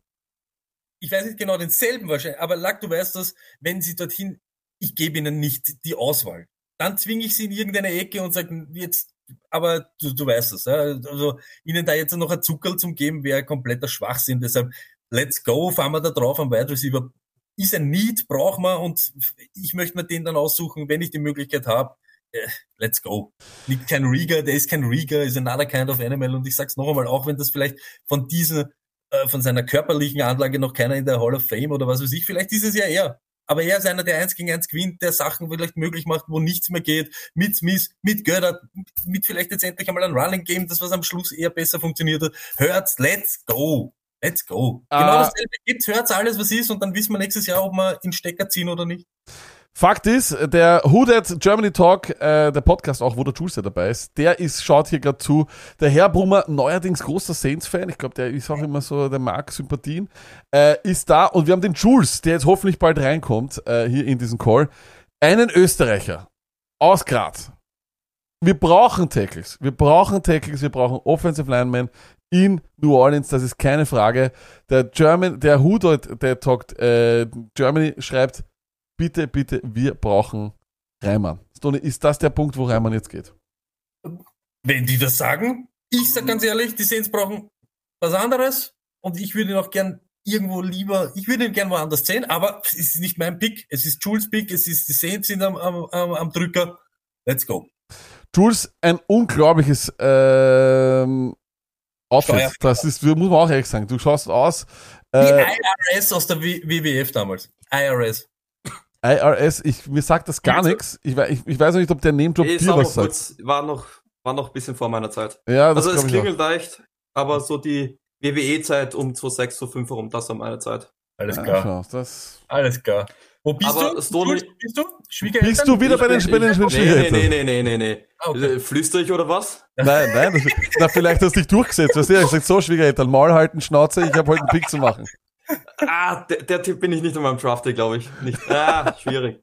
Ich weiß nicht genau denselben wahrscheinlich, aber Lack, du weißt das, wenn sie dorthin, ich gebe ihnen nicht die Auswahl. Dann zwinge ich sie in irgendeine Ecke und sage, jetzt, aber du, du weißt das, ja? also ihnen da jetzt noch ein Zuckerl zum geben, wäre kompletter Schwachsinn. Deshalb, let's go, fahren wir da drauf am Wide Receiver. Ist ein Need, braucht man und ich möchte mir den dann aussuchen, wenn ich die Möglichkeit habe. Äh, let's go. Nicht kein Rieger, der ist kein Rieger, ist another kind of animal und ich sag's noch einmal, auch wenn das vielleicht von dieser, äh, von seiner körperlichen Anlage noch keiner in der Hall of Fame oder was weiß ich, vielleicht ist es ja er. Aber er ist einer, der eins gegen eins gewinnt, der Sachen vielleicht möglich macht, wo nichts mehr geht, mit Smith, mit Götter, mit vielleicht jetzt endlich einmal ein Running Game, das was am Schluss eher besser funktioniert hat. Hört's, let's go. Let's go. Genau Ah. dasselbe gibt's, hört's alles, was ist, und dann wissen wir nächstes Jahr, ob wir in Stecker ziehen oder nicht. Fakt ist, der Who That Germany Talk, äh, der Podcast auch, wo der Jules ja dabei ist, der ist, schaut hier gerade zu. Der Herr Brummer, neuerdings großer Saints-Fan, ich glaube, der ist auch immer so, der mag Sympathien, äh, ist da und wir haben den Jules, der jetzt hoffentlich bald reinkommt, äh, hier in diesen Call. Einen Österreicher aus Graz. Wir brauchen Tackles. Wir brauchen Tackles, wir brauchen Offensive Linemen in New Orleans, das ist keine Frage. Der German, der Who That Talk äh, Germany schreibt, bitte, bitte, wir brauchen Reimann. Stone, ist das der Punkt, wo Reimann jetzt geht? Wenn die das sagen, ich sag ganz ehrlich, die Saints brauchen was anderes und ich würde ihn auch gern irgendwo lieber, ich würde ihn gern woanders sehen, aber es ist nicht mein Pick, es ist Jules Pick, es ist die Saints sind am, am, am, am Drücker. Let's go. Jules, ein unglaubliches ähm, Outfit. Das ist, muss man auch ehrlich sagen. Du schaust aus. Die Äh, IRS aus der W- WWF damals. IRS. IRS, ich, mir sagt das gar nichts. Ich, ich, ich weiß noch nicht, ob der Name Drop Ist dir was sagt. kurz, war noch, war noch ein bisschen vor meiner Zeit. Ja, das also es klingelt leicht. aber so die WWE-Zeit um 2006, 2005 herum, das war meine Zeit. Alles Ja, klar. schau, das Alles klar. Wo bist Aber du? Stoney- Bist du? Schwiegereltern? Bist du wieder bei den, bei den Nee, nee, Schwiegereltern? nee, nee, nee, nee, nee. Ah, okay. Flüster ich oder was? Nein, nein, das, na, vielleicht hast du dich durchgesetzt. Weißt du, ich sag so, Schwiegereltern, Maul halten, Schnauze, ich habe heute einen Pick zu machen. Ah, der, der Tipp bin ich nicht in meinem Draft, glaube ich. Nicht. Ah, schwierig.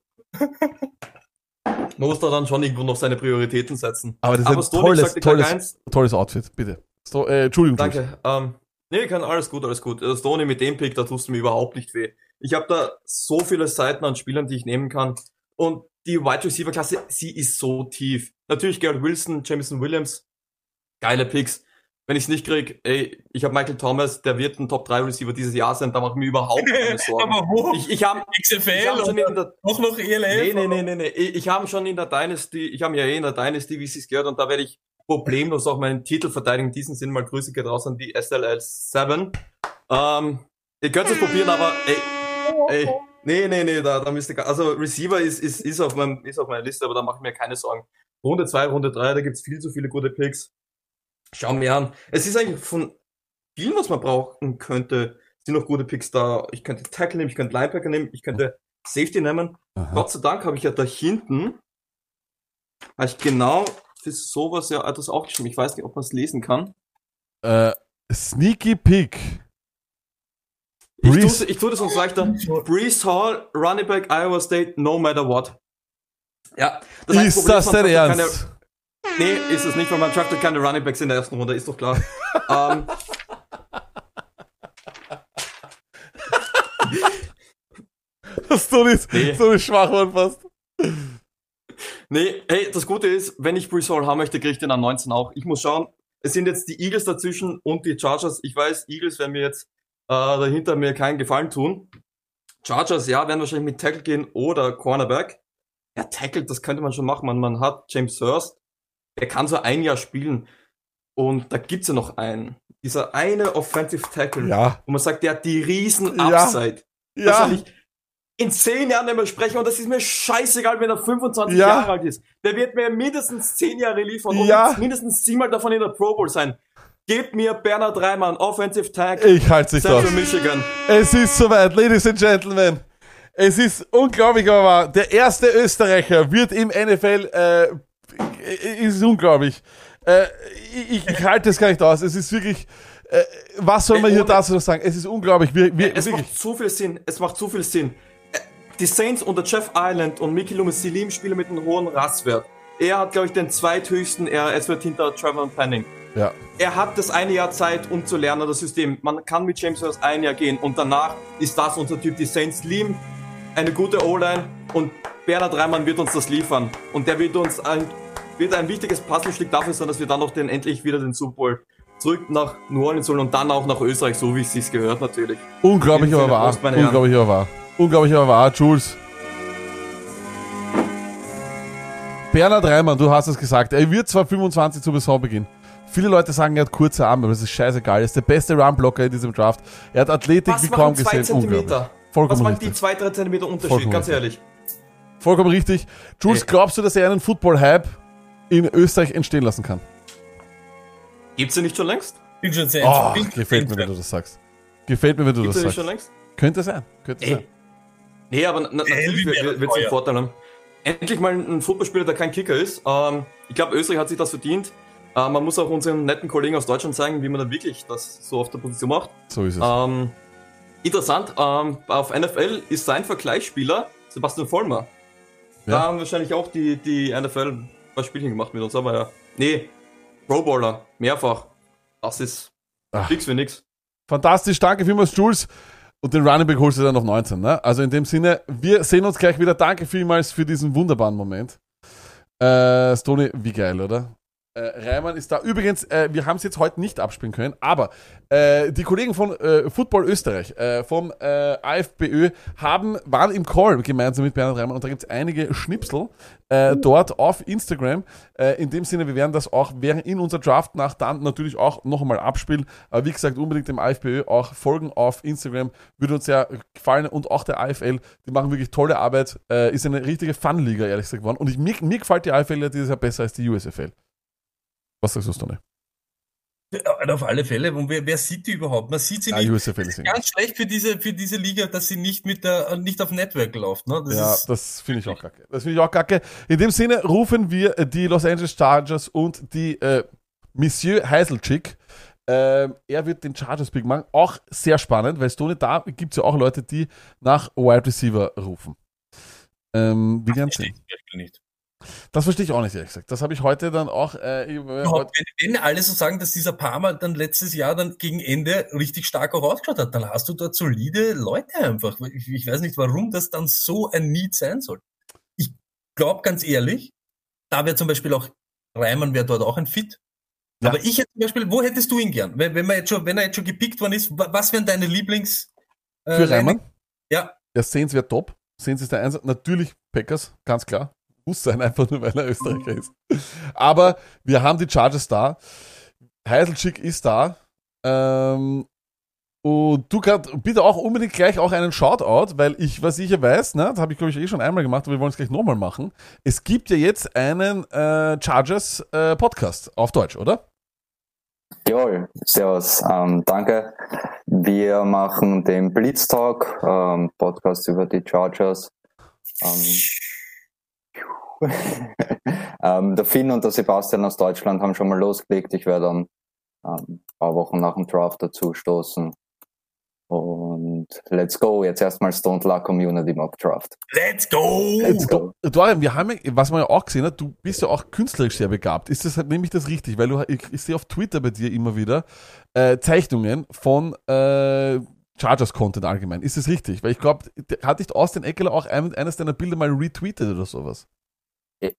Man muss da dann schon irgendwo noch seine Prioritäten setzen. Aber das ist ein Stone, ich tolles, tolles, eins. tolles Outfit, bitte. So, äh, Entschuldigung. Danke. Ähm, nee, kann alles gut, alles gut. Äh, Stoney mit dem Pick, da tust du mir überhaupt nicht weh. Ich habe da so viele Seiten an Spielern, die ich nehmen kann. Und die Wide Receiver Klasse, sie ist so tief. Natürlich Garrett Wilson, Jameson Williams, geile Picks. Wenn ich es nicht krieg, ey, ich habe Michael Thomas, der wird ein Top 3 Receiver dieses Jahr sein, da mache ich mir überhaupt keine Sorgen. Aber wo? Ich, ich habe XFL ich hab schon in der, doch noch ELF? Nee, nee, nee, nee, nee. Ich, ich habe schon in der Dynasty, ich habe ja eh in der Dynasty, wie es gehört, und da werde ich problemlos auch meinen Titel verteidigen. In diesem Sinn mal Grüße geht raus an die SLL 7. Ähm, ihr könnt es probieren, aber ey, ey, nee, nee, nee, da, da müsst ihr, also Receiver ist, ist, ist auf meinem, ist auf meiner Liste, aber da mache ich mir keine Sorgen. Runde 2, Runde 3, da gibt's viel zu viele gute Picks. Schau mir an. Es ist eigentlich von vielen, was man brauchen könnte, sind noch gute Picks da. Ich könnte Tackle nehmen, ich könnte Linebacker nehmen, ich könnte Safety nehmen. Gott sei Dank habe ich ja da hinten, habe ich genau für sowas ja etwas aufgeschrieben. Ich weiß nicht, ob man es lesen kann. Äh, Sneaky Pick. Ich tue, Breeze- ich tue das uns leichter. Brees Hall, Running Back, Iowa State, no matter what. Ja, Ist einzige das man dein draftet Ernst? Nee, ist es nicht, weil man draftet keine Running Backs in der ersten Runde, ist doch klar. ähm, Das tut nicht, Nee. so nicht schwach waren fast. Nee, hey, das Gute ist, wenn ich Brees Hall haben möchte, kriege ich den an 19 auch. Ich muss schauen, es sind jetzt die Eagles dazwischen und die Chargers. Ich weiß, Eagles werden mir jetzt äh, dahinter mir keinen Gefallen tun. Chargers, ja, werden wahrscheinlich mit Tackle gehen oder Cornerback. Ja, Tackle, das könnte man schon machen. Man, man hat James Hurst, der kann so ein Jahr spielen. Und da gibt's ja noch einen. Dieser eine Offensive Tackle, Ja. wo man sagt, der hat die riesen Ja. Upside. Ja. Das ich in zehn Jahren nicht mehr sprechen und das ist mir scheißegal, wenn er 25 Ja. Jahre alt ist. Der wird mir mindestens zehn Jahre liefern und Ja. mindestens siebenmal davon in der Pro Bowl sein. Gebt mir Bernhard Reimann, Offensive Tag. Ich halte Central aus. Michigan. Es ist soweit, Ladies and Gentlemen. Es ist unglaublich, aber der erste Österreicher wird im NFL, äh, ist unglaublich. Äh, ich, ich halte es gar nicht aus. Es ist wirklich, äh, was soll man Ey, hier dazu noch sagen? Es ist unglaublich. Wir, wir, Es wirklich. macht so viel Sinn. Es macht so viel Sinn. Äh, Die Saints unter Jeff Island und Mickey Loomis Selim spielen mit einem hohen Rasswert. Er hat, glaube ich, den zweithöchsten RS-Wert hinter Trevor Penning. Ja. Er hat das eine Jahr Zeit, um zu lernen, das System. Man kann mit James Hurst ein Jahr gehen und danach ist das unser Typ. Die Saints lieben eine gute O-Line und Bernhard Reimann wird uns das liefern. Und der wird uns ein, wird ein wichtiges Puzzlestück dafür sein, dass wir dann noch den, endlich wieder den Super Bowl zurück nach New Orleans holen und dann auch nach Österreich, so wie es sich gehört natürlich. Unglaublich, aber wahr. Unglaublich, aber wahr. Unglaublich, aber wahr. Jules. Bernhard Reimann, du hast es gesagt. Er wird zwar 25 zu Saisonbeginn. Viele Leute sagen, er hat kurze Arme, aber das ist scheißegal. Er ist der beste Runblocker in diesem Draft. Er hat Athletik Was wie kaum zwei gesehen. Zentimeter? Was Vollkommen machen richtig. die zwei, drei Zentimeter Unterschied? Vollkommen Ganz richtig. ehrlich. Vollkommen richtig. Jules, glaubst du, dass er einen Football-Hype in Österreich entstehen lassen kann? Gibt's den nicht schon längst? Bin schon sehr Oh, gefällt mir, wenn du das sagst. Gefällt mir, wenn du Gibt's das sagst. schon längst? Könnte sein. Könnte Ey. sein. Nee, aber na, natürlich wird es einen. Vorteil haben. Endlich mal ein Fußballspieler, der kein Kicker ist. Ähm, ich glaube, Österreich hat sich das verdient. Äh, man muss auch unseren netten Kollegen aus Deutschland zeigen, wie man dann wirklich das so auf der Position macht. So ist es. Ähm, interessant, ähm, auf NFL ist sein Vergleichsspieler Sebastian Vollmer. Da Ja. haben wahrscheinlich auch die, die NFL paar Spielchen gemacht mit uns, aber ja. Nee, Pro Bowler, mehrfach. Das ist Ach. nix für nix. Fantastisch, danke vielmals, Jules. Und den Running Back holst du dann auf 19. Ne? Also in dem Sinne, wir sehen uns gleich wieder. Danke vielmals für diesen wunderbaren Moment. Äh, Stony, wie geil, oder? Äh, Reimann ist da. Übrigens, äh, wir haben es jetzt heute nicht abspielen können, aber äh, die Kollegen von äh, Football Österreich, äh, vom äh, AFBÖ, haben, waren im Call gemeinsam mit Bernhard Reimann und da gibt es einige Schnipsel äh, dort auf Instagram. Äh, in dem Sinne, wir werden das auch während in unserer Draft nach dann natürlich auch noch einmal abspielen. Aber wie gesagt, unbedingt dem AFBÖ auch folgen auf Instagram. Würde uns sehr gefallen und auch der AFL, die machen wirklich tolle Arbeit. Ist eine richtige Fun-Liga, ehrlich gesagt, geworden. Und ich, mir, mir gefällt die AFL ja dieses Jahr besser als die USFL. Was sagst du, Stoney? Ja, Auf alle Fälle. Und wer, wer sieht die überhaupt? Man sieht sie Ah, nicht. Das ist ganz schlecht für diese, für diese Liga, dass sie nicht mit der, nicht auf Network läuft. Ne? Das ja, das finde ich auch kacke. Das finde ich auch kacke. In dem Sinne rufen wir äh, die Los Angeles Chargers und die äh, Monsieur Heiselchick. Ähm, er wird den Chargers Big machen. Auch sehr spannend, weil Stone, da gibt es ja auch Leute, die nach Wide Receiver rufen. Ähm, wir werden sehen. nicht. Das verstehe ich auch nicht, ehrlich gesagt. Das habe ich heute dann auch. Äh, Überhaupt, wenn, wenn alle so sagen, dass dieser Palmer dann letztes Jahr dann gegen Ende richtig stark auch ausgeschaut hat, dann hast du dort solide Leute einfach. Ich, ich weiß nicht, warum das dann so ein Need sein soll. Ich glaube ganz ehrlich, da wäre zum Beispiel auch Reimann wäre dort auch ein Fit. Aber ich hätte zum Beispiel, wo hättest du ihn gern? Wenn, wenn, man jetzt schon, wenn er jetzt schon gepickt worden ist, wa- was wären deine Lieblings? äh, Für Reimann? Ja. Der Saints wäre top. Saints ist der Einsatz. Natürlich Packers, ganz klar. Muss sein, einfach nur weil er Österreicher ist. Aber wir haben die Chargers da. Heiselchick ist da. Ähm, und du kannst bitte auch unbedingt gleich auch einen Shoutout, weil ich, was ich ja weiß, ne, das habe ich glaube ich eh schon einmal gemacht, aber wir wollen es gleich nochmal machen. Es gibt ja jetzt einen äh, Chargers äh, Podcast auf Deutsch, oder? Jawohl, servus, ähm, danke. Wir machen den Blitz Talk, ähm, Podcast über die Chargers. Ähm, ähm, der Finn und der Sebastian aus Deutschland haben schon mal losgelegt. Ich werde dann ähm, ein paar Wochen nach dem Draft dazu stoßen. Und let's go. Jetzt erstmal Stone Luck Community Mock Draft. Let's go! Let's go. Dorian, wir haben ja, was man ja auch gesehen hat, du bist ja auch künstlerisch sehr begabt. Ist das nämlich das richtig? Weil du, ich, ich sehe auf Twitter bei dir immer wieder äh, Zeichnungen von äh, Chargers-Content allgemein. Ist das richtig? Weil ich glaube, hat nicht Austin Eckler auch ein, eines deiner Bilder mal retweetet oder sowas?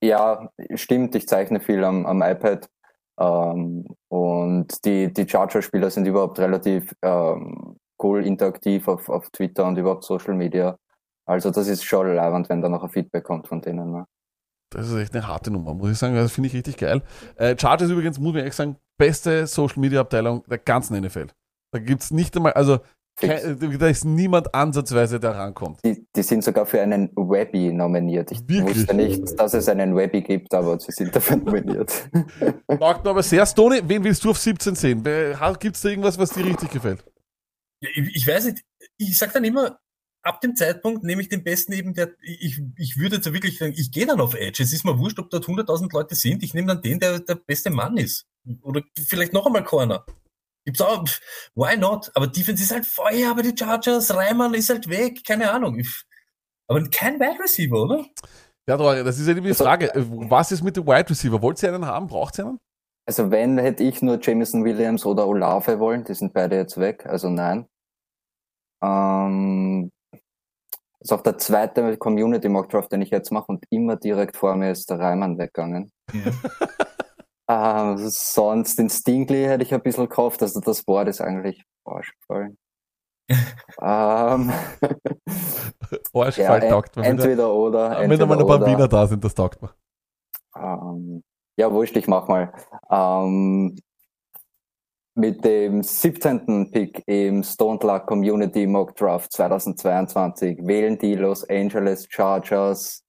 Ja, stimmt. Ich zeichne viel am, am iPad. Ähm, und die, die Charger-Spieler sind überhaupt relativ ähm, cool interaktiv auf, auf Twitter und überhaupt Social Media. Also das ist schon leibend, wenn da noch ein Feedback kommt von denen. Ne? Das ist echt eine harte Nummer, muss ich sagen. Das finde ich richtig geil. Äh, Chargers übrigens, muss man echt sagen, beste Social-Media-Abteilung der ganzen NFL. Da gibt es nicht einmal, also kein, da ist niemand ansatzweise, der rankommt. Die, die sind sogar für einen Webby nominiert. Ich Wirklich? wusste nicht, dass es einen Webby gibt, aber sie sind dafür nominiert. Mir aber sehr. Stoney, wen willst du auf 17 sehen? Gibt es da irgendwas, was dir richtig gefällt? Ja, ich, ich weiß nicht, ich sag dann immer, ab dem Zeitpunkt nehme ich den besten eben, der, ich, ich würde jetzt wirklich sagen, ich gehe dann auf Edge. Es ist mir wurscht, ob dort 100.000 Leute sind. Ich nehme dann den, der der beste Mann ist. Oder vielleicht noch einmal Corner. Gibt's auch, why not? Aber Defense ist halt Feuer, aber die Chargers, Reimann ist halt weg, keine Ahnung. Ich, aber kein Wide Receiver, oder? Ja, das ist ja die Frage. Äh, Was ist mit dem Wide Receiver? Wollt ihr einen haben? Braucht ihr einen? Also wenn, hätte ich nur Jameson Williams oder Olave wollen. Die sind beide jetzt weg, also nein. Ähm, also auch der zweite Community Mock Draft, den ich jetzt mache und immer direkt vor mir ist der Reimann weggegangen. Ähm, sonst den Stingley hätte ich ein bisschen gekauft, also das Wort ist eigentlich Arschgefallen. ähm, Arschgefallen ja, taugt. Wenn Entweder oder. Wenn da entweder mal ein paar. Wiener da sind, das taugt mir. Ähm, ja, wurscht, ich mach mal. Ähm, mit dem 17. Pick im Stone Luck Community Mock Draft 2022 wählen die Los Angeles Chargers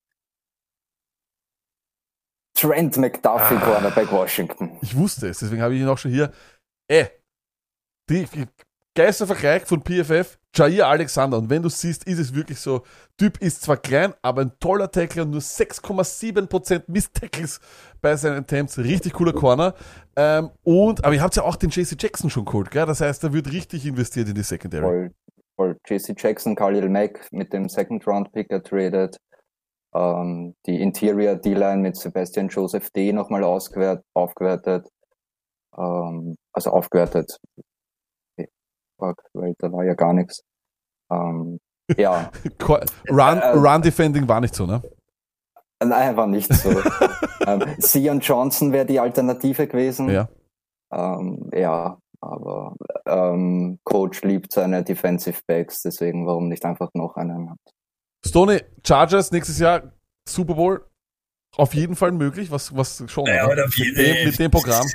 Trent McDuffie, Cornerback Washington. Ich wusste es, deswegen habe ich ihn auch schon hier. Äh, die geilster Vergleich von PFF, Jair Alexander. Und wenn du siehst, ist es wirklich so. Typ ist zwar klein, aber ein toller Tackler und nur 6,7% Miss-Tackles bei seinen Attempts. Richtig cooler Corner. Ähm, und, aber ihr habt ja auch den JC Jackson schon geholt, gell? Das heißt, da wird richtig investiert in die Secondary. Voll, voll. JC Jackson, Khalil Mack mit dem Second Round Pick ertradet. Ähm, die Interior D-Line mit Sebastian Joseph D nochmal aufgewertet. Ähm, also aufgewertet. Weil da war ja gar nichts. Ähm, ja. Run, Äh, Run Defending war nicht so, ne? Nein, war nicht so. ähm, Sion Johnson wäre die Alternative gewesen. Ja. Ähm, ja, aber ähm, Coach liebt seine Defensive Backs, deswegen warum nicht einfach noch einen? Stoney, Chargers nächstes Jahr Super Bowl. Auf jeden Fall möglich, was, was schon. Ja, oder? auf jeden- mit, dem, mit dem Programm.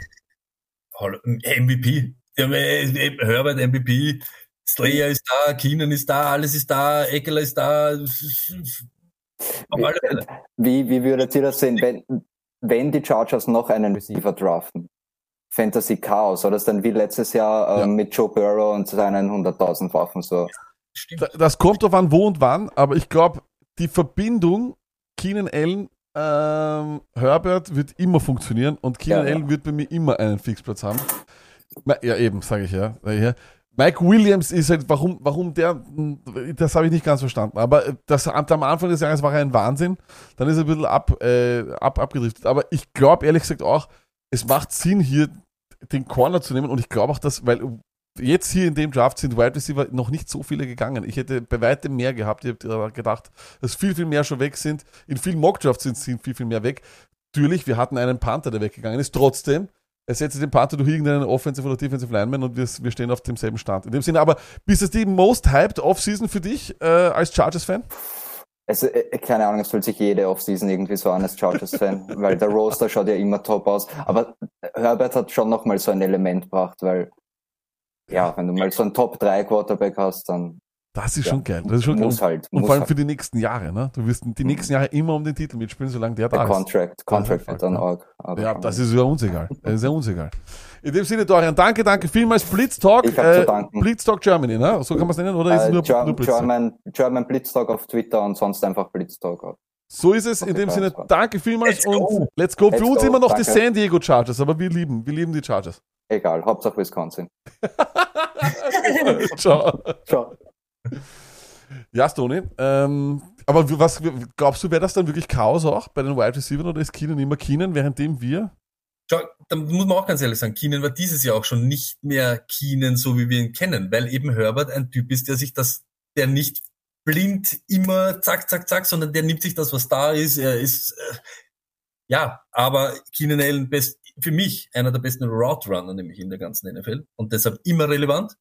Hallo, MVP. Ja, äh, Herbert MVP, Slayer ist da, Keenan ist da, alles ist da, Eckler ist da. Fälle. Wie, wie würdet ihr das sehen, wenn, wenn die Chargers noch einen Receiver draften? Fantasy Chaos, oder? Das ist dann wie letztes Jahr ähm, mit Joe Burrow und seinen 100.000 Waffen so. Da- Das kommt drauf an, wo und wann, aber ich glaube, die Verbindung Keenan Allen, ähm, Herbert wird immer funktionieren und Keenan Ja, ja. Allen wird bei mir immer einen Fixplatz haben. Ja, eben, sage ich ja. ja. Mike Williams ist halt, warum, warum der, das habe ich nicht ganz verstanden, aber das, am am Anfang des Jahres war er ein Wahnsinn, dann ist er ein bisschen ab, äh, ab, abgedriftet, aber ich glaube ehrlich gesagt auch, es macht Sinn hier den Corner zu nehmen und ich glaube auch, dass, weil jetzt hier in dem Draft sind Wide Receiver noch nicht so viele gegangen. Ich hätte bei weitem mehr gehabt. Ich habe gedacht, dass viel, viel mehr schon weg sind. In vielen Mock-Drafts sind, sind viel, viel mehr weg. Natürlich, wir hatten einen Panther, der weggegangen ist. Trotzdem, ersetze den Panther durch irgendeinen Offensive oder Defensive Lineman und wir, wir stehen auf demselben Stand. In dem Sinne, aber bist es die most hyped Offseason für dich äh, als Chargers-Fan? Also, äh, keine Ahnung, es fühlt sich jede Offseason irgendwie so an als Chargers-Fan, weil der Roster schaut ja immer top aus. Aber Herbert hat schon nochmal so ein Element gebracht, weil, ja, wenn du mal so einen Top-3 Quarterback hast, dann. Das ist ja, schon geil. Das ist schon muss geil. halt. Und muss vor allem halt. für die nächsten Jahre, ne? Du wirst die nächsten Jahre immer um den Titel mitspielen, solange der da Der ist. Contract, Contract wird dann arg. Ja, das ist ja uns egal. Das ist ja uns egal. In dem Sinne, Dorian, danke, danke vielmals. Blitztalk, Ich hab zu äh, danken. Blitztalk Germany, ne? So kann man es nennen, oder ist es Äh, nur, German, nur Blitztalk? German, German Blitztalk auf Twitter und sonst einfach Blitztalk. So ist es. In dem Sinne, danke vielmals und let's go. Für Let's uns go, immer noch die danke. San Diego Chargers, aber wir lieben, wir lieben die Chargers. Egal, Hauptsache Wisconsin. Ciao. Ciao. Ja, Stoney. Ähm, aber was glaubst du, wäre das dann wirklich Chaos auch bei den Wide Receivers oder ist Keenan immer Keenan, währenddem wir Schau, da muss man auch ganz ehrlich sagen, Keenan war dieses Jahr auch schon nicht mehr Keenan, so wie wir ihn kennen, weil eben Herbert ein Typ ist, der sich das, der nicht blind immer zack, zack, zack, sondern der nimmt sich das, was da ist. Er ist, äh, ja, aber Keenan Allen best, für mich einer der besten Route Runner, nämlich in der ganzen NFL und deshalb immer relevant.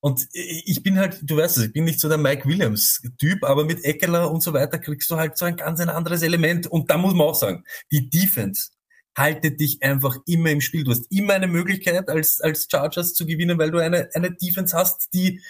Und ich bin halt, du weißt es, ich bin nicht so der Mike Williams Typ, aber mit Eckler und so weiter kriegst du halt so ein ganz ein anderes Element. Und da muss man auch sagen, die Defense haltet dich einfach immer im Spiel. Du hast immer eine Möglichkeit, als, als Chargers zu gewinnen, weil du eine, eine Defense hast, die,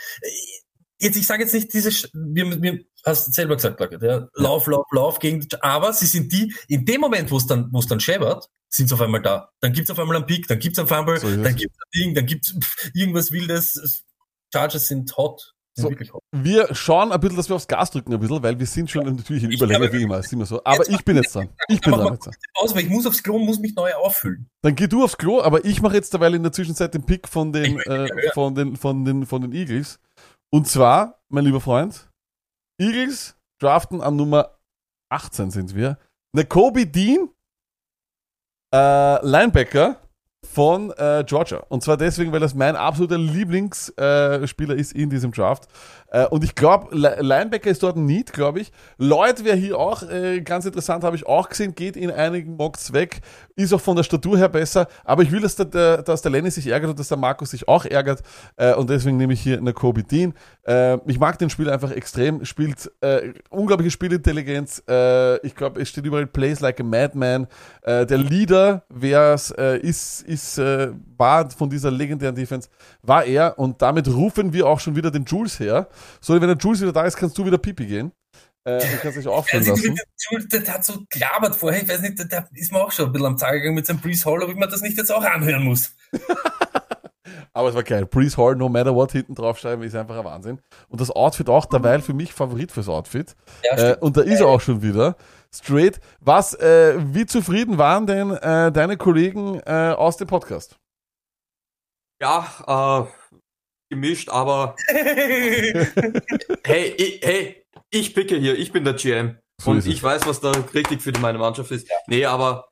jetzt, ich sage jetzt nicht diese, wir, wir hast selber gesagt, Placket, ja, Lauf, Lauf, Lauf gegen, aber sie sind die, in dem Moment, wo es dann, wo es dann scheppert, sind sie auf einmal da. Dann gibt's auf einmal einen Pick, dann gibt's einen Fumble, So es. dann gibt's ein Ding, dann gibt's pff, irgendwas Wildes. Chargers sind hot. So, wir schauen ein bisschen, dass wir aufs Gas drücken ein bisschen, weil wir sind schon natürlich in Überlänge wie immer, ist immer so. Aber ich bin jetzt dran. Ich bin dran jetzt. Aus, weil ich muss aufs Klo und muss mich neu auffüllen. Dann geh du aufs Klo, aber ich mache jetzt derweil in der Zwischenzeit den Pick von den, äh, von den, von den, von den Eagles. Und zwar, mein lieber Freund, Eagles draften an Nummer 18 sind wir. Eine Kobe Dean, äh, Linebacker von äh, Georgia. Und zwar deswegen, weil das mein absoluter Lieblingsspieler äh, ist in diesem Draft. Äh, und ich glaube, Linebacker ist dort Need, glaube ich. Lloyd wäre hier auch äh, ganz interessant, habe ich auch gesehen, geht in einigen Mocks weg, ist auch von der Statur her besser. Aber ich will, dass der, dass der Lenny sich ärgert und dass der Markus sich auch ärgert. Äh, und deswegen nehme ich hier eine Kobe Dean. Ich mag den Spieler einfach extrem, spielt unglaubliche Spielintelligenz. Ich glaube, es steht überall Plays like a Madman. Der Leader, wer es ist, ist war von dieser legendären Defense, war er. Und damit rufen wir auch schon wieder den Jules her. So, wenn der Jules wieder da ist, kannst du wieder Pipi gehen. Äh, und kannst dich auffüllen Also, lassen. der, Jules, der hat so gelabert vorher, ich weiß nicht, der, der ist mir auch schon ein bisschen am Tag gegangen mit seinem Breeze Hall, ob ich mir das nicht jetzt auch anhören muss. Aber es war geil. Breeze Hall, no matter what, hinten draufschreiben, ist einfach ein Wahnsinn. Und das Outfit auch derweil für mich Favorit fürs Outfit. Ja, äh, stimmt. und da ist er auch schon wieder. Straight. Was, äh, wie zufrieden waren denn äh, deine Kollegen äh, aus dem Podcast? Ja, äh, gemischt, aber hey, ich, hey, ich picke hier, ich bin der GM. So und ich weiß, was da richtig für meine Mannschaft ist. Nee, aber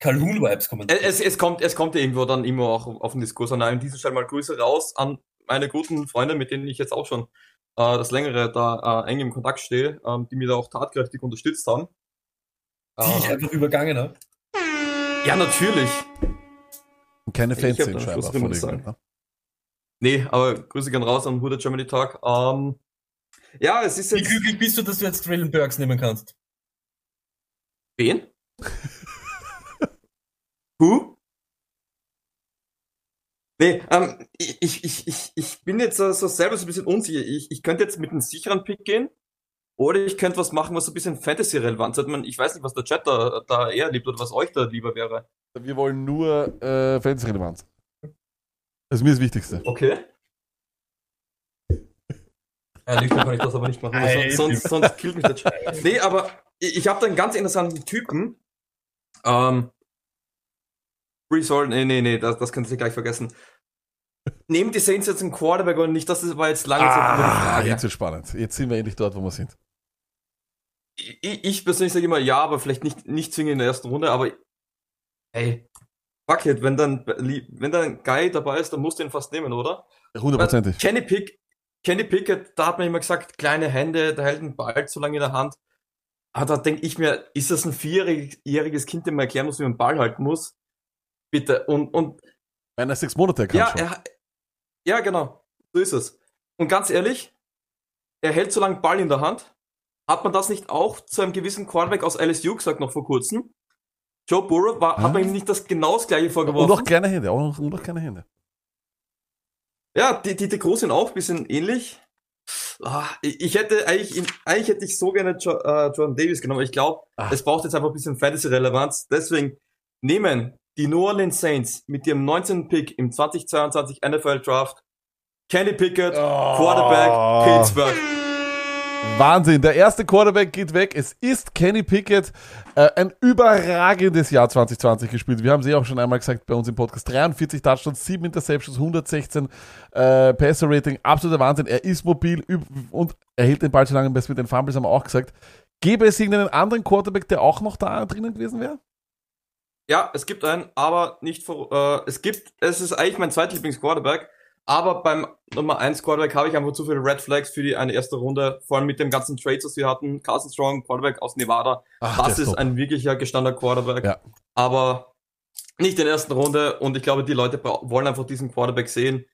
Calhoun-Vibes kommen. es, es, kommt, es kommt ja irgendwo dann immer auch auf den Diskurs an. An dieser Stelle mal Grüße raus an meine guten Freunde, mit denen ich jetzt auch schon äh, das längere da äh, eng im Kontakt stehe, ähm, die mir da auch tatkräftig unterstützt haben. Die ich Äh, einfach übergangen habe. ja, natürlich. Und keine Ich Fans sind scheinbar von ne? Nee, aber Grüße gern raus an Huda Germany Tag. Ähm, ja, es ist Wie jetzt. glücklich bist du, dass du jetzt Traylon Burks nehmen kannst? Wen? Who? Nee, ähm, ich, ich, ich, ich, bin jetzt so, so selber so ein bisschen unsicher. Ich, ich könnte jetzt mit einem sicheren Pick gehen. Oder ich könnte was machen, was so ein bisschen Fantasy-relevant ist. Ich weiß nicht, was der Chat da, da eher liebt oder was euch da lieber wäre. Wir wollen nur äh, Fans-Relevanz. Das ist mir das Wichtigste. Okay. Ja, nüchtern kann ich das aber nicht machen, Ey, sonst, sonst, sonst killt mich das. Nee, aber ich, ich habe da einen ganz interessanten Typen. Ähm, Hall, nee, nee, nee, das, das könnt ihr gleich vergessen. Nehmen die Saints jetzt einen Quarterback oder nicht? Das war jetzt lange Ah, Frage. jetzt wird spannend. Jetzt sind wir endlich dort, wo wir sind. ich, ich persönlich sage immer ja, aber vielleicht nicht, nicht zwingend in der ersten Runde, aber hey, fuck it, wenn dann, wenn dann ein Guy dabei ist, dann musst du ihn fast nehmen, oder? Hundertprozentig. Kenny Pick, Kenny Pickett, da hat man immer gesagt, kleine Hände, der hält den Ball zu lange in der Hand. Aber da denke ich mir, ist das ein vierjähriges Kind, dem man erklären muss, wie man den Ball halten muss? Bitte. Und, und Wenn er sechs Monate kann ja, er, ja, genau. So ist es. Und ganz ehrlich, er hält so lange Ball in der Hand. Hat man das nicht auch zu einem gewissen Quarterback aus LSU gesagt noch vor kurzem? Joe Burrow war, hat man ihm nicht das genau das gleiche Und vorgeworfen? noch kleine Hände, auch noch, und noch kleine Hände. Ja, die, die, die Großen sind auch ein bisschen ähnlich. Ah, ich, hätte eigentlich, eigentlich hätte ich so gerne jo, äh, Jordan Davis genommen, aber ich glaube, es braucht jetzt einfach ein bisschen Fantasy-Relevanz. Deswegen nehmen die New Orleans Saints mit ihrem 19. Pick im 2022 NFL Draft Kenny Pickett, Quarterback, Pittsburgh. Wahnsinn, der erste Quarterback geht weg. Es ist Kenny Pickett. Äh, ein überragendes Jahr 2020 gespielt. Wir haben sie auch schon einmal gesagt bei uns im Podcast. 43 Touchdowns, 7 Interceptions, 116 äh, Passer-Rating. Absoluter Wahnsinn. Er ist mobil und er hält den Ball so lange, mit den Fumbles haben wir auch gesagt. Gäbe es irgendeinen anderen Quarterback, der auch noch da drinnen gewesen wäre? Ja, es gibt einen, aber nicht vor, äh, es gibt, es ist eigentlich mein zweitlieblings-Quarterback, aber beim Nummer 1 Quarterback habe ich einfach zu viele Red Flags für die eine erste Runde, vor allem mit dem ganzen Trades, was wir hatten. Carson Strong, Quarterback aus Nevada. Ach, das ist top. ein wirklicher gestandener Quarterback. Ja. Aber nicht in der ersten Runde und ich glaube, die Leute wollen einfach diesen Quarterback sehen.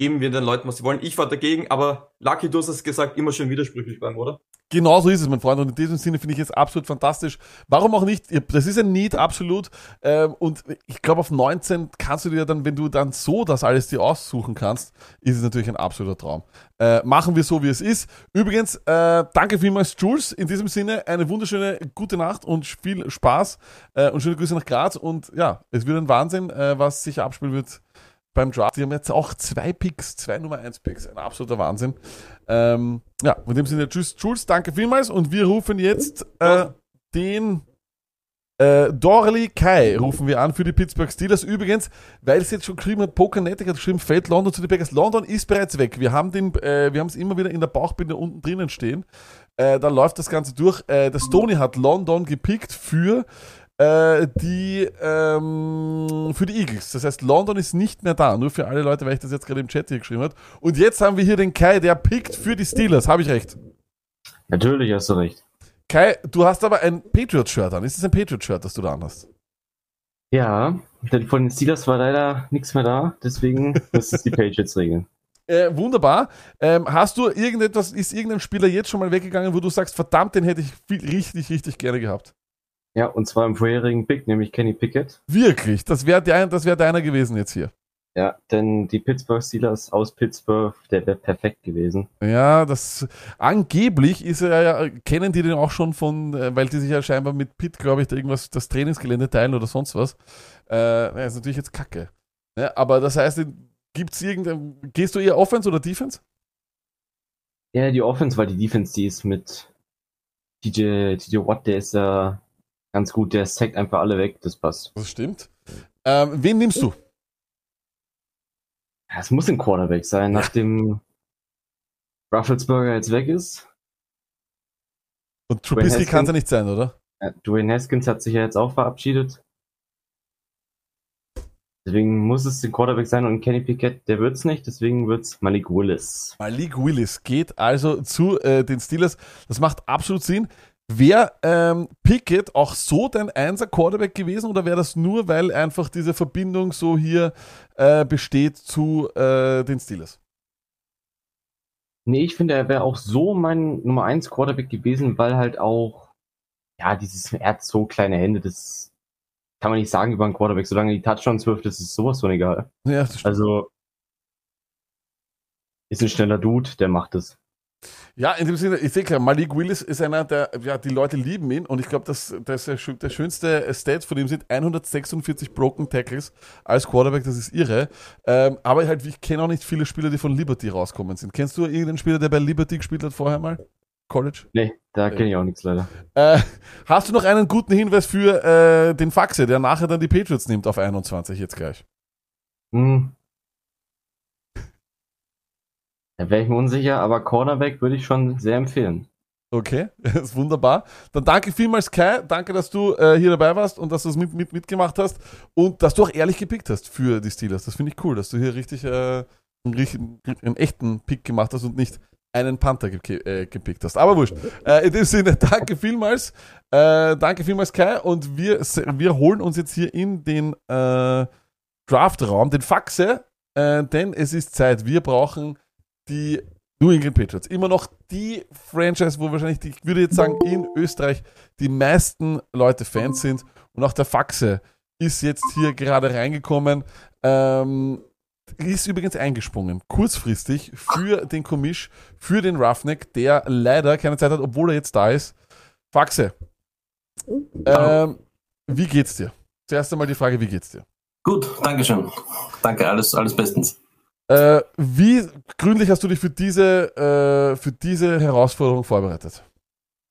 Geben wir den Leuten, was sie wollen. Ich war dagegen, aber Lucky, du hast es gesagt, immer schön widersprüchlich beim, oder? Genau so ist es, mein Freund. Und in diesem Sinne finde ich es absolut fantastisch. Warum auch nicht? Das ist ein Need, absolut. Ähm, Und ich glaube, auf 19 kannst du dir dann, wenn du dann so das alles dir aussuchen kannst, ist es natürlich ein absoluter Traum. Äh, machen wir so, wie es ist. Übrigens, äh, danke vielmals, Jules. In diesem Sinne, eine wunderschöne gute Nacht und viel Spaß äh, und schöne Grüße nach Graz. Und ja, es wird ein Wahnsinn, was sich abspielen wird beim Draft. Die haben jetzt auch zwei Picks, zwei Nummer 1 Picks. Ein absoluter Wahnsinn. Ähm, ja, in dem Sinne, tschüss, Jules, danke vielmals. Und wir rufen jetzt äh, den äh, Dorley Kai rufen wir an für die Pittsburgh Steelers. Übrigens, weil es jetzt schon geschrieben hat, Pokernetic hat geschrieben, fällt London zu den Packers. London ist bereits weg. Wir haben den, äh, wir haben es immer wieder in der Bauchbinde unten drinnen stehen. Äh, da läuft das Ganze durch. Äh, der Stoney hat London gepickt für äh, die ähm, für die Eagles. Das heißt, London ist nicht mehr da. Nur für alle Leute, weil ich das jetzt gerade im Chat hier geschrieben habe. Und jetzt haben wir hier den Kai, der pickt für die Steelers. Habe ich recht? Natürlich hast du recht. Kai, du hast aber ein Patriot-Shirt an. Ist es ein Patriot-Shirt, das du da anhast? Ja, denn von den Steelers war leider nichts mehr da, deswegen müssen es die Patriots regeln. Äh, wunderbar. Ähm, hast du irgendetwas, ist irgendein Spieler jetzt schon mal weggegangen, wo du sagst, verdammt, den hätte ich viel, richtig, richtig gerne gehabt? Ja, und zwar im vorherigen Pick, nämlich Kenny Pickett. Wirklich? Das wäre wär deiner gewesen jetzt hier. Ja, denn die Pittsburgh Steelers aus Pittsburgh, der wäre perfekt gewesen. Ja, das angeblich ist er ja, kennen die den auch schon von, äh, weil die sich ja scheinbar mit Pitt, glaube ich, irgendwas, das Trainingsgelände teilen oder sonst was. Äh, ist natürlich jetzt Kacke. Ja, aber das heißt, gibt's irgendein, gehst du eher Offense oder Defense? Ja, die Offense, weil die Defense, die ist mit TJ, TJ Watt, der ist ja ganz gut, der sackt einfach alle weg, das passt. Das stimmt. Ähm, wen nimmst du? Ja, es muss ein Quarterback sein, nachdem Rufflesberger jetzt weg ist. Und Trubisky kann es ja nicht sein, oder? Ja, Dwayne Haskins hat sich ja jetzt auch verabschiedet. Deswegen muss es ein Quarterback sein und Kenny Pickett, der wird's nicht, deswegen wird's Malik Willis. Malik Willis geht also zu äh, den Steelers. Das macht absolut Sinn. Wäre ähm, Pickett auch so dein einser Quarterback gewesen oder wäre das nur, weil einfach diese Verbindung so hier äh, besteht zu äh, den Steelers? Nee, ich finde, er wäre auch so mein Nummer 1 Quarterback gewesen, weil halt auch, ja, dieses, er hat so kleine Hände, das kann man nicht sagen über einen Quarterback. Solange die Touchdowns wirft, ist es sowas von egal. Ja, das stimmt. Also, ist ein schneller Dude, der macht es. Ja, in dem Sinne, ich sehe klar, Malik Willis ist einer, der, ja, die Leute lieben ihn und ich glaube, das der, schö- der schönste Stat von ihm sind 146 Broken Tackles als Quarterback, das ist irre. Ähm, aber halt, ich kenne auch nicht viele Spieler, die von Liberty rauskommen sind. Kennst du irgendeinen Spieler, der bei Liberty gespielt hat vorher mal? College? Nee, da kenne ich auch nichts leider. Äh, hast du noch einen guten Hinweis für äh, den Faxe, der nachher dann die Patriots nimmt auf 21 jetzt gleich? Hm. Da wäre ich mir unsicher, aber Cornerback würde ich schon sehr empfehlen. Okay, ist wunderbar. Dann danke vielmals, Kai. Danke, dass du äh, hier dabei warst und dass du es mit, mit, mitgemacht hast und dass du auch ehrlich gepickt hast für die Steelers. Das finde ich cool, dass du hier richtig äh, einen, einen echten Pick gemacht hast und nicht einen Panther ge äh, gepickt hast. Aber wurscht. Äh, in dem Sinne, danke vielmals. Äh, danke vielmals, Kai. Und wir, wir holen uns jetzt hier in den äh, Draftraum, den Faxe, denn es ist Zeit. Wir brauchen die New England Patriots. Immer noch die Franchise, wo wahrscheinlich, ich würde jetzt sagen, in Österreich die meisten Leute Fans sind. Und auch der Faxe ist jetzt hier gerade reingekommen. Ähm, ist übrigens eingesprungen, kurzfristig für den Komisch, für den Roughneck, der leider keine Zeit hat, obwohl er jetzt da ist. Faxe, ähm, wie geht's dir? Zuerst einmal die Frage, wie geht's dir? Gut, Dankeschön. Danke, alles, alles bestens. Äh, wie gründlich hast du dich für diese, äh, für diese Herausforderung vorbereitet?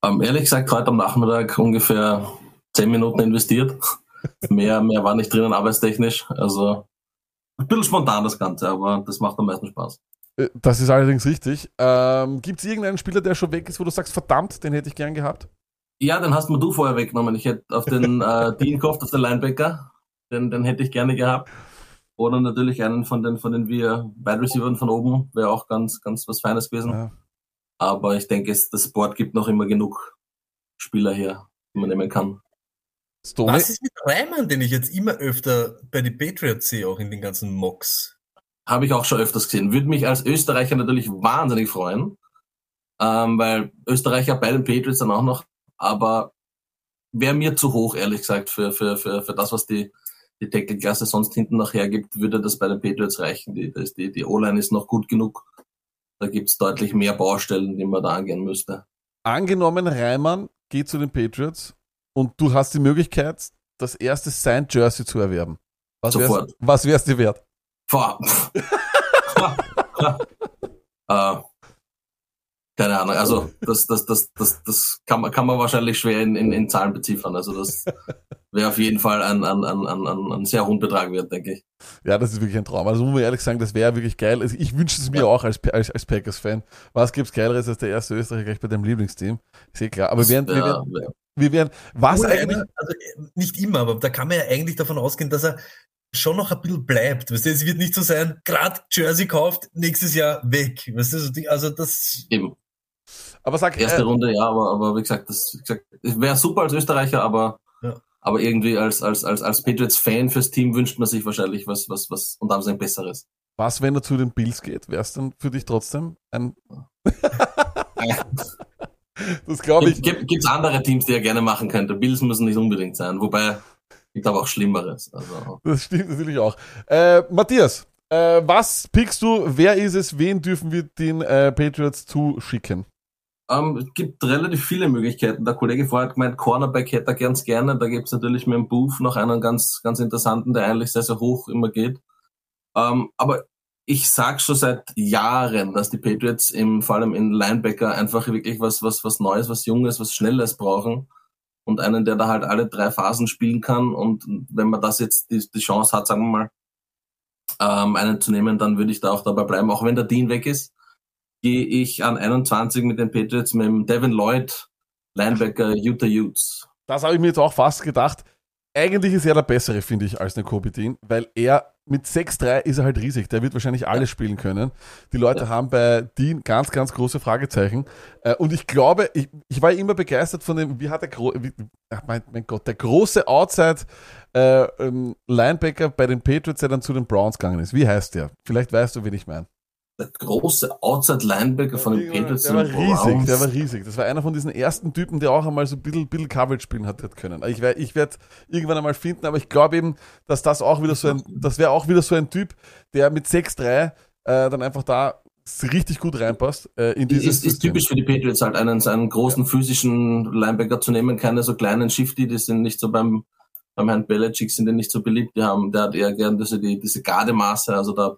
Ähm, ehrlich gesagt, heute am Nachmittag ungefähr zehn Minuten investiert. mehr, mehr war nicht drinnen arbeitstechnisch. Also ein bisschen spontan das Ganze, aber das macht am meisten Spaß. Äh, Das ist allerdings richtig. Ähm, Gibt es irgendeinen Spieler, der schon weg ist, wo du sagst, verdammt, den hätte ich gern gehabt? Ja, den hast mir du vorher weggenommen. Ich hätte auf den äh, Dean gehofft, auf den Linebacker. Den, den hätte ich gerne gehabt. Oder natürlich einen von den, von den wir Wide Receivers von oben. Wäre auch ganz, ganz was Feines gewesen. Aber ich denke, es, das Board gibt noch immer genug Spieler her, die man nehmen kann. Was ist mit Reimann, den ich jetzt immer öfter bei den Patriots sehe, auch in den ganzen Mocks? Habe ich auch schon öfters gesehen. Würde mich als Österreicher natürlich wahnsinnig freuen, ähm, weil Österreicher bei den Patriots dann auch noch, aber wäre mir zu hoch, ehrlich gesagt, für, für, für, für das, was die, die Tackle-Klasse sonst hinten noch hergibt, würde das bei den Patriots reichen. Die, die, die O-Line ist noch gut genug. Da gibt's deutlich mehr Baustellen, die man da angehen müsste. Angenommen, Reimann geht zu den Patriots und du hast die Möglichkeit, das erste Signed Jersey zu erwerben. Was wär's, Sofort. was wär's dir wert? Boah. äh, keine Ahnung, also das, das, das, das, das kann, man, kann man wahrscheinlich schwer in, in, in Zahlen beziffern. Also das wäre auf jeden Fall ein, ein, ein, ein, ein, sehr hohen Betrag wert, denke ich. Ja, das ist wirklich ein Traum. Also muss man ehrlich sagen, das wäre wirklich geil. Also ich wünsche es mir auch als, als, als Packers-Fan. Was gibt's Geileres als der erste Österreicher gleich bei deinem Lieblingsteam? Ist eh klar. Aber wir werden, wir werden, wir werden, was Oder eigentlich, einer- also nicht immer, aber da kann man ja eigentlich davon ausgehen, dass er schon noch ein bisschen bleibt. Weißt du, es wird nicht so sein, gerade Jersey kauft, nächstes Jahr weg. Weißt du, also das. Eben. Aber sag, Erste äh, Runde, ja, aber, aber wie gesagt, das wäre super als Österreicher, aber, aber irgendwie als, als, als, als Patriots-Fan fürs Team wünscht man sich wahrscheinlich was, was, was, und haben sie ein besseres. was, wenn er zu den Bills geht? Wär's dann für dich trotzdem ein, das glaube ich. Gibt gibt's andere Teams, die er gerne machen könnte. Bills müssen nicht unbedingt sein, wobei ich glaube auch Schlimmeres. Also Das stimmt natürlich auch. Äh, Matthias, äh, was pickst du? Wer ist es? Wen dürfen wir den äh, Patriots zuschicken? Ähm, es gibt relativ viele Möglichkeiten. Der Kollege vorher hat gemeint, Cornerback hätte er ganz gerne. Da gibt's natürlich mit dem Booth noch einen ganz, ganz interessanten, der eigentlich sehr, sehr hoch immer geht. Ähm, aber ich sag schon seit Jahren, dass die Patriots im, vor allem in Linebacker einfach wirklich was, was, was Neues, was Junges, was Schnelles brauchen. Und einen, der da halt alle drei Phasen spielen kann. Und wenn man das jetzt die, die Chance hat, sagen wir mal, ähm, einen zu nehmen, dann würde ich da auch dabei bleiben. Auch wenn der Dean weg ist, gehe ich an 21 mit den Patriots mit dem Devin Lloyd, Linebacker Utah Utes. Das habe ich mir jetzt auch fast gedacht. Eigentlich ist er der bessere, finde ich, als Dean, weil er mit 6'3 ist er halt riesig. Der wird wahrscheinlich alles spielen können. Die Leute haben bei Dean ganz, ganz große Fragezeichen. Äh, Und ich glaube, ich, ich war immer begeistert von dem, wie hat der, wie, ach mein, mein Gott, der große Outside äh, ähm, Linebacker bei den Patriots, der dann zu den Browns gegangen ist. Wie heißt der? Vielleicht weißt du, wen ich meine. Der große Outside Linebacker von den Patriots. Der war riesig, Browns. der war riesig. Das war einer von diesen ersten Typen, der auch einmal so ein bisschen, bisschen Coverage spielen hat hat können. Ich werde ich werd irgendwann einmal finden, aber ich glaube eben, dass das auch wieder so ein, das wäre auch wieder so ein Typ, der mit 6'3 äh, dann einfach da richtig gut reinpasst äh, in dieses Ist, ist typisch für die Patriots halt einen, einen großen physischen Linebacker zu nehmen, keine so kleinen Shifty, die sind nicht so beim, beim Herrn Belichick sind die nicht so beliebt, die haben, der hat eher gern diese, die, diese Gardemaße, also da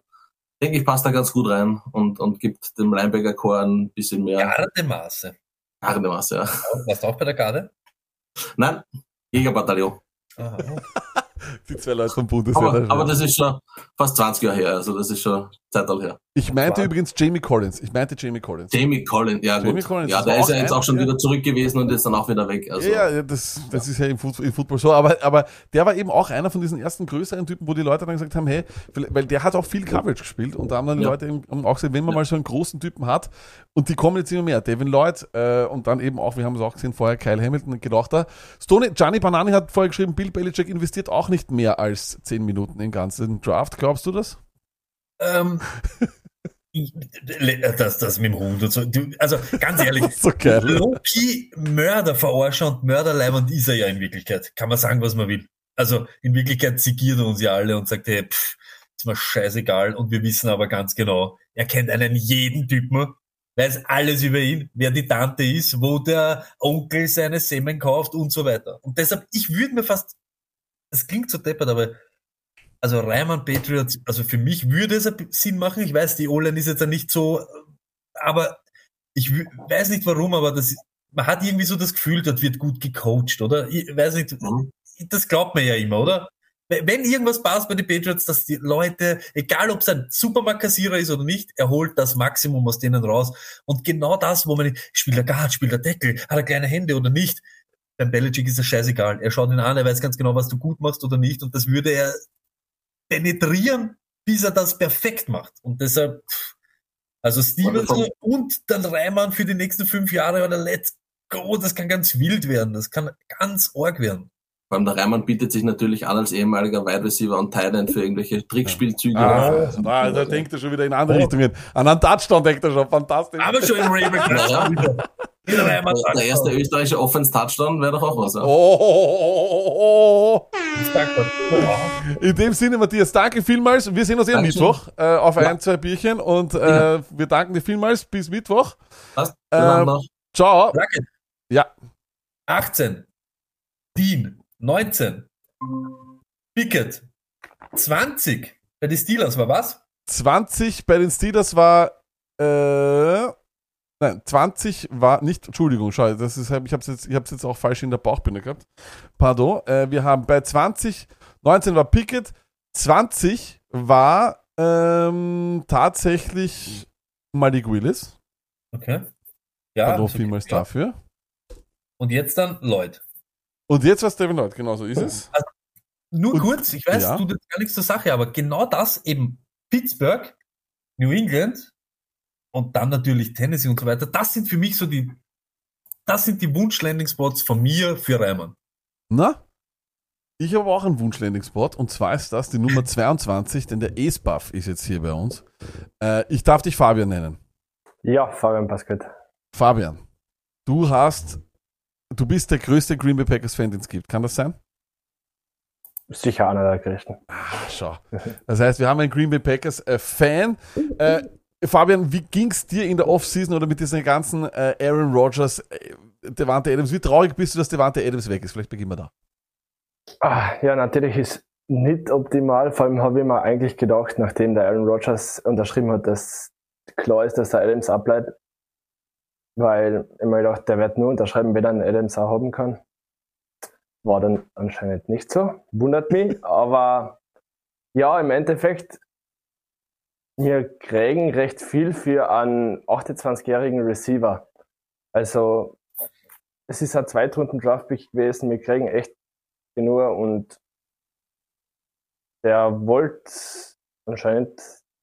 denke ich, passt da ganz gut rein und, und gibt dem Linebacker-Core ein bisschen mehr Gardemaße. Gardemaße, ja. Warst du auch bei der Garde? Nein, Jägerbataillon. Die zwei Leute vom Bundesheer. Aber, da- aber das ist schon fast 20 Jahre her, also das ist schon Zeital her. ich meinte übrigens Jamie Collins. Ich meinte Jamie Collins. Jamie Collins, ja gut. Jamie Collins ja, auch ist ja jetzt auch schon ja. wieder zurück gewesen und ist dann auch wieder weg. Also, ja, ja, das, das ist ja im, Foot, im Football so, aber, aber der war eben auch einer von diesen ersten größeren Typen, wo die Leute dann gesagt haben, hey, weil der hat auch viel Coverage gespielt und da haben dann die Ja. Leute eben auch gesagt, wenn man mal so einen großen Typen hat und die kommen jetzt immer mehr, Devin Lloyd äh, und dann eben auch, wir haben es auch gesehen, vorher Kyle Hamilton gedacht da. Stoney, Gianni Banani hat vorher geschrieben, Bill Belichick investiert auch nicht mehr als 10 Minuten im ganzen Draft. Glaubst du das? Ähm, das, das mit dem Hund und so. Also ganz ehrlich, So. Loki Mörderverarscher und Mörderleibend ist er ja in Wirklichkeit. Kann man sagen, was man will. Also in Wirklichkeit zigiert er uns ja alle und sagt, hey, pff, ist mir scheißegal. Und wir wissen aber ganz genau, er kennt einen jeden Typen, weiß alles über ihn, wer die Tante ist, wo der Onkel seine Semen kauft und so weiter. Und deshalb, ich würde mir fast, es klingt so deppert, aber also Reimann Patriots, also für mich würde es Sinn machen. Ich weiß, die O-Line ist jetzt ja nicht so, aber ich weiß nicht warum, aber das, man hat irgendwie so das Gefühl, dort wird gut gecoacht, oder? Ich weiß nicht, das glaubt man ja immer, oder? Wenn irgendwas passt bei den Patriots, dass die Leute, egal ob es ein Supermarktkassierer ist oder nicht, er holt das Maximum aus denen raus. Und genau das, wo man, spielt er Guard, spielt er Deckel, hat er kleine Hände oder nicht? Beim Belichick ist das scheißegal. Er schaut ihn an, er weiß ganz genau, was du gut machst oder nicht. Und das würde er penetrieren, bis er das perfekt macht. Und deshalb, also Stevenson und dann Reimann für die nächsten fünf Jahre oder let's go, das kann ganz wild werden. Das kann ganz arg werden. Vor allem der Reimann bietet sich natürlich an als ehemaliger Wide Receiver und Tight End für irgendwelche Trickspielzüge. Ah, also da, da denkt er schon wieder in andere Richtungen. An einen Touchdown denkt er schon, fantastisch. Aber schon im Raven Ja. Wieder Reimann Der, erste österreichische Offense-Touchdown wäre doch auch was. Ja? Oh, In dem Sinne, Matthias, danke vielmals. Wir sehen uns eh am. Mittwoch äh, auf Ja. ein, zwei Bierchen und äh, Ja. wir danken dir vielmals. Bis Mittwoch. Äh, Abend noch. ciao. Danke. Ja. 18. Dean. 19. Pickett. 20. Bei den Steelers war was? 20 bei den Steelers war äh, nein, 20 war nicht, Entschuldigung, schau, das ist, ich habe es jetzt, ich hab's jetzt auch falsch in der Bauchbinde gehabt. Pardon, äh, wir haben bei 20, 19 war Pickett, 20 war ähm, tatsächlich Malik Willis. Okay. Ja. Okay. vielmals Ja. dafür. Und jetzt dann Lloyd. Und jetzt war Steven Lloyd, genau so ist es. Also, nur Und- kurz, ich weiß, ja. du tut gar nichts zur Sache, aber genau das eben Pittsburgh, New England und dann natürlich Tennessee und so weiter, das sind für mich so die, das sind die Wunsch-Landing-Spots von mir für Reimann. Na? Ich habe auch einen Wunsch-Landing-Spot und zwar ist das die Nummer 22, denn der Ace-Buff ist jetzt hier bei uns. Äh, ich darf dich Fabian nennen. Ja, Fabian Basket. Fabian, du hast, du bist der größte Green Bay Packers Fan, den es gibt. Kann das sein? Sicher einer der größten. Ah, schau. Das heißt, wir haben einen Green Bay Packers äh, Fan. Fabian, wie ging's dir in der Offseason oder mit diesen ganzen äh, Aaron Rodgers, äh, Devante Adams? Wie traurig bist du, dass Devante Adams weg ist? Vielleicht beginnen wir da. Ah, ja, natürlich ist nicht optimal. Vor allem habe ich mir eigentlich gedacht, nachdem der Aaron Rodgers unterschrieben hat, dass klar ist, dass der Adams abbleibt. Weil ich mir gedacht, der wird nur unterschreiben, wenn er einen Adams auch haben kann. War dann anscheinend nicht so. Wundert mich. Aber ja, im Endeffekt, wir kriegen recht viel für einen 28-jährigen Receiver. Also, es ist ein Zweitrunden-Draftpick gewesen. Wir kriegen echt genug und der wollte anscheinend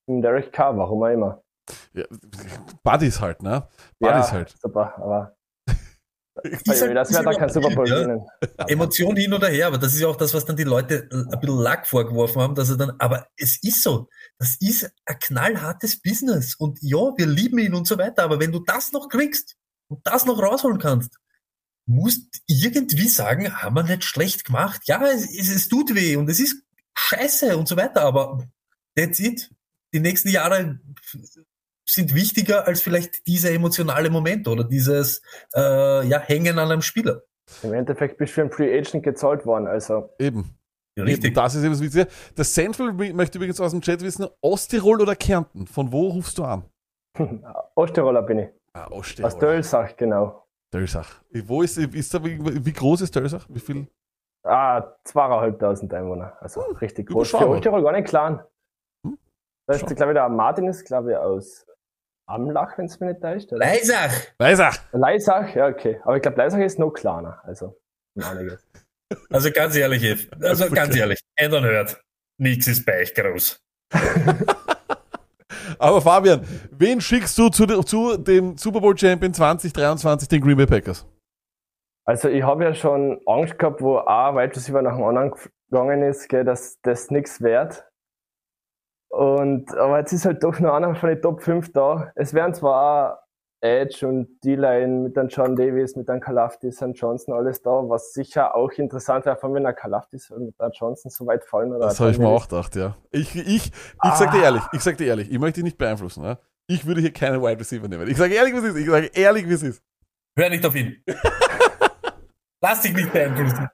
einen Derek Carr, warum auch immer. Ja, Buddies halt, ne? Ja, Buddies halt. super, aber das ist wird da kein Super Bowl ja. Emotion hin oder her, aber das ist ja auch das, was dann die Leute ein bisschen Lack vorgeworfen haben, dass er dann, aber es ist so, das ist ein knallhartes Business und ja, wir lieben ihn und so weiter, aber wenn du das noch kriegst und das noch rausholen kannst, musst irgendwie sagen, haben wir nicht schlecht gemacht. Ja, es, es, es tut weh und es ist scheiße und so weiter, aber that's it. Die nächsten Jahre sind wichtiger als vielleicht dieser emotionale Moment oder dieses äh, ja, Hängen an einem Spieler. Im Endeffekt bist du für einen Free Agent gezahlt worden, also. Eben. Ja, Eben, richtig. das ist eben das Witzige. Der Central möchte übrigens aus dem Chat wissen, Osttirol oder Kärnten? Von wo rufst du an? Osttiroler bin ich. Ah, Osttirol. Aus Dölsach, genau. Dölsach. Wo ist, ist da, wie, wie groß ist Dölsach? Wie viel? Ah, zweieinhalbtausend Einwohner. Also richtig groß. Für. Osttirol gar nicht klein. Da ist, glaube ich, der Martin ist, glaube ich, aus Amlach, wenn es mir nicht täuscht. oder? Leisach! Leisach! Leisach, ja, okay. Aber ich glaube, Leisach ist noch kleiner. Also, um einiges. Also ganz ehrlich, Eve, also ganz ehrlich, ändern hört, nix ist bei euch groß. Aber Fabian, wen schickst du zu, zu dem Super Bowl Champion 2023, den Green Bay Packers? Also ich habe ja schon Angst gehabt, wo ein Wide Receiver nach dem anderen gegangen ist, gell, dass das nichts wert. Und, aber jetzt ist halt doch noch einer von den Top 5 da. Es wären zwar Edge und D-Line mit dann John Davis, mit dann Kalafdis und Johnson alles da, was sicher auch interessant wäre, vor allem wenn er Kalafdis und mit dann Johnson so weit fallen. Oder Das habe ich mir auch gedacht, ja. Ich, ich, ich sag dir Ah. ehrlich, ich sag dir ehrlich, ich möchte dich nicht beeinflussen. Ja? Ich würde hier keinen Wide Receiver nehmen. Ich sage ehrlich, wie es ist. Ich sage ehrlich, wie es ist. Hör nicht auf ihn. Lass dich nicht beeinflussen.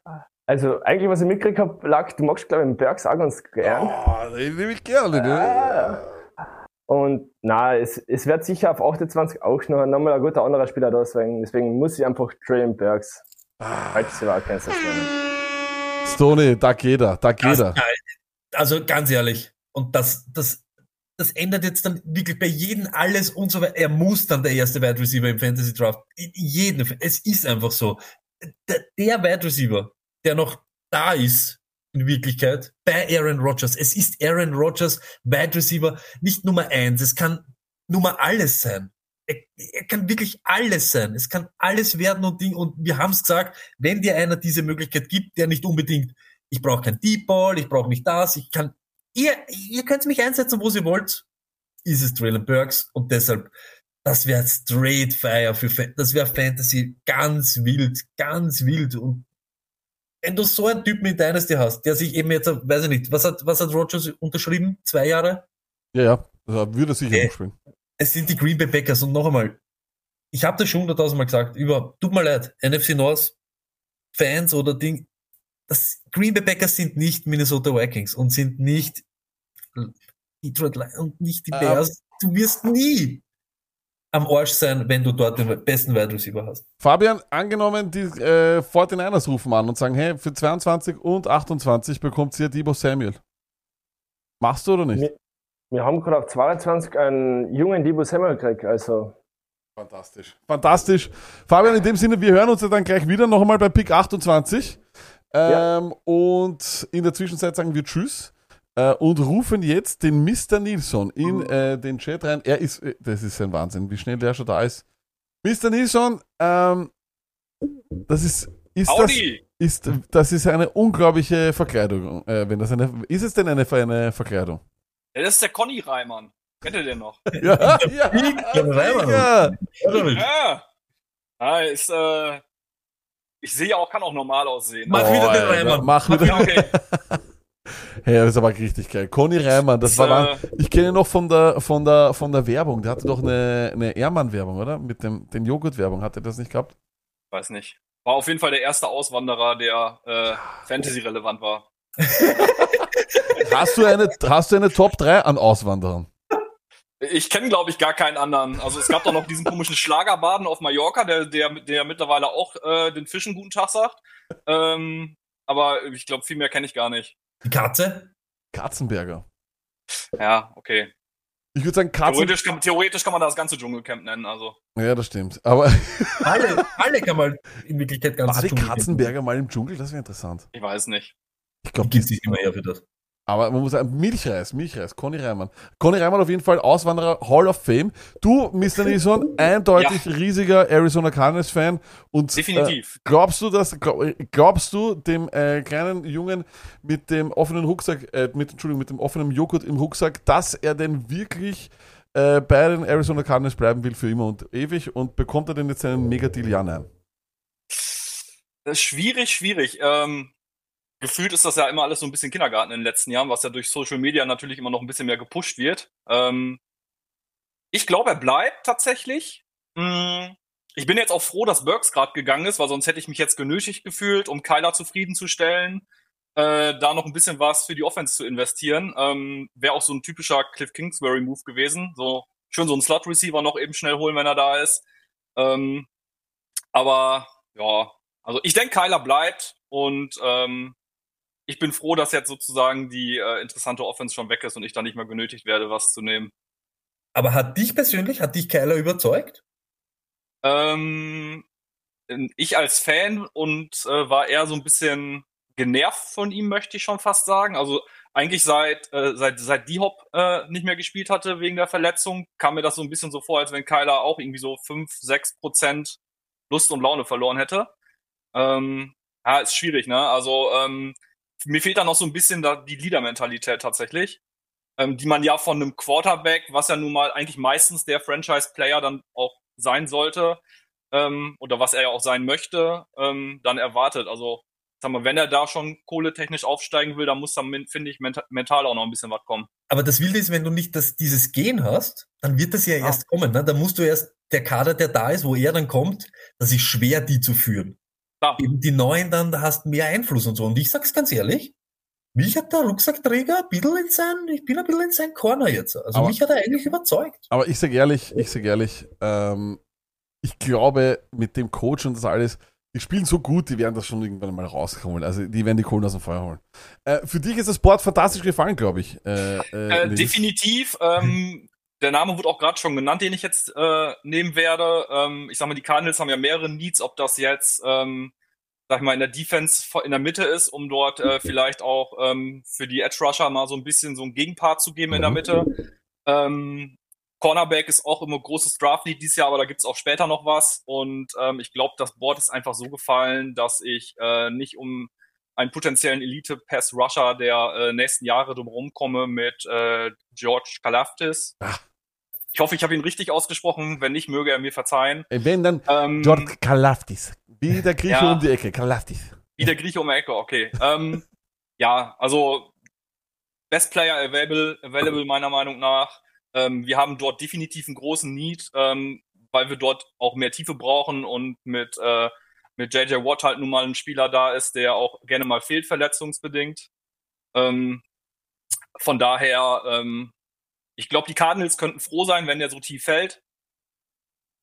Also eigentlich, was ich mitgekriegt habe, lag, du magst glaube ich den Bergs auch ganz gern. Oh, den nehme ich gerne. Ne? Und na, es, es wird sicher auf 28 auch noch, noch mal ein guter anderer Spieler da sein. Deswegen muss ich einfach Traylon Bergs. Falls sie war Kansas nehmen. Stoney, da geht er, da geht er. Also ganz ehrlich, und das, das, das ändert jetzt dann wirklich bei jedem alles und so weiter. Er muss dann der erste Wide Receiver im Fantasy Draft. In jedem, es ist einfach so. Der, der Wide Receiver, der noch da ist, in Wirklichkeit, bei Aaron Rodgers. Es ist Aaron Rodgers Wide Receiver nicht Nummer eins. Es kann Nummer alles sein. Er, er kann wirklich alles sein. Es kann alles werden und Ding. Und wir haben es gesagt, wenn dir einer diese Möglichkeit gibt, der nicht unbedingt, ich brauche kein Deep Ball, ich brauche nicht das, ich kann, ihr, ihr könnt mich einsetzen, wo ihr wollt, ist es Traylon Burks und deshalb, das wäre straight fire für, das wäre Fantasy ganz wild, ganz wild und wenn du so einen Typen in Dynasty hast, der sich eben jetzt, weiß ich nicht, was hat, was hat Rogers unterschrieben? Zwei Jahre? Ja, ja, da würde er sicher Äh, noch spielen. es sind die Green Bay Packers und noch einmal, ich habe das schon hunderttausendmal gesagt, über, tut mir leid, NFC North Fans oder Ding, das Green Bay Packers sind nicht Minnesota Vikings und sind nicht Detroit Lions und nicht die Ähm. Bears. Du wirst nie am Arsch sein, wenn du dort den besten Wide Receiver hast. Fabian, angenommen, die äh, 49ers rufen an und sagen, hey, für 22 und 28 bekommt ihr Debo Samuel. Machst du oder nicht? Wir, wir haben gerade auf 22 einen jungen Debo Samuel gekriegt, also. Fantastisch. Fantastisch. Fabian, in dem Sinne, wir hören uns ja dann gleich wieder noch einmal bei Pick 28. Ähm, Und in der Zwischenzeit sagen wir Tschüss äh, und rufen jetzt den Mr. Nilsson in äh, den Chat rein. Er ist, äh, das ist ein Wahnsinn, wie schnell der schon da ist. Mr. Nilsson, ähm, das ist, ist das, ist, das ist eine unglaubliche Verkleidung. Äh, wenn das eine, ist es denn eine, eine Verkleidung? Ja, das ist der Conny Reimann. Kennt ihr den noch? Ja, ja, ja. Ja. ja ist, äh, ich sehe auch, kann auch normal aussehen. Mach wieder den Reimann. Mach wieder. Ja, okay. Hey, das ist aber richtig geil. Conny Reimann, das Das, war, äh, Wahn- ich kenne ihn noch von der, von der, von der Werbung. Der hatte doch eine, eine Ehrmann-Werbung, oder? Mit dem, den Joghurt-Werbung. Hat er das nicht gehabt? Weiß nicht. War auf jeden Fall der erste Auswanderer, der äh, Fantasy-relevant war. Hast du eine, hast du eine Top 3 an Auswanderern? Ich kenne, glaube ich, gar keinen anderen. Also es gab doch noch diesen komischen Schlagerbaden auf Mallorca, der, der, der mittlerweile auch äh, den Fischen guten Tag sagt. Ähm, aber ich glaube, viel mehr kenne ich gar nicht. Die Katze? Katzenberger. Ja, okay. Ich würde sagen, Katzen. Theoretisch kann, theoretisch kann man das ganze Dschungelcamp nennen. Also Ja, das stimmt. Aber Alle, alle kann man in Wirklichkeit ganz war die Katzenberger mal im Dschungel? Das wäre interessant. ich weiß nicht. Ich glaube, Gibt sich immer her für das. Aber man muss sagen, Milchreis, Milchreis, Conny Reimann. Conny Reimann auf jeden Fall Auswanderer Hall of Fame. Du, Mr. Nilsson, eindeutig riesiger Arizona Cardinals Fan. Und, Definitiv. Äh, glaubst du, dass, glaub, glaubst du dem äh, kleinen Jungen mit dem offenen Rucksack, äh, mit, Entschuldigung, mit dem offenen Joghurt im Rucksack, dass er denn wirklich äh, bei den Arizona Cardinals bleiben will für immer und ewig und bekommt er denn jetzt einen Mega-Deal? Ja, nein. Das ist schwierig, schwierig. Ähm, gefühlt ist das ja immer alles so ein bisschen Kindergarten in den letzten Jahren, was ja durch Social Media natürlich immer noch ein bisschen mehr gepusht wird. Ähm, Ich glaube, er bleibt tatsächlich. Hm, Ich bin jetzt auch froh, dass Burks gerade gegangen ist, weil sonst hätte ich mich jetzt genötigt gefühlt, um Kyler zufriedenzustellen, äh, da noch ein bisschen was für die Offense zu investieren. Ähm, Wäre auch so ein typischer Cliff Kingsbury-Move gewesen. So schön so einen Slot-Receiver noch eben schnell holen, wenn er da ist. Ähm, aber ja, also ich denke, Kyler bleibt und ähm, ich bin froh, dass jetzt sozusagen die äh, interessante Offense schon weg ist und ich da nicht mehr genötigt werde, was zu nehmen. Aber hat dich persönlich, hat dich Kyler überzeugt? Ähm, ich als Fan und äh, war eher so ein bisschen genervt von ihm, möchte ich schon fast sagen. Also eigentlich seit äh, seit seit D-Hop äh, nicht mehr gespielt hatte wegen der Verletzung, kam mir das so ein bisschen so vor, als wenn Kyler auch irgendwie so fünf sechs Prozent Lust und Laune verloren hätte. Ähm, ja, ist schwierig, ne? Also ähm, mir fehlt da noch so ein bisschen da die Leader-Mentalität tatsächlich, ähm, die man ja von einem Quarterback, was ja nun mal eigentlich meistens der Franchise-Player dann auch sein sollte, ähm, oder was er ja auch sein möchte, ähm, dann erwartet. Also, sag mal, wenn er da schon kohletechnisch aufsteigen will, dann muss dann, finde ich, menta mental auch noch ein bisschen was kommen. Aber das Wilde ist, wenn du nicht das, dieses Gen hast, dann wird das ja erst kommen. Ne? Da musst du erst, der Kader, der da ist, wo er dann kommt, das ist schwer, die zu führen. Ja. Eben die Neuen dann, da hast mehr Einfluss und so. Und ich sag's ganz ehrlich, mich hat der Rucksackträger ein bisschen in sein, ich bin ein bisschen in sein Corner jetzt. Also Aber- mich hat er eigentlich überzeugt. Aber ich sage ehrlich, ich sage ehrlich, ähm, ich glaube, mit dem Coach und das alles, die spielen so gut, die werden das schon irgendwann mal rausholen. Also die werden die Kohlen aus dem Feuer holen. Äh, für dich ist das Board fantastisch gefallen, glaube ich. Äh, äh, Äh, definitiv. Ähm, der Name wurde auch gerade schon genannt, den ich jetzt äh, nehmen werde. Ähm, ich sag mal, die Cardinals haben ja mehrere Needs, ob das jetzt, ähm, sag ich mal, in der Defense in der Mitte ist, um dort äh, vielleicht auch ähm, für die Edge Rusher mal so ein bisschen so einen Gegenpart zu geben in der Mitte. Ähm, Cornerback ist auch immer großes Draft-Lead dieses Jahr, aber da gibt's auch später noch was. Und ähm, ich glaube, das Board ist einfach so gefallen, dass ich äh, nicht um einen potenziellen Elite-Pass-Rusher der äh, nächsten Jahre drumherum komme mit äh, George Kalaftis. Ich hoffe, ich habe ihn richtig ausgesprochen. Wenn nicht, möge er mir verzeihen. Äh, Wenn dann Ähm, George Kalaftis. Wie der Grieche Ja. um die Ecke, Kalaftis. Wie der Grieche um die Ecke, okay. ähm, ja, also Best Player available, available meiner Meinung nach. Ähm, wir haben dort definitiv einen großen Need, ähm, weil wir dort auch mehr Tiefe brauchen und mit, äh, mit JJ Watt halt nun mal ein Spieler da ist, der auch gerne mal fehlt, verletzungsbedingt. Ähm, von daher, ähm, ich glaube, die Cardinals könnten froh sein, wenn der so tief fällt.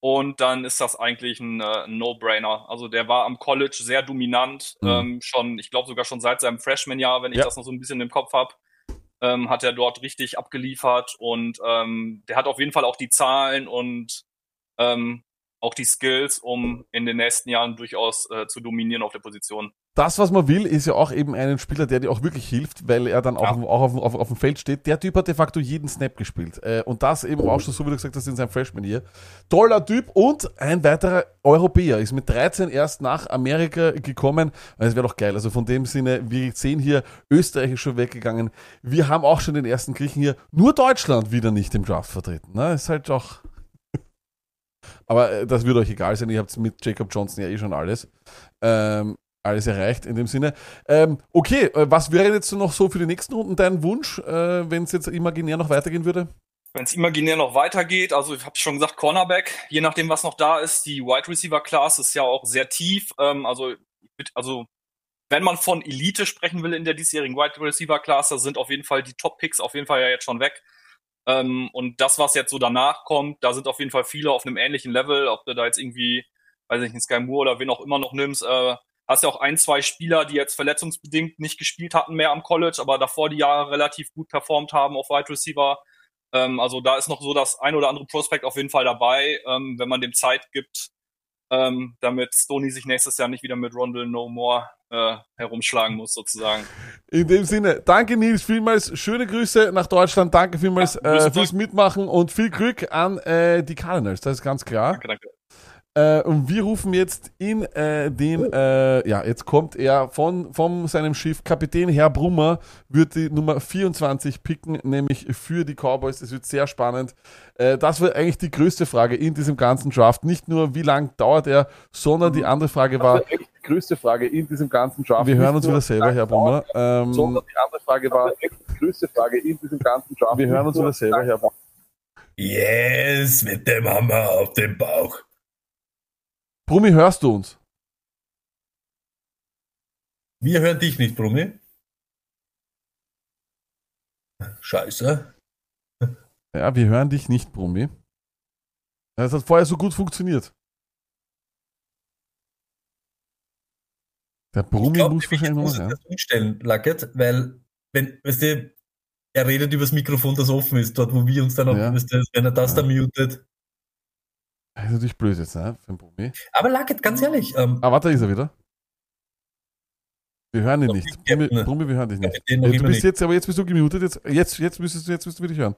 Und dann ist das eigentlich ein, äh, No-Brainer. Also der war am College sehr dominant, Mhm. ähm, schon, ich glaube sogar schon seit seinem Freshman-Jahr, wenn ich Ja. das noch so ein bisschen im Kopf habe, ähm, hat er dort richtig abgeliefert und ähm, der hat auf jeden Fall auch die Zahlen und ähm, auch die Skills, um in den nächsten Jahren durchaus äh, zu dominieren auf der Position. Das, was man will, ist ja auch eben einen Spieler, der dir auch wirklich hilft, weil er dann auch, Ja. auch auf, auf, auf dem Feld steht. Der Typ hat de facto jeden Snap gespielt. Äh, und das eben auch schon, so wie du gesagt hast, in seinem Freshman hier. Toller Typ und ein weiterer Europäer ist mit 13 erst nach Amerika gekommen. Es wäre doch geil. Also von dem Sinne, wir sehen hier, Österreich ist schon weggegangen. Wir haben auch schon den ersten Griechen hier. Nur Deutschland wieder nicht im Draft vertreten. Ne? Ist halt auch. Aber äh, das wird euch egal sein. Ihr habt mit Jacob Johnson ja eh schon alles. Ähm, alles erreicht in dem Sinne. Ähm, okay, äh, was wäre jetzt noch so für die nächsten Runden dein Wunsch, äh, wenn es jetzt imaginär noch weitergehen würde? Wenn es imaginär noch weitergeht, also ich habe schon gesagt, Cornerback, je nachdem, was noch da ist, die Wide Receiver Class ist ja auch sehr tief. Ähm, also, also wenn man von Elite sprechen will in der diesjährigen Wide Receiver Class, da sind auf jeden Fall die Top Picks auf jeden Fall ja jetzt schon weg. Ähm, und das, was jetzt so danach kommt, da sind auf jeden Fall viele auf einem ähnlichen Level. Ob du da jetzt irgendwie, weiß ich nicht, Sky Moore oder wen auch immer noch nimmst, äh, hast ja auch ein, zwei Spieler, die jetzt verletzungsbedingt nicht gespielt hatten mehr am College, aber davor die Jahre relativ gut performt haben auf Wide Receiver. Ähm, also da ist noch so das ein oder andere Prospect auf jeden Fall dabei, ähm, wenn man dem Zeit gibt, ähm, damit Stoney sich nächstes Jahr nicht wieder mit Rondell No More äh, herumschlagen muss, sozusagen. In dem Sinne, danke Nils vielmals, schöne Grüße nach Deutschland, danke vielmals Ja, äh, fürs Mitmachen und viel Glück an äh, die Cardinals, das ist ganz klar. Danke, danke. Äh, und wir rufen jetzt in äh, den, äh, ja, jetzt kommt er von, von seinem Schiff. Kapitän Herr Brummer wird die Nummer 24 picken, nämlich für die Cowboys. Es wird sehr spannend. Äh, das war eigentlich die größte Frage in diesem ganzen Draft. Nicht nur, wie lang dauert er, sondern die andere Frage war. die größte Frage in diesem ganzen Draft. Wir hören uns wieder selber, Herr Brummer. Ähm, sondern die andere Frage war die größte Frage in diesem ganzen Draft. wir hören uns wieder selber, Herr Brummer. Yes, mit dem Hammer auf dem Bauch. Brummi, hörst du uns? Wir hören dich nicht, Brummi. Scheiße. Ja, wir hören dich nicht, Brummi. Das hat vorher so gut funktioniert. Der Brummi glaub, muss wahrscheinlich noch muss das umstellen, Lackett, weil, wenn, weißt du, er redet übers Mikrofon, das offen ist, dort, wo wir uns dann auch, Ja. weißt du, wenn er das da mutet. Das ist natürlich blöd jetzt, ne? Für den Brummi. Aber Lackett, ganz ehrlich, ähm, Ah, warte, da ist er wieder. Wir hören ihn nicht. Brummi, Brummi, wir hören dich nicht. Ja, du bist nicht. jetzt, aber jetzt bist du gemutet. Jetzt, jetzt, jetzt müsstest du, jetzt müsstest du dich hören.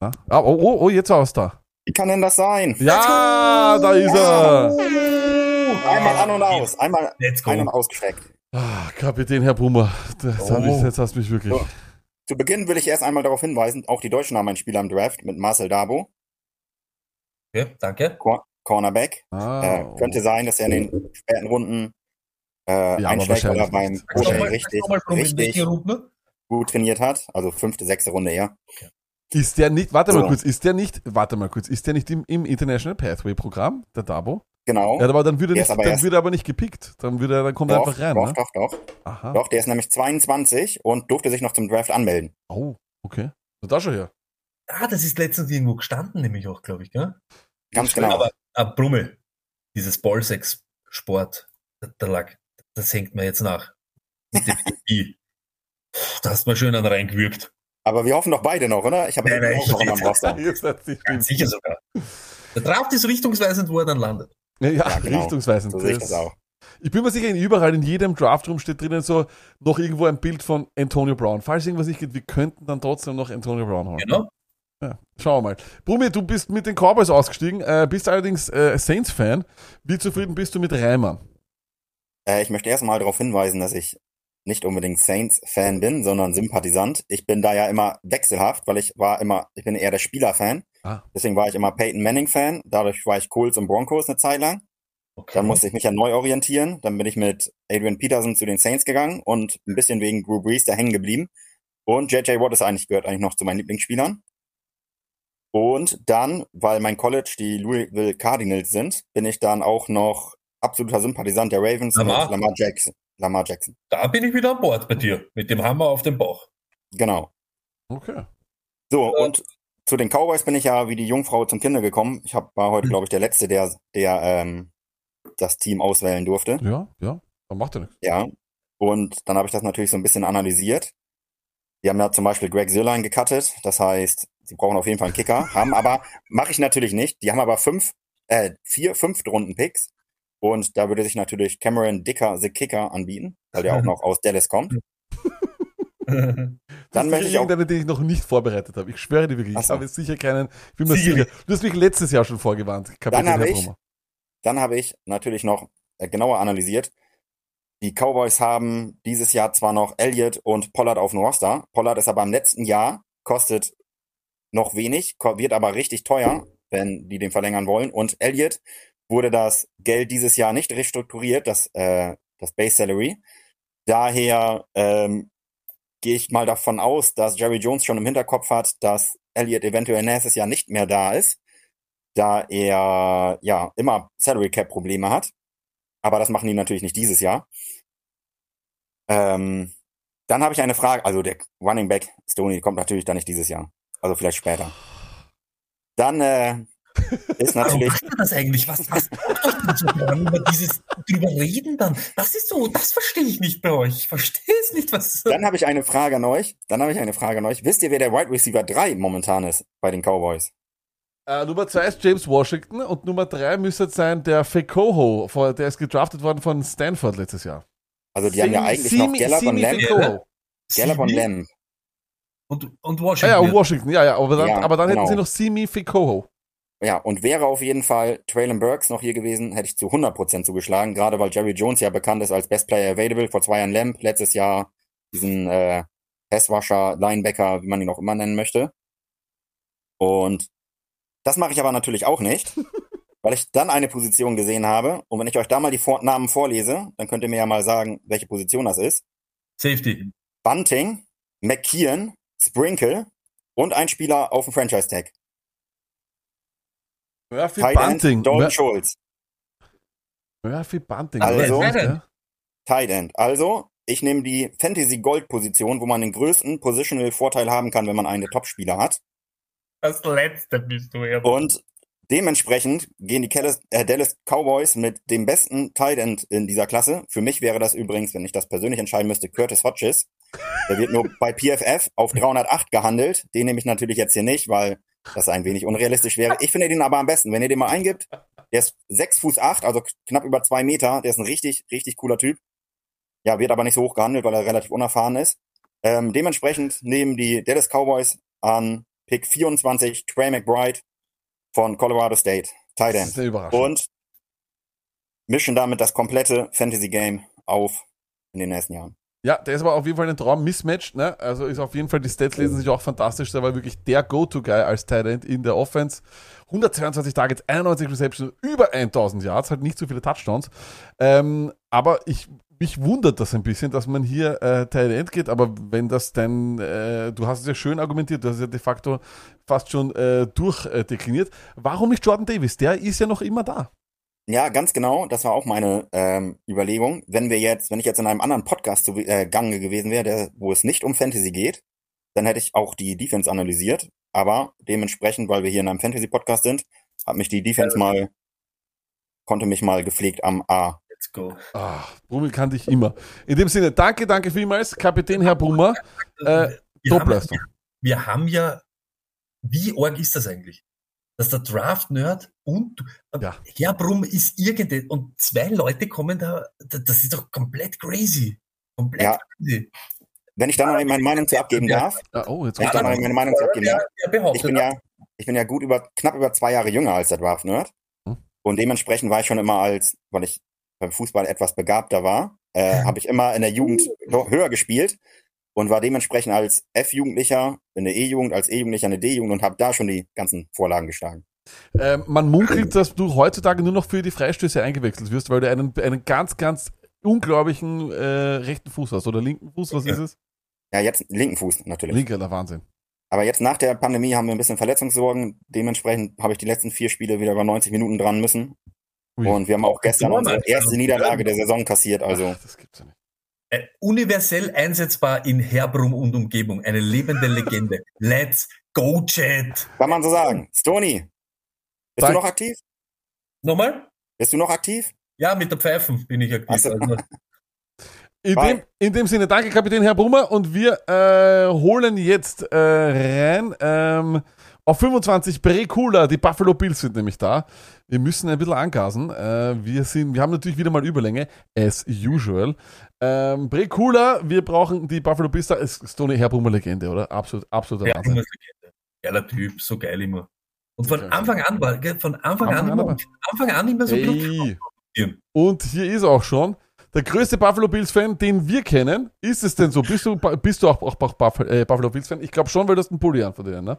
Na? Ah, oh, oh, oh, jetzt war es da. Wie kann denn das sein? Ja, da ist er. Einmal an und aus. Einmal ein- und ausgestreckt. Ah, Kapitän Herr Brummer. Das hab ich, jetzt hast du mich wirklich. So. Zu Beginn will ich erst einmal darauf hinweisen, auch die Deutschen haben einen Spieler im Draft mit Marcel Dabo. Ja, danke. Cor Cornerback. Ah, äh, könnte sein, dass er in den späten Runden äh, aber einschlägt oder beim mal- richtig, mal, richtig gut trainiert hat. Also fünfte, sechste Runde eher. Ist der nicht, warte mal So. kurz, ist der nicht, warte mal kurz, ist der nicht im, im International Pathway Programm, der Dabo? Genau. Ja, aber dann würde er nicht, ist aber dann erst- würde er aber nicht gepickt. Dann würde er, dann kommt er Doch, einfach rein, doch, ne? doch, doch. Aha. Doch, der ist nämlich 22 und durfte sich noch zum Draft anmelden. Oh, okay. So, da schon her. Ah, das ist letztens irgendwo gestanden, nämlich auch, glaube ich, gell? Ganz genau. Aber, aber Brummel, dieses Ballsex-Sport, da, lag, das hängt mir jetzt nach. Mit dem I. Da hast du mal schön an reingewürgt. Aber wir hoffen doch beide noch, oder? Ich habe nein, auch noch einen am Roster. Sicher sogar. Der Draft ist richtungsweisend, wo er dann landet. Ja, ja, Ja, genau. richtungsweisend. So sehe ich das auch. Ich bin mir sicher, in überall, in jedem Draftroom steht drinnen so noch irgendwo ein Bild von Antonio Brown. Falls irgendwas nicht geht, wir könnten dann trotzdem noch Antonio Brown holen. Genau. Ja, schauen wir mal. Brumi, du bist mit den Cowboys ausgestiegen, äh, bist allerdings äh, Saints-Fan. Wie zufrieden bist du mit Reimer? Äh, ich möchte erstmal darauf hinweisen, dass ich nicht unbedingt Saints-Fan bin, sondern Sympathisant. Ich bin da ja immer wechselhaft, weil ich war immer, ich bin eher der Spieler-Fan. Ah. Deswegen war ich immer Peyton Manning-Fan. Dadurch war ich Colts und Broncos eine Zeit lang. Dann musste ich mich ja neu orientieren. Dann bin ich mit Adrian Peterson zu den Saints gegangen und ein bisschen wegen Drew Brees da hängen geblieben. Und JJ Watt ist eigentlich, gehört eigentlich noch zu meinen Lieblingsspielern. Und dann, weil mein College die Louisville Cardinals sind, bin ich dann auch noch absoluter Sympathisant der Ravens Lamar. mit Lamar Jackson. Lamar Jackson. Da bin ich wieder an Bord bei dir. Mit dem Hammer auf dem Bauch. Genau. Okay. So, und zu den Cowboys bin ich ja wie die Jungfrau zum Kinder gekommen. Ich hab, war heute, glaube ich, der Letzte, der, der ähm, das Team auswählen durfte. Ja, ja, dann macht er nichts. Ja. Und dann habe ich das natürlich so ein bisschen analysiert. Die haben ja zum Beispiel Greg Zerline gecuttet. Das heißt, sie brauchen auf jeden Fall einen Kicker. Haben aber, mache ich natürlich nicht. Die haben aber fünf, äh, vier Fünftrunden-Picks. Und da würde sich natürlich Cameron Dicker, the Kicker, anbieten, weil der auch noch aus Dallas kommt. Dann Das möchte ich auch irgendeine, den ich noch nicht vorbereitet habe. Ich schwöre dir wirklich, Ach ich so. habe jetzt sicher keinen, ich bin mir sicher. Du hast mich letztes Jahr schon vorgewarnt, Kapitän Dann habe ich, dann habe ich natürlich noch äh, genauer analysiert. Die Cowboys haben dieses Jahr zwar noch Elliott und Pollard auf dem Roster. Pollard ist aber im letzten Jahr, kostet noch wenig, wird aber richtig teuer, wenn die den verlängern wollen. Und Elliott wurde das Geld dieses Jahr nicht restrukturiert, das, äh, das Base Salary. Daher ähm, gehe ich mal davon aus, dass Jerry Jones schon im Hinterkopf hat, dass Elliott eventuell nächstes Jahr nicht mehr da ist, da er ja immer Salary Cap Probleme hat. Aber das machen die natürlich nicht dieses Jahr. Ähm, dann habe ich eine Frage, also der Running Back Stoney kommt natürlich dann nicht dieses Jahr, also vielleicht später. Dann äh, ist Warum natürlich macht ihr das eigentlich? Was, was so über dieses drüber reden dann? Das ist so, das verstehe ich nicht bei euch. Ich verstehe es nicht, was. Dann habe ich eine Frage an euch. Dann habe ich eine Frage an euch. Wisst ihr, wer der Wide Receiver 3 momentan ist bei den Cowboys? Äh, Nummer zwei ist James Washington und Nummer drei müsste sein der Fekoho, der ist gedraftet worden von Stanford letztes Jahr. Also die haben ja Simi- eigentlich noch Simi- Gallup und Simi Lamb. Gallup und Simi? Lamb. Und, und Ah, Washington. ja, und Washington, ja, ja, aber dann, Ja, aber dann hätten genau. sie noch Simi Fekoho. Ja, und wäre auf jeden Fall Traylon Burks noch hier gewesen, hätte ich zu 100% zugeschlagen, gerade weil Jerry Jones ja bekannt ist als Best Player Available, vor zwei Jahren Lamb, letztes Jahr diesen äh, Passwasher, Linebacker, wie man ihn auch immer nennen möchte. Und das mache ich aber natürlich auch nicht, weil ich dann eine Position gesehen habe. Und wenn ich euch da mal die Vor Namen vorlese, dann könnt ihr mir ja mal sagen, welche Position das ist. Safety. Bunting, McKeon, Sprinkle, und ein Spieler auf dem Franchise-Tag. Murphy Tight Bunting. Dalton Mur- Schulz. Murphy Bunting. Also, ja? Tight End. Also, ich nehme die Fantasy Gold Position, wo man den größten Positional Vorteil haben kann, wenn man einen der Top-Spieler hat. Das letzte bist du, ja. Und dementsprechend gehen die Dallas, äh, Dallas Cowboys mit dem besten Tight End in dieser Klasse. Für mich wäre das übrigens, wenn ich das persönlich entscheiden müsste, Curtis Hodges. Der wird nur bei PFF auf 308 gehandelt. Den nehme ich natürlich jetzt hier nicht, weil das ein wenig unrealistisch wäre. Ich finde den aber am besten. Wenn ihr den mal eingibt, der ist 6 Fuß 8, also knapp über zwei Meter. Der ist ein richtig, richtig cooler Typ. Ja, wird aber nicht so hoch gehandelt, weil er relativ unerfahren ist. Ähm, dementsprechend nehmen die Dallas Cowboys an Pick 24 Trey McBride von Colorado State, Tight End. Und mischen damit das komplette Fantasy Game auf in den nächsten Jahren. Ja, der ist aber auf jeden Fall ein Traum. Mismatch, ne? Also ist auf jeden Fall, die Stats lesen sich auch fantastisch. Der war wirklich der Go-To-Guy als Tight End in der Offense. 122 Targets, 91 Receptions, über 1000 Yards, halt nicht so viele Touchdowns. Ähm, aber ich, mich wundert das ein bisschen, dass man hier äh, Tight End geht, aber wenn das dann, äh, du hast es ja schön argumentiert, du hast es ja de facto fast schon äh, durchdekliniert. Warum nicht Jordan Davis? Der ist ja noch immer da. Ja, ganz genau. Das war auch meine ähm, Überlegung. Wenn wir jetzt, wenn ich jetzt in einem anderen Podcast zu, äh, Gange gewesen wäre, der, wo es nicht um Fantasy geht, dann hätte ich auch die Defense analysiert. Aber dementsprechend, weil wir hier in einem Fantasy-Podcast sind, hat mich die Defense mal, konnte mich mal gepflegt am A. Let's go. Ah, Brummel kannte ich immer. In dem Sinne, danke, danke vielmals, Kapitän Herr Brummer. Äh, Wir haben, Topleistung. wir haben ja, wie arg ist das eigentlich? Dass der Draft-Nerd und ja. Herr Brumm ist irgendein, und zwei Leute kommen da, da- das ist doch komplett crazy. Komplett Ja. crazy. Wenn ich da noch meine Meinung zu abgeben darf, Ah, oh, jetzt wenn ich da noch meine Meinung zu abgeben darf, ich bin ja, ich bin ja gut über, knapp über zwei Jahre jünger als der Draft Nerd. Hm. Und dementsprechend war ich schon immer als, weil ich beim Fußball etwas begabter war, äh, habe ich immer in der Jugend ho- höher gespielt und war dementsprechend als F-Jugendlicher in der E-Jugend, als E-Jugendlicher in der D-Jugend und habe da schon die ganzen Vorlagen geschlagen. Ähm, man munkelt, dass du heutzutage nur noch für die Freistöße eingewechselt wirst, weil du einen, einen ganz, ganz unglaublichen äh, rechten Fuß hast. Oder linken Fuß, was ist es? Ja, jetzt linken Fuß natürlich. Linker, der Wahnsinn. Aber jetzt nach der Pandemie haben wir ein bisschen Verletzungssorgen. Dementsprechend habe ich die letzten vier Spiele wieder über 90 Minuten dran müssen. Und wir haben auch gestern unsere erste Niederlage der Saison kassiert. Also Äh, universell einsetzbar in Herbrum und Umgebung. Eine lebende Legende. Let's go, Chat. kann man so sagen. Stony, bist du noch aktiv? Nochmal? Bist du noch aktiv? Ja, mit der Pfeifen bin ich aktiv. Also, In dem, in dem Sinne, danke Kapitän Herr Brummer und wir äh, holen jetzt äh, rein ähm, auf 25 Brekula, die Buffalo Bills sind nämlich da. Wir müssen ein bisschen angasen. Äh, wir, sind, wir haben natürlich wieder mal Überlänge, as usual. Ähm, Brekula, wir brauchen die Buffalo Bills da. Ist ist Tony Herr Brummer Legende, oder? Absolut, absoluter Ja, Wahnsinn. Legende. Geiler Typ, so geil immer. Und von Anfang an war, von Anfang, Anfang an, an immer, Anfang an immer so Ey. Und hier ist auch schon der größte Buffalo Bills-Fan, den wir kennen. Ist es denn so? Bist du, bist du auch, auch, auch Buff- äh, Buffalo Bills-Fan? Ich glaube schon, weil du hast einen Pulli an von denen, ne?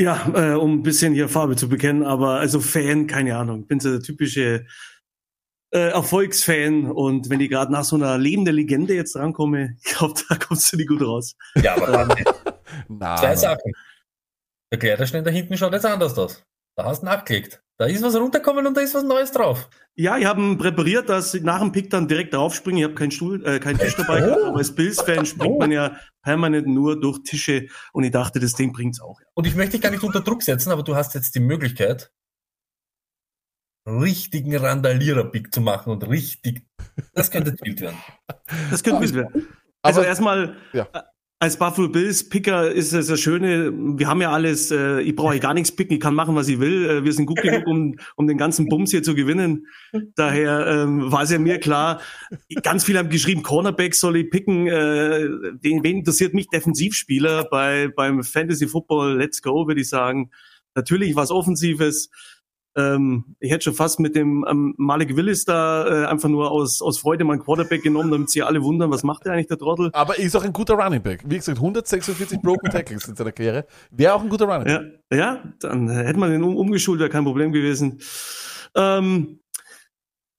Ja, äh, um ein bisschen hier Farbe zu bekennen, aber also Fan, keine Ahnung. Bin so der typische äh, Erfolgsfan und wenn die gerade nach so einer lebenden Legende jetzt rankomme, ich glaube, da kommst du nicht gut raus. Ja, aber dann, Na, zwei. Sachen. Der Kleiderschnitt da hinten schaut jetzt anders aus. Da hast du nachgelegt. Da ist was runtergekommen und da ist was Neues drauf. Ja, ich habe ihn präpariert, dass ich nach dem Pick dann direkt draufspringe. Ich habe keinen Stuhl, äh, keinen Tisch dabei gehabt, aber als Bills-Fan springt man ja permanent nur durch Tische und ich dachte, das Ding bringt's auch. Und ich möchte dich gar nicht unter Druck setzen, aber du hast jetzt die Möglichkeit, richtigen Randalierer-Pick zu machen und richtig, das könnte wild werden. Das könnte wild werden. Also Aber- erstmal, Ja. Als Buffalo Bills Picker ist es das Schöne, wir haben ja alles, äh, ich brauche gar nichts picken, ich kann machen, was ich will. Äh, wir sind gut genug, um, um den ganzen Bums hier zu gewinnen. Daher ähm, war es ja mir klar, ganz viele haben geschrieben, Cornerback soll ich picken. Äh, wen, wen interessiert mich Defensivspieler bei beim Fantasy Football? Let's go, würde ich sagen. Natürlich was Offensives. Ähm, ich hätte schon fast mit dem ähm, Malik Willis da äh, einfach nur aus, aus Freude meinen Quarterback genommen, damit sie alle wundern, was macht der eigentlich, der Trottel? Aber ist auch ein guter Running Back. Wie gesagt, 146 Broken Tackles in seiner Karriere. Wäre auch ein guter Running Back. Ja, ja, dann hätte man den um, umgeschult, wäre kein Problem gewesen. Ähm,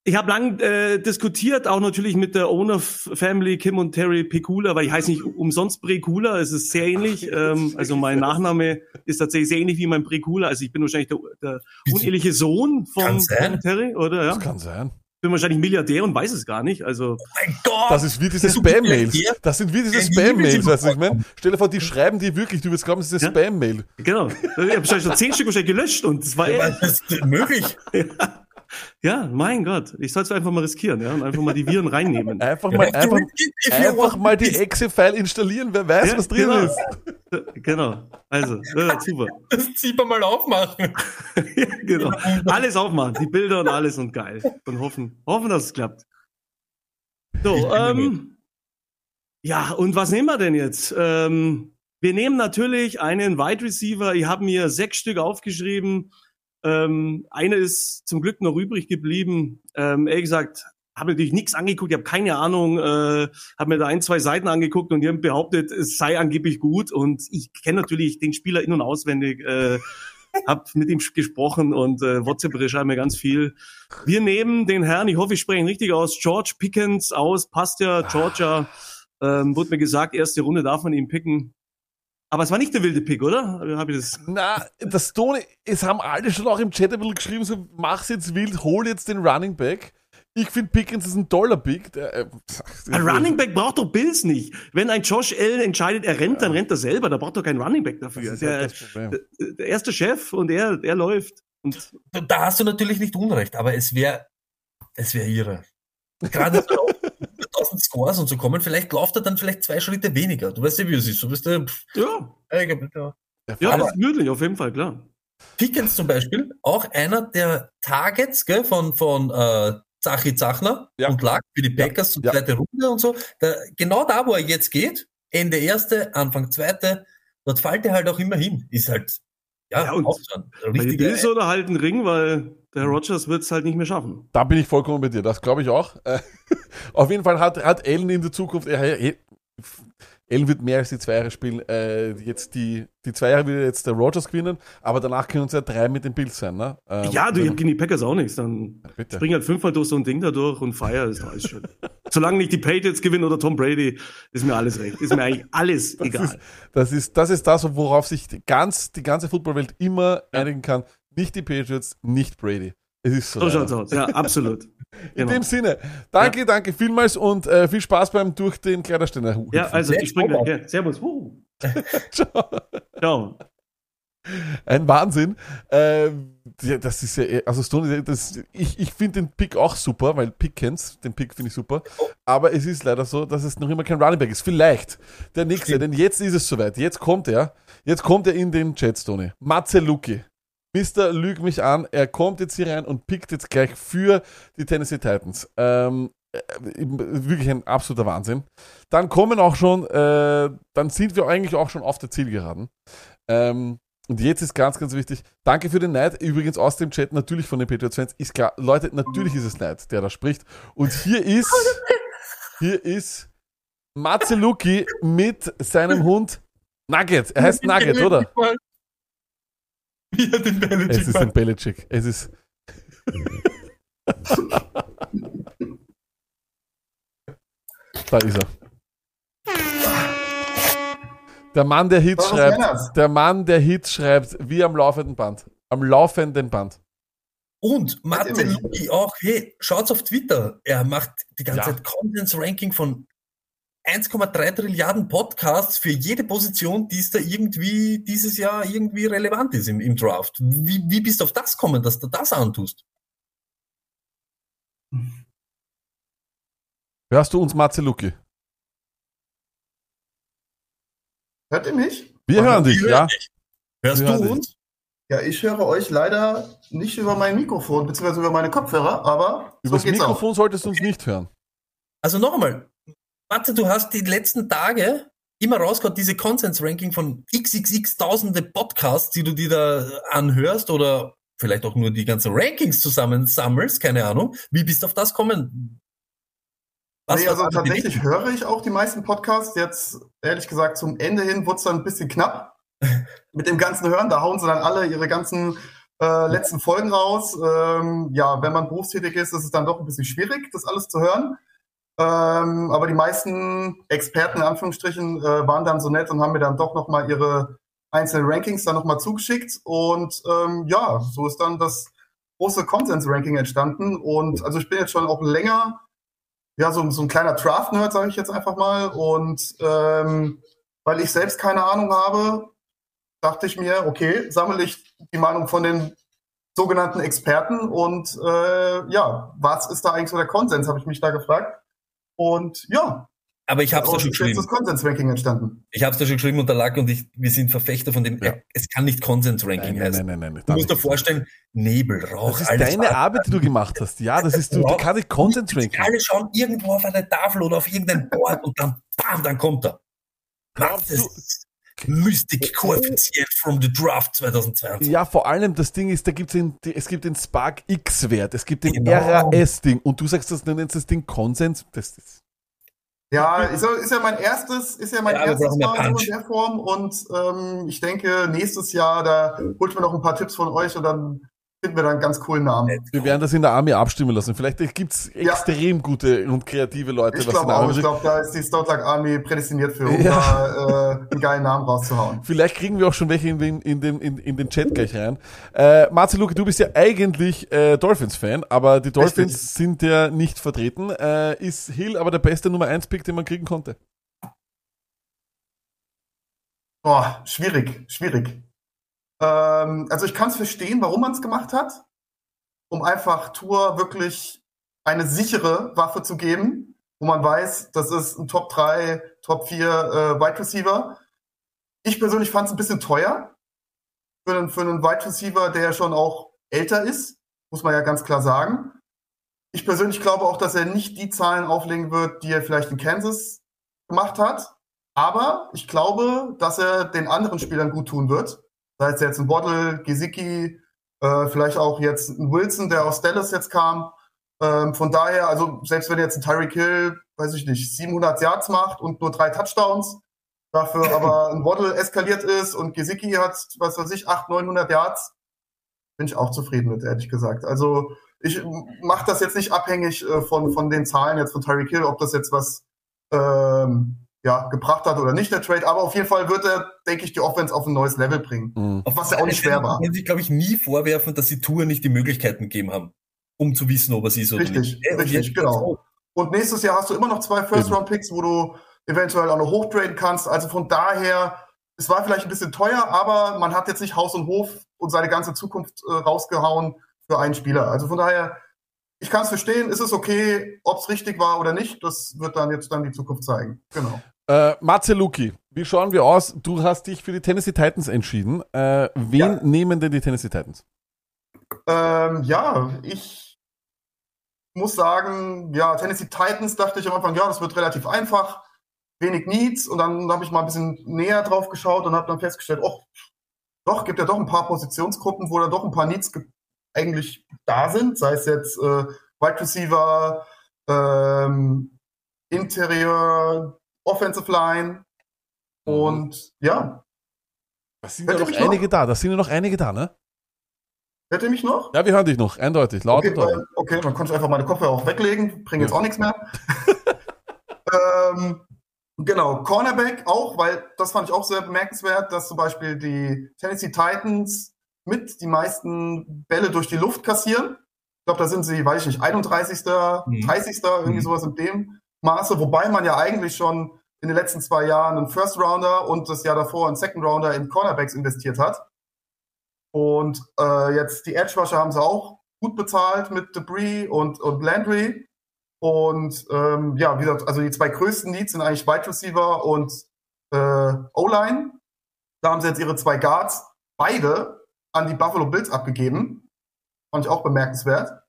Ich habe lang äh, diskutiert, auch natürlich mit der Owner Family Kim und Terry Pekula, weil ich heiße nicht umsonst Prekula, es ist sehr ähnlich. Ähm, also mein Nachname ist tatsächlich sehr ähnlich wie mein Prekula. Also ich bin wahrscheinlich der, der uneheliche Sohn von, von Terry, oder? Ja? Das kann sein. Bin wahrscheinlich Milliardär und weiß es gar nicht. Also mein Gott! Das ist wie diese Spam-Mails. Das sind wie diese Spam-Mails, weißt du, was ich meine? Stell dir vor, die schreiben dir wirklich, du wirst glauben, es ist eine Spam-Mail. Genau. Ich habe wahrscheinlich schon zehn Stück wahrscheinlich gelöscht und das war Ja, aber das ist möglich. Ja. Ja, mein Gott. Ich soll es einfach mal riskieren, ja, und einfach mal die Viren reinnehmen. Einfach mal, einfach, einfach mal die Exe-File installieren, wer weiß, Ja, was drin genau. ist. Genau. Also, ja, super. Das zieht man mal aufmachen. genau. Alles aufmachen, die Bilder und alles und geil. Und hoffen, hoffen, dass es klappt. So, ähm, ja, und was nehmen wir denn jetzt? Ähm, wir nehmen natürlich einen Wide Receiver. Ich habe mir sechs Stück aufgeschrieben. Ähm, eine ist zum Glück noch übrig geblieben. Ähm, ehrlich gesagt, habe natürlich nichts angeguckt, ich habe keine Ahnung, äh, habe mir da ein, zwei Seiten angeguckt und die haben behauptet, es sei angeblich gut. Und ich kenne natürlich den Spieler in- und auswendig. Äh, hab mit ihm gesprochen und äh, WhatsApp schreibt mir ganz viel. Wir nehmen den Herrn, ich hoffe, ich spreche ihn richtig aus, George Pickens aus, passt ja, Georgia. Ähm, wurde mir gesagt, erste Runde darf man ihn picken. Aber es war nicht der wilde Pick, oder? Habe ich das? Na, das Tony, es haben alle schon auch im Chat ein bisschen geschrieben, so mach's jetzt wild, hol jetzt den Running Back. Ich finde Pickens ist ein toller Pick. Der, äh, Ein Running Back braucht doch Bills nicht. Wenn ein Josh Allen entscheidet, er rennt, dann rennt er selber. Da braucht doch kein Running Back dafür. ist Der, halt der, der erste Chef und er, er läuft. Und Da hast du natürlich nicht Unrecht, aber es wäre es wäre irre. Gerade so auf 1000 Scores und so kommen, vielleicht läuft er dann vielleicht zwei Schritte weniger. Du weißt ja, wie es ist. Du bist der, pff, ja. ja. Ja, Aber- das ist möglich, auf jeden Fall, klar. Pickens zum Beispiel, auch einer der Targets gell, von, von äh, Zachi Zachner und Lack für die Packers zur zweite Runde und so. Da, genau da, wo er jetzt geht, Ende erste, Anfang zweite, dort fällt er halt auch immer hin. Ist halt, ja, Ja, und richtiger- Bills oder halt ein Ring, weil der Rogers wird es halt nicht mehr schaffen. Da bin ich vollkommen bei dir, das glaube ich auch. Äh, Auf jeden Fall hat, hat Allen in der Zukunft, er, er, Allen wird mehr als die zwei Jahre spielen. Äh, jetzt die, die zwei Jahre wird jetzt der Rogers gewinnen, aber danach können es ja drei mit den Bills sein. Ne? Ähm, ja, du, ich hab gegen die Packers auch nichts. Dann bitte. spring halt fünfmal durch so ein Ding da durch und feier ist alles schön. Solange nicht die Patriots gewinnen oder Tom Brady, ist mir alles recht. Ist mir eigentlich alles Das egal. ist, das ist das, ist das worauf sich die, ganz, die ganze Footballwelt immer einigen kann. Nicht die Patriots, nicht Brady. Es ist so. So schaut's aus. Ja, absolut. In Genau. dem Sinne, danke, danke vielmals und äh, viel Spaß beim durch den Kleiderständer. Ja, also ich spring gleich. Ja, servus. Uh. Ciao. Ein Wahnsinn. Äh, ja, das ist ja, also Stone, das, ich, ich finde den Pick auch super, weil Pickens, den Pick finde ich super. Aber es ist leider so, dass es noch immer kein Running Back ist. Vielleicht der nächste, denn jetzt ist es soweit. Jetzt kommt er. Jetzt kommt er in den Chat, Stone. Matze Luki. Mister, lüg mich an. Er kommt jetzt hier rein und pickt jetzt gleich für die Tennessee Titans. Ähm, äh, wirklich ein absoluter Wahnsinn. Dann kommen auch schon, äh, dann sind wir eigentlich auch schon auf der Zielgeraden. Ähm, und jetzt ist ganz, ganz wichtig, danke für den Neid. Übrigens aus dem Chat natürlich von den Patriots-Fans. Ist klar, Leute, natürlich ist es Neid, der da spricht. Und hier ist, hier ist Matze Luki mit seinem Hund Nugget. Er heißt Nugget, oder? Wie er den Belichick Es ist ein Belichick. Es ist. da ist er. Der Mann, der Hits Was schreibt. Der Mann, der Hits schreibt, wie am laufenden Band. Am laufenden Band. Und Matze Luki auch, hey, schaut's auf Twitter. Er macht die ganze Ja. Zeit Contents-Ranking von 1,3 Trilliarden Podcasts für jede Position, die es da irgendwie dieses Jahr irgendwie relevant ist im, im Draft. Wie, wie bist du auf das kommen, dass du das antust? Hörst du uns, Matze Luki? Hört ihr mich? Wir hören dich, ja. Hörst Wir du dich. uns? Ja, ich höre euch leider nicht über mein Mikrofon, beziehungsweise über meine Kopfhörer, aber so Übers geht's Mikrofon solltest du uns nicht hören. Also noch Matze, du hast die letzten Tage immer rausgehauen, diese Consens-Ranking von xxx tausende Podcasts, die du dir da anhörst oder vielleicht auch nur die ganzen Rankings zusammensammelst, keine Ahnung. Wie bist du auf das kommen? auch. Nee, also tatsächlich höre ich auch die meisten Podcasts. Jetzt, ehrlich gesagt, zum Ende hin wurde es dann ein bisschen knapp mit dem ganzen Hören. Da hauen sie dann alle ihre ganzen äh, letzten Folgen raus. Ähm, ja, wenn man berufstätig ist, ist es dann doch ein bisschen schwierig, das alles zu hören. Ähm, aber die meisten Experten in Anführungsstrichen äh, waren dann so nett und haben mir dann doch nochmal ihre einzelnen Rankings dann nochmal zugeschickt. Und ähm, ja, so ist dann das große Konsens-Ranking entstanden. Und also ich bin jetzt schon auch länger, ja, so, so ein kleiner Draft-Nerd, sage ich jetzt einfach mal. Und ähm, weil ich selbst keine Ahnung habe, dachte ich mir, okay, sammle ich die Meinung von den sogenannten Experten und äh, ja, was ist da eigentlich so der Konsens, habe ich mich da gefragt. Und ja. Aber ich habe es da schon ist geschrieben. das Konsens-Ranking entstanden. Ich habe es da schon geschrieben und der Lack und ich, wir sind Verfechter von dem, es kann nicht Konsens-Ranking Nein, heißen. nein, nein, nein, Du musst dir vorstellen, Nebel, Rauch, Das ist alles deine Arbeit, die du gemacht hast. Ja, das ist, du, du kannst nicht Content Ranking. Alle schauen irgendwo auf eine Tafel oder auf irgendein Board und dann, bam, dann kommt er. Was ist Mystic Koeffizient from the Draft 2020? Ja, vor allem das Ding ist, da gibt's den, es gibt den Spark X-Wert, es gibt den Genau. RAS-Ding und du sagst, das nennst das Ding Konsens. Das ist, Ja, ist, ja- ist ja mein erstes, ist ja mein Ja, erstes Mal so in der Form und ähm, ich denke, nächstes Jahr, da holt mir noch ein paar Tipps von euch und dann finden wir da einen ganz coolen Namen. wir werden das in der Army abstimmen lassen. Vielleicht gibt's extrem gute und kreative Leute, Ich glaube auch, ich glaube, da ist die Stoutlag Army prädestiniert für, um Ja. da äh, einen geilen Namen rauszuhauen. Vielleicht kriegen wir auch schon welche in den, in den, in, in den Chat gleich rein. Äh, Marcel Luke, du bist ja eigentlich äh, Dolphins-Fan, aber die Dolphins Richtig. sind ja nicht vertreten. Äh, ist Hill aber der beste Nummer 1-Pick, den man kriegen konnte? Boah, schwierig, schwierig. Ähm, also ich kann es verstehen, warum man es gemacht hat, um einfach Tour wirklich eine sichere Waffe zu geben, wo man weiß, das ist ein Top 3, Top 4 äh, Wide Receiver. Ich persönlich fand es ein bisschen teuer für einen, für einen Wide Receiver, der schon auch älter ist, muss man ja ganz klar sagen. Ich persönlich glaube auch, dass er nicht die Zahlen auflegen wird, die er vielleicht in Kansas gemacht hat. Aber ich glaube, dass er den anderen Spielern gut tun wird. Sei es jetzt ein Waddle, Gesicki, äh, vielleicht auch jetzt ein Wilson, der aus Dallas jetzt kam. Ähm, von daher, also selbst wenn jetzt ein Tyreek Hill, weiß ich nicht, 700 Yards macht und nur drei Touchdowns, dafür aber ein Waddle eskaliert ist und Gesicki hat, was weiß ich, 800, 900 Yards, bin ich auch zufrieden mit, ehrlich gesagt. Also ich mache das jetzt nicht abhängig äh, von, von den Zahlen jetzt von Tyreek Hill, ob das jetzt was ähm, ja, gebracht hat oder nicht, der Trade. Aber auf jeden Fall wird er, denke ich, die Offense auf ein neues Level bringen. Auf Was ja auch nicht schwer war. Man sich, glaube ich, nie vorwerfen, dass sie Tour nicht die Möglichkeiten gegeben haben, um zu wissen, ob er sie ist oder Richtig, nicht. Äh, und richtig, jetzt- genau. Und nächstes Jahr hast du immer noch zwei First-Round-Picks, wo du eventuell auch noch hochtraden kannst. Also von daher, es war vielleicht ein bisschen teuer, aber man hat jetzt nicht Haus und Hof und seine ganze Zukunft äh, rausgehauen für einen Spieler. Also von daher, ich kann es verstehen, ist es okay, ob es richtig war oder nicht, das wird dann jetzt dann die Zukunft zeigen. Genau. Äh, Matze Luki, wie schauen wir aus? Du hast dich für die Tennessee Titans entschieden. Äh, wen nehmen denn die Tennessee Titans? Ähm, ja, ich muss sagen, ja, Tennessee Titans dachte ich am Anfang, ja, das wird relativ einfach, wenig Needs und dann habe ich mal ein bisschen näher drauf geschaut und habe dann festgestellt, oh, doch, gibt ja doch ein paar Positionsgruppen, wo da doch ein paar Needs ge- eigentlich da sind, sei es jetzt äh, Wide Receiver, ähm, Interior, Offensive Line und ja. Das sind ja noch einige da, das sind ja noch einige da, ne? Hört ihr mich noch? Ja, wir hören dich noch, eindeutig, laut Okay, und deutlich. weil, okay, dann konnte ich einfach meine Kopfhörer auch weglegen, bringen jetzt auch nichts mehr. ähm, genau, Cornerback auch, weil das fand ich auch sehr bemerkenswert, dass zum Beispiel die Tennessee Titans mit die meisten Bälle durch die Luft kassieren. Ich glaube, da sind sie, weiß ich nicht, 31., 30., irgendwie sowas in dem Maße, wobei man ja eigentlich schon in den letzten zwei Jahren einen First Rounder und das Jahr davor einen Second Rounder in Cornerbacks investiert hat. Und äh, jetzt die Edge Rusher haben sie auch gut bezahlt mit Debris und, und Landry. Und ähm, ja, wie gesagt, also die zwei größten Needs sind eigentlich Wide Receiver und äh, O-Line. Da haben sie jetzt ihre zwei Guards beide an die Buffalo Bills abgegeben. Fand ich auch bemerkenswert.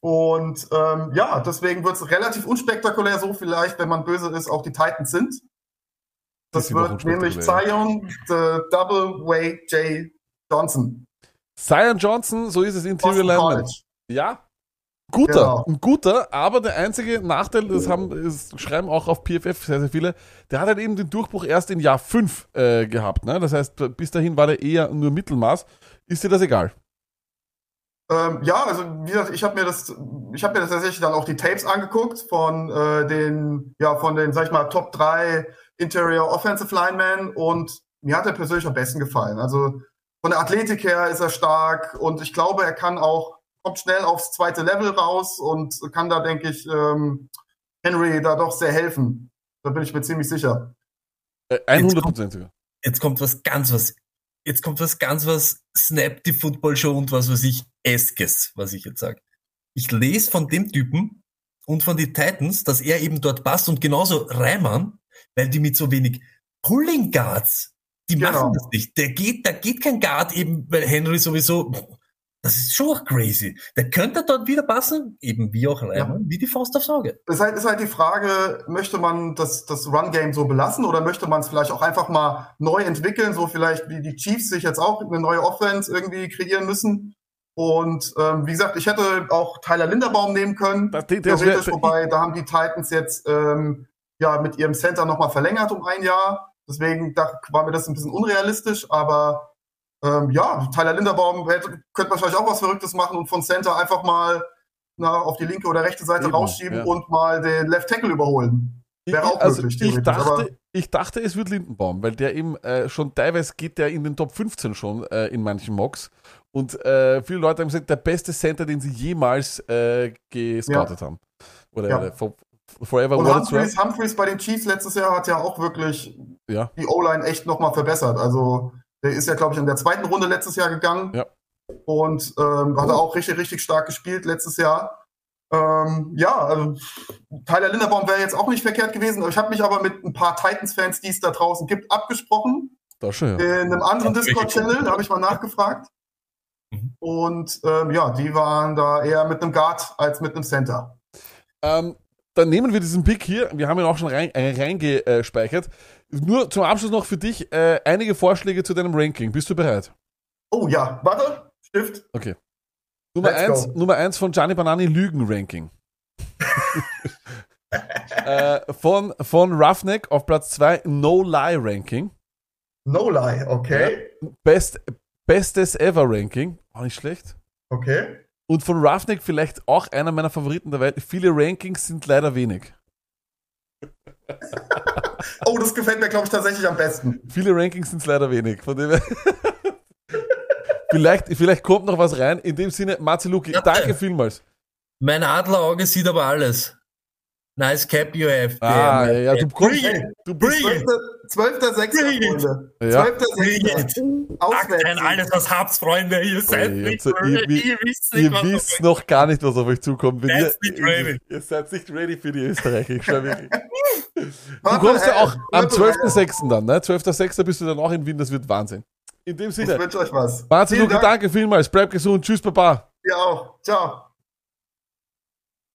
Und ähm, ja, deswegen wird es relativ unspektakulär, so vielleicht, wenn man böse ist, auch die Titans sind. Das wird nämlich. Zion, the Double Way J. Johnson. Zion Johnson, so ist es Interior Lineman. Ja. Guter, Genau. ein guter, aber der einzige Nachteil, das haben, das schreiben auch auf PFF sehr, sehr viele, der hat halt eben den Durchbruch erst in Jahr 5 äh, gehabt. Ne? Das heißt, bis dahin war der eher nur Mittelmaß. Ist dir das egal? Ähm, ja, also wie gesagt, ich habe mir das, ich habe mir das tatsächlich dann auch die Tapes angeguckt von äh, den, ja, von den, sag ich mal, Top 3 Interior Offensive Linemen und mir hat er persönlich am besten gefallen. Also von der Athletik her ist er stark und ich glaube, er kann auch, kommt schnell aufs zweite Level raus und kann da, denke ich, ähm, Henry da doch sehr helfen. Da bin ich mir ziemlich sicher. Äh, 100 Prozent sogar. Jetzt kommt was ganz was, jetzt kommt was ganz was Snap die Football Show und was weiß ich, Eskes, was ich jetzt sage. Ich lese von dem Typen und von den Titans, dass er eben dort passt und genauso Reimann, weil die mit so wenig Pulling Guards, die Genau. machen das nicht. Der geht, da geht kein Guard eben, weil Henry sowieso, das ist schon auch crazy. Der könnte dort wieder passen, eben wie auch Reimann, wie die Faust aufs Auge. ist halt, ist halt die Frage, möchte man das, das Run-Game so belassen oder möchte man es vielleicht auch einfach mal neu entwickeln, so vielleicht wie die Chiefs sich jetzt auch eine neue Offense irgendwie kreieren müssen. Und ähm, wie gesagt, ich hätte auch Tyler Linderbaum nehmen können, das wär- theoretisch, wobei da haben die Titans jetzt ähm, ja mit ihrem Center nochmal verlängert um ein Jahr. Deswegen da war mir das ein bisschen unrealistisch, aber ähm, ja, Tyler Linderbaum hätte, könnte man vielleicht auch was Verrücktes machen und von Center einfach mal na, auf die linke oder rechte Seite Eben, rausschieben ja. und mal den Left Tackle überholen. Wäre auch also möglich, ich dachte, ich dachte, es wird Lindenbaum, weil der eben äh, schon teilweise geht der in den Top 15 schon äh, in manchen Mocks. Und äh, viele Leute haben gesagt, der beste Center, den sie jemals äh, gescoutet haben. Oder Ja. äh, for, Forever und Humphreys. Humphreys bei den Chiefs letztes Jahr hat ja auch wirklich Ja. die O-Line echt nochmal verbessert. Also der ist ja, glaube ich, in der zweiten Runde letztes Jahr gegangen. Ja. Und ähm, hat er auch richtig, richtig stark gespielt letztes Jahr. Ähm, ja, also Tyler Linderbaum wäre jetzt auch nicht verkehrt gewesen. Ich habe mich aber mit ein paar Titans-Fans, die es da draußen gibt, abgesprochen. Das schon, ja. In einem anderen Discord-Channel, da habe ich mal nachgefragt. Und ähm, ja, die waren da eher mit einem Guard als mit einem Center. Ähm, dann nehmen wir diesen Pick hier. Wir haben ihn auch schon rein, äh, reingespeichert. Nur zum Abschluss noch für dich äh, einige Vorschläge zu deinem Ranking. Bist du bereit? Oh ja, warte, Stift. Okay. Nummer Let's eins, go. Nummer eins von Gianni Banani Lügen-Ranking. äh, von, von Roughneck auf Platz 2 No-Lie-Ranking. No Lie, okay. Best, Bestes Ever-Ranking. Auch nicht schlecht. Okay. Und von Roughneck vielleicht auch einer meiner Favoriten der Welt. Viele Rankings sind leider wenig. Oh, das gefällt mir, glaube ich, tatsächlich am besten. Viele Rankings sind leider wenig. Von dem vielleicht, vielleicht kommt noch was rein. In dem Sinne, Marceluki, danke vielmals. Mein Adlerauge sieht aber alles. Nice cap you have. Ah, there, ja, du kommst- Bring it. du Bring bist- it. 12.6. Bring it. Freunde. Ja. 12.6. Packt ein alles, was habt's, Freunde. Ihr seid Ey, nicht ihr, ready. Ihr wisst nicht, ihr wisst noch gar nicht, was auf euch zukommt. Wenn That's ihr, nicht ready. ihr seid nicht ready für die Österreicher. Ich wirklich. Du kommst ja auch am Purple 12.06. dann, ne? 12.06. bist du dann auch in Wien, das wird Wahnsinn. In dem Ich Sinne, wünsche euch was. Martin Luke, Dank. danke vielmals. Bleib gesund. Tschüss, Baba. Ihr auch. Ciao.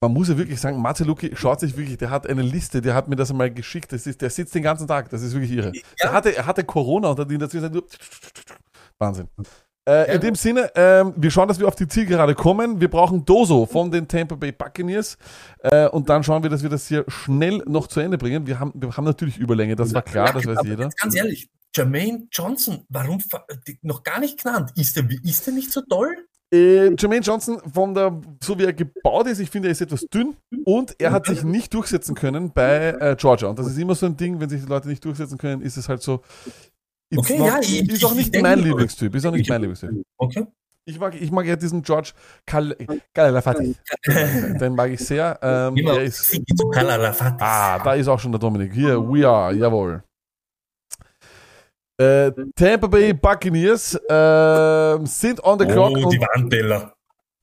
Man muss ja wirklich sagen, Martin Luki schaut sich wirklich, der hat eine Liste, der hat mir das einmal geschickt. Das ist, der sitzt den ganzen Tag, das ist wirklich irre. Er, hatte, er hatte Corona und hat ihn dazu gesagt, Wahnsinn. Äh, in dem Sinne, ähm, wir schauen, dass wir auf die Zielgerade kommen. Wir brauchen Doso von den Tampa Bay Buccaneers. Äh, und dann schauen wir, dass wir das hier schnell noch zu Ende bringen. Wir haben, wir haben natürlich Überlänge, das war klar, das weiß Aber jeder. Ganz ehrlich, Jermaine Johnson, warum noch gar nicht genannt? Ist der, ist der nicht so toll? Äh, Jermaine Johnson, von der, so wie er gebaut ist, ich finde, er ist etwas dünn und er hat sich nicht durchsetzen können bei äh, Georgia. Und das ist immer so ein Ding, wenn sich die Leute nicht durchsetzen können, ist es halt so. Okay, not, ja, ich- ist auch ich nicht denke- mein Lieblingstyp. Ist auch nicht mein Lieblingstyp. Okay. Ich mag, ich mag ja diesen George Kal Kalafati. Den mag ich sehr. Ähm, der ist, ah, da ist auch schon der Dominik. Hier, we are, jawohl. Äh, Tampa Bay Buccaneers ähm, sind on the clock. Oh, die Warnteller.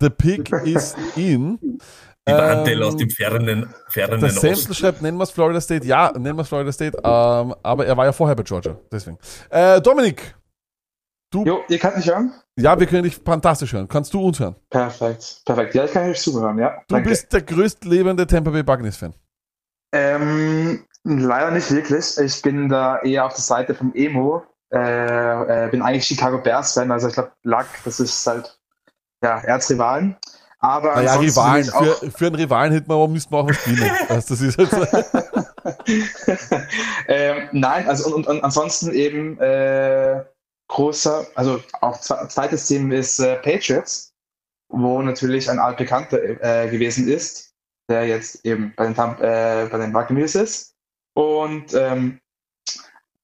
the pick is in. Die Warnteller aus Ähm, dem fernen, fernen Der Samson Osten. schreibt, nennen wir es Florida State. Ja, nennen wir es Florida State. Ähm, aber er war ja vorher bei Georgia. Deswegen. Äh, Dominik. Du, Jo, ihr könnt mich hören? ja, wir können dich fantastisch hören. Kannst du uns hören? Perfekt, perfekt. Ja, ich kann euch zuhören, ja. Du bist der größtlebende Tampa Bay Buccaneers-Fan. Ähm, leider nicht wirklich. Ich bin da eher auf der Seite vom Emo. Äh, äh, bin eigentlich Chicago Bears-Fan, also ich glaube, Luck, das ist halt, ja, Erzrivalen. Aber Naja, Rivalen. Für, für einen Rivalen hätten wir, müssten wir auch was gewinnen. Weißt, das ist halt so. ähm, nein, also und, und ansonsten eben äh, großer, also auch zwe- zweites Team ist äh, Patriots. wo natürlich ein altbekannter äh, gewesen ist, der jetzt eben bei den, Tamp äh, bei den Buccaneers ist. Und ähm,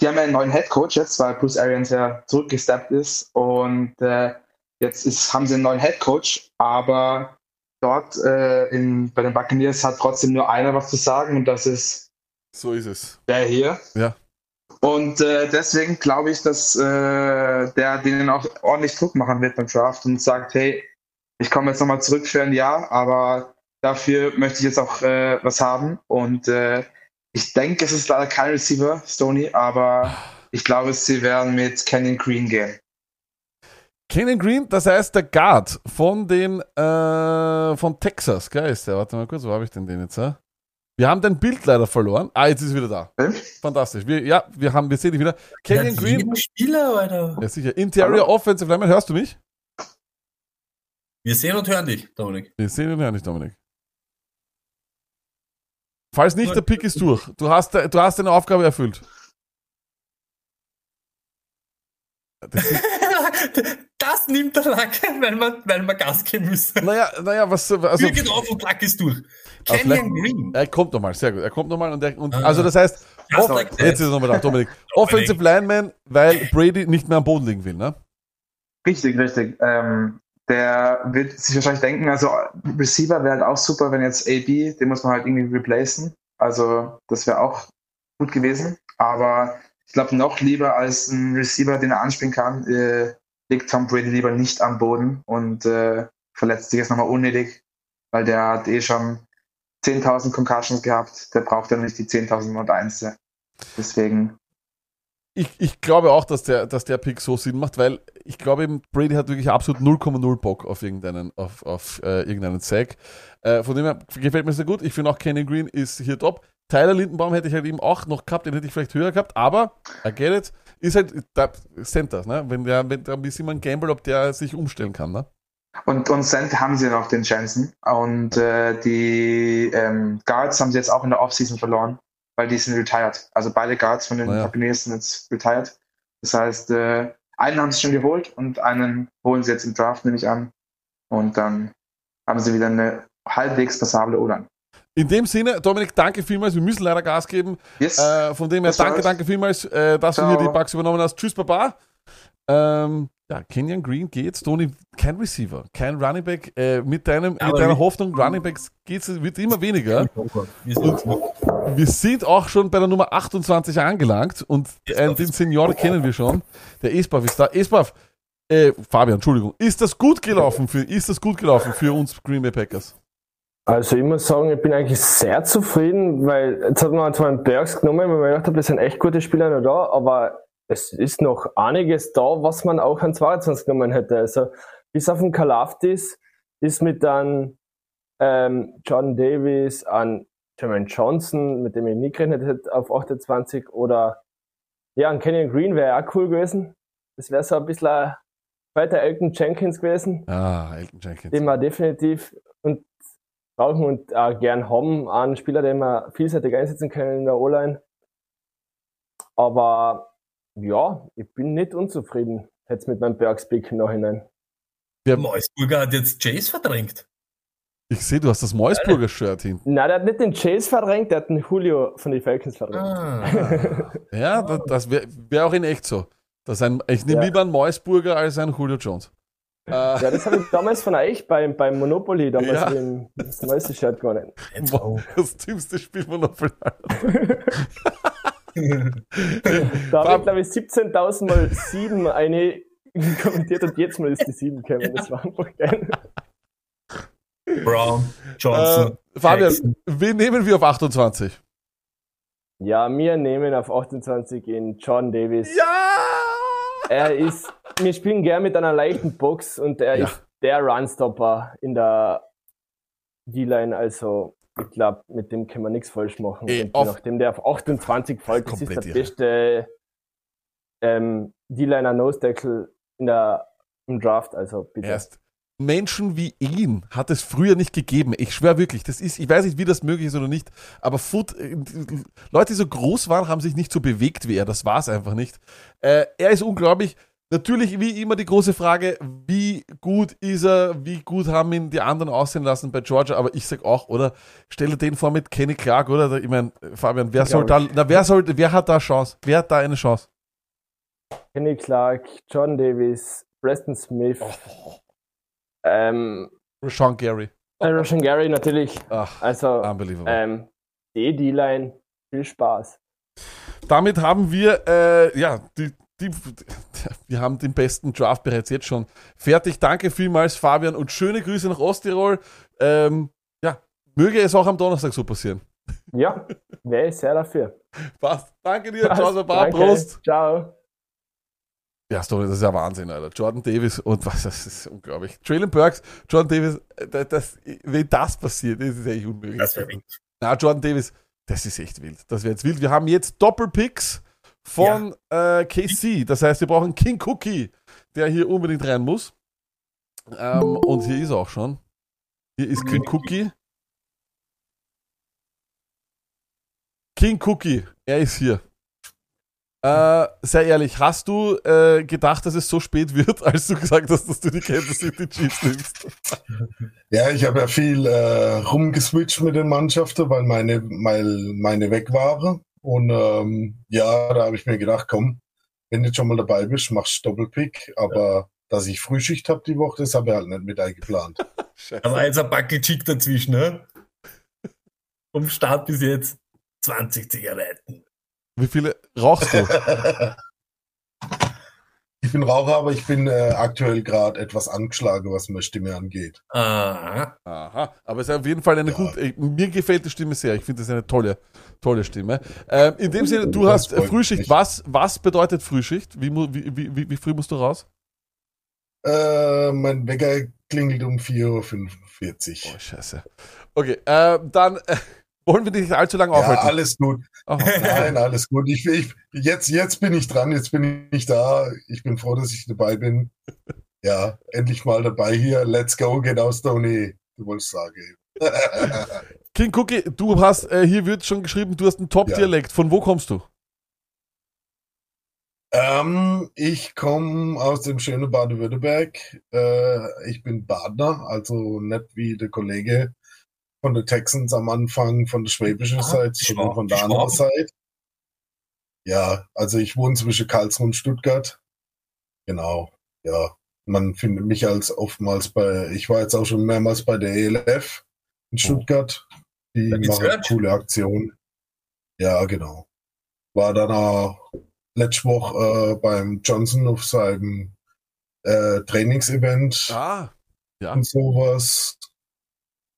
die haben einen neuen Head Coach jetzt, weil Bruce Arians ja zurückgesteppt ist. Und äh, jetzt ist, haben sie einen neuen Head Coach, aber dort äh, in, bei den Buccaneers hat trotzdem nur einer was zu sagen und das ist So ist es. der hier. Ja. Und äh, deswegen glaube ich, dass äh, der denen auch ordentlich Druck machen wird beim Draft und sagt, hey, ich komme jetzt nochmal zurück für ein Jahr, aber dafür möchte ich jetzt auch äh, was haben. Und äh, ich denke, es ist leider kein Receiver, Stoney, aber ich glaube, sie werden mit Canyon Green gehen. Kenyon Green, das heißt der Guard von den äh, von Texas, gell ist der? Warte mal kurz, wo habe ich denn den jetzt? Äh? Wir haben dein Bild leider verloren. Ah, jetzt ist es wieder da. Fantastisch. Wir, ja, wir haben, wir sehen dich wieder. Kenyon Ja, Green. Spieler, Alter. Ja, sicher. Interior Offensive Lineman, hörst du mich? Wir sehen und hören dich, Dominik. Wir sehen und hören dich, Dominik. Falls nicht, der Pick ist durch. Du hast, du hast deine Aufgabe erfüllt. das nimmt der Lack, weil wir, weil wir Gas geben müssen. Naja, naja, was, also. Tür geht auf und Lack ist durch. Canyon Green. Er kommt nochmal, sehr gut. Er kommt nochmal und, der, und Ah. also das heißt, off, like jetzt ist er nochmal da, Dominik. Offensive Lineman, weil Brady nicht mehr am Boden liegen will, ne? Richtig, richtig. Ähm, der wird sich wahrscheinlich denken, also Receiver wäre halt auch super, wenn jetzt AB, den muss man halt irgendwie replacen. Also das wäre auch gut gewesen. Aber ich glaube, noch lieber als ein Receiver, den er anspielen kann, äh, liegt Tom Brady lieber nicht am Boden und äh, verletzt sich jetzt nochmal unnötig, weil der hat eh schon 10.000 Concussions gehabt. Der braucht ja nicht die 10.001. Deswegen Ich, ich glaube auch, dass der, dass der Pick so Sinn macht, weil ich glaube eben, Brady hat wirklich absolut 0,0 Bock auf irgendeinen, auf, auf äh, irgendeinen Sack. Äh, von dem her gefällt mir sehr gut. Ich finde auch Kenny Green ist hier top. Tyler Lindenbaum hätte ich halt eben auch noch gehabt, den hätte ich vielleicht höher gehabt, aber I get it, ist halt da, Center, ne? Wenn der, wenn da ein bisschen ein Gamble, ob der sich umstellen kann, ne? Und, und Center haben sie noch den Jensen. Und äh, die ähm, Guards haben sie jetzt auch in der Offseason verloren, weil die sind retired. Also beide Guards von den Naja. Buccaneers sind jetzt retired. Das heißt, äh, einen haben sie schon geholt und einen holen sie jetzt im Draft, nehme ich an. Und dann haben sie wieder eine halbwegs passable O-Line. In dem Sinne, Dominik, danke vielmals. Wir müssen leider Gas geben. Yes. Äh, von dem her, Das danke, war's. danke vielmals, äh, dass du Ciao. hier die Bugs übernommen hast. Tschüss, Baba. Ähm, ja, Kenyon Green geht. Tony, kein Receiver, kein Running Back. Äh, mit, deinem, mit deiner Hoffnung, Running Backs geht's, wird immer weniger. Wir sind Wir sind auch schon bei der Nummer 28 angelangt und äh, den Senior kennen wir schon. Der Esbaf ist da. Esbaf, äh, Fabian, Entschuldigung. Ist das gut gelaufen für, ist das gut gelaufen für uns Green Bay Packers? Also ich muss sagen, ich bin eigentlich sehr zufrieden, weil jetzt hat man zwar einen Bergs genommen, weil man gedacht hat, das sind echt gute Spieler noch da, aber es ist noch einiges da, was man auch an 22 genommen hätte. Also bis auf den Kalafdis ist mit dann ähm, John Davis an Jermaine Johnson, mit dem ich nie gerechnet hätte, auf 28 oder ja, an Kenyon Green wäre auch cool gewesen. Das wäre so ein bisschen ein weiter Elton Jenkins gewesen Ah, Elton Jenkins. den wir definitiv und brauchen und auch gern haben, einen Spieler, den wir vielseitig einsetzen können in der O-Line. Aber ja, ich bin nicht unzufrieden jetzt mit meinem Bergspick im Nachhinein. Der Meusburger hat jetzt Chase verdrängt. Ich sehe, du hast das Moisburger Shirt hinten. Nein, der hat nicht den Chase verdrängt, der hat den Julio von den Falcons verdrängt. Ah. Ja, das, das wäre wär auch in echt so. Das ein, ich nehme Ja. lieber einen Moisburger als einen Julio Jones. Äh, Ja, das habe ich damals von euch beim, beim Monopoly damals Ja. im das neueste Shirt gewonnen. das dümmste Spiel von der Da habe ich, glaube ich, 17.000 mal 7 eine kommentiert und jetzt mal ist die 7 gekommen. Das war einfach geil. Brown, Johnson. Äh, Fabian, Jackson. wen nehmen wir auf 28? Ja, wir nehmen auf 28 in John Davis. Ja! Er ist, wir spielen gern mit einer leichten Box und er Ja. ist der Runstopper in der D-Line. Also, ich glaube, mit dem können wir nichts falsch machen. Ey, auf- nachdem der auf 28 fällt, das ist der beste ähm, D-Liner Nose Tackle in der, im Draft. Also, bitte. Erst Menschen wie ihn hat es früher nicht gegeben. Ich schwöre wirklich, das ist, ich weiß nicht, wie das möglich ist oder nicht, aber Foot, äh, Leute, die so groß waren, haben sich nicht so bewegt wie er. Das war es einfach nicht. Äh, er ist unglaublich. Natürlich, wie immer, die große Frage, wie gut ist er, wie gut haben ihn die anderen aussehen lassen bei Georgia, aber ich sag auch, oder, stelle den vor mit Kenny Clark, oder? Ich meine, Fabian, wer soll da, na, wer soll, wer hat da Chance? Wer hat da eine Chance? Kenny Clark, John Davis, Preston Smith, ähm, Sean Gary. äh, Roshan Gary natürlich. also, unbelievable. ähm, die D-Line, viel Spaß. Damit haben wir, äh, ja, die, die, wir haben den besten Draft bereits jetzt schon fertig. Danke vielmals, Fabian, und schöne Grüße nach Osttirol. Ähm, ja, möge es auch am Donnerstag so passieren. Ja, wäre ich sehr dafür. Passt. Danke dir, Passt. ciao, Baba. Prost. Ciao. Ja, Story, das ist ja Wahnsinn, Alter. Jordan Davis und was, das ist unglaublich. Traylon Burks, Jordan Davis, das, das, wenn das passiert, das ist eigentlich unmöglich. Das wäre wild. Na, Jordan Davis, das ist echt wild. Das wäre jetzt wild. Wir haben jetzt Doppelpicks von äh, KC. Das heißt, wir brauchen King Cookie, der hier unbedingt rein muss. Ähm, und hier ist er auch schon. Hier ist King Cookie. King Cookie, er ist hier. Äh, sehr ehrlich, hast du äh, gedacht, dass es so spät wird, als du gesagt hast, dass du die Kansas City Chiefs nimmst? Ja, ich habe ja viel äh, rumgeswitcht mit den Mannschaften, weil meine, weil meine weg waren. Und ähm, ja, da habe ich mir gedacht, komm, wenn du schon mal dabei bist, machst du Doppelpick. Aber dass ich Frühschicht habe die Woche, das habe ich halt nicht mit eingeplant. Aber jetzt ein Backe Chick dazwischen, ne? Vom Start bis jetzt 20 Zigaretten. Wie viele rauchst du? ich bin Raucher, aber ich bin äh, aktuell gerade etwas angeschlagen, was meine Stimme angeht. Aha. Aha. Aber es ist auf jeden Fall eine gute. äh, Mir gefällt die Stimme sehr. Ich finde das eine tolle, tolle Stimme. Ähm, in dem Sinne, du Das hast äh, Frühschicht. Was, was bedeutet Frühschicht? Wie, wie, wie, wie früh musst du raus? Äh, mein Wecker klingelt um 4.45 Uhr. Oh, scheiße. Okay, äh, dann äh, wollen wir dich allzu lange Ja, aufhalten. alles gut. Oh. Nein, alles gut. Ich, ich, jetzt, jetzt bin ich dran, jetzt bin ich da. Ich bin froh, dass ich dabei bin. Ja, endlich mal dabei hier. Let's go, genau, Stoney. Du wolltest sagen. King Cookie, du hast, äh, hier wird schon geschrieben, du hast einen Top-Dialekt. Von wo kommst du? ähm, ich komme aus dem schönen Baden-Württemberg. Äh, ich bin Badner, also nicht wie der Kollege von den Texans am Anfang von der schwäbischen Seite, sondern von der anderen. Seite. Ja, also ich wohne zwischen Karlsruhe und Stuttgart. Genau, ja. Man findet mich als oftmals bei, ich war jetzt auch schon mehrmals bei der ELF in Stuttgart. Die machen coole Aktionen. Ja, genau. War dann auch letzte Woche äh, beim Johnson auf seinem äh, Trainingsevent Ah, ja. und sowas.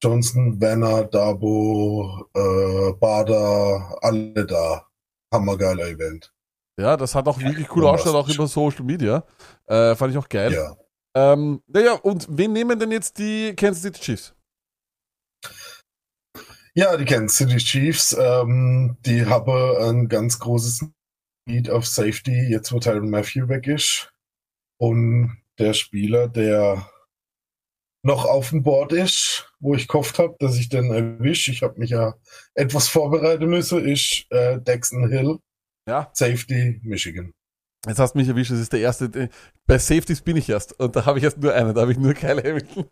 Johnson, Werner, Dabo, äh, Bader, alle da. Hammergeiler Event. Ja, das hat auch wirklich cool Ja, ausgeschaut, auch über Social Media. Äh, fand ich auch geil. Ja. Ähm, naja, und wen nehmen denn jetzt die Kansas City Chiefs? Ja, die Kansas City Chiefs, ähm, die haben ein ganz großes Need auf Safety, jetzt wo Tyron Matthew weg ist. Und der Spieler, der noch auf dem Board ist, wo ich gehofft habe, dass ich den erwische, ich habe mich ja etwas vorbereiten müssen, ist äh, Dexton Hill, Ja. Safety, Michigan. Jetzt hast du mich erwischt, das ist der erste. äh, Bei Safeties bin ich erst. Und da habe ich erst nur einen, da habe ich nur Kyle Hamilton.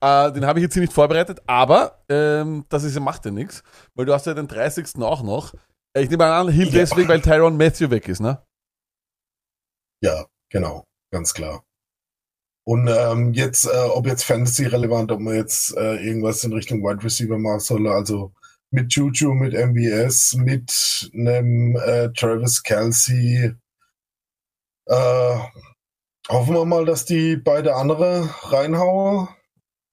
Äh, den habe ich jetzt hier nicht vorbereitet, aber ähm, das ist, macht ja nichts, weil du hast ja den 30. auch noch. Äh, Ich nehme an, Hill Ja. deswegen, weil Tyron Matthew weg ist, ne? Ja, genau, ganz klar. Und ähm, jetzt, äh, ob jetzt Fantasy relevant, ob man jetzt äh, irgendwas in Richtung Wide Receiver machen soll, also mit Juju, mit MBS, mit einem äh, Travis Kelsey. Äh, hoffen wir mal, dass die beide andere reinhauen.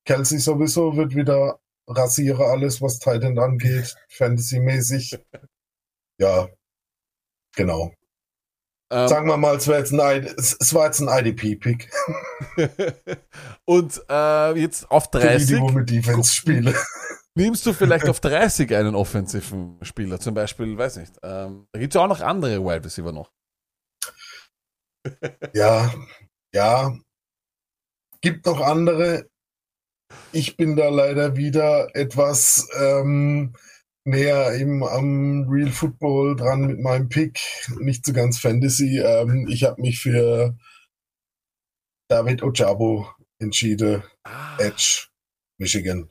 Kelsey sowieso wird wieder rasiere alles, was Titan angeht, Fantasy-mäßig. Ja, genau. Ähm, Sagen wir mal, es, jetzt ein, es, war jetzt ein IDP-Pick. Und äh, jetzt auf Für die, 30 die wo mit Defense spielen. nimmst du vielleicht auf 30 einen offensiven Spieler, zum Beispiel, weiß nicht. Ähm, da gibt es ja auch noch andere Wide Receiver noch. Ja, ja. Gibt noch andere. Ich bin da leider wieder etwas ähm, näher eben am Real Football dran mit meinem Pick. Nicht so ganz Fantasy. Ähm, ich habe mich für David Ojabo entschieden. Edge, Michigan.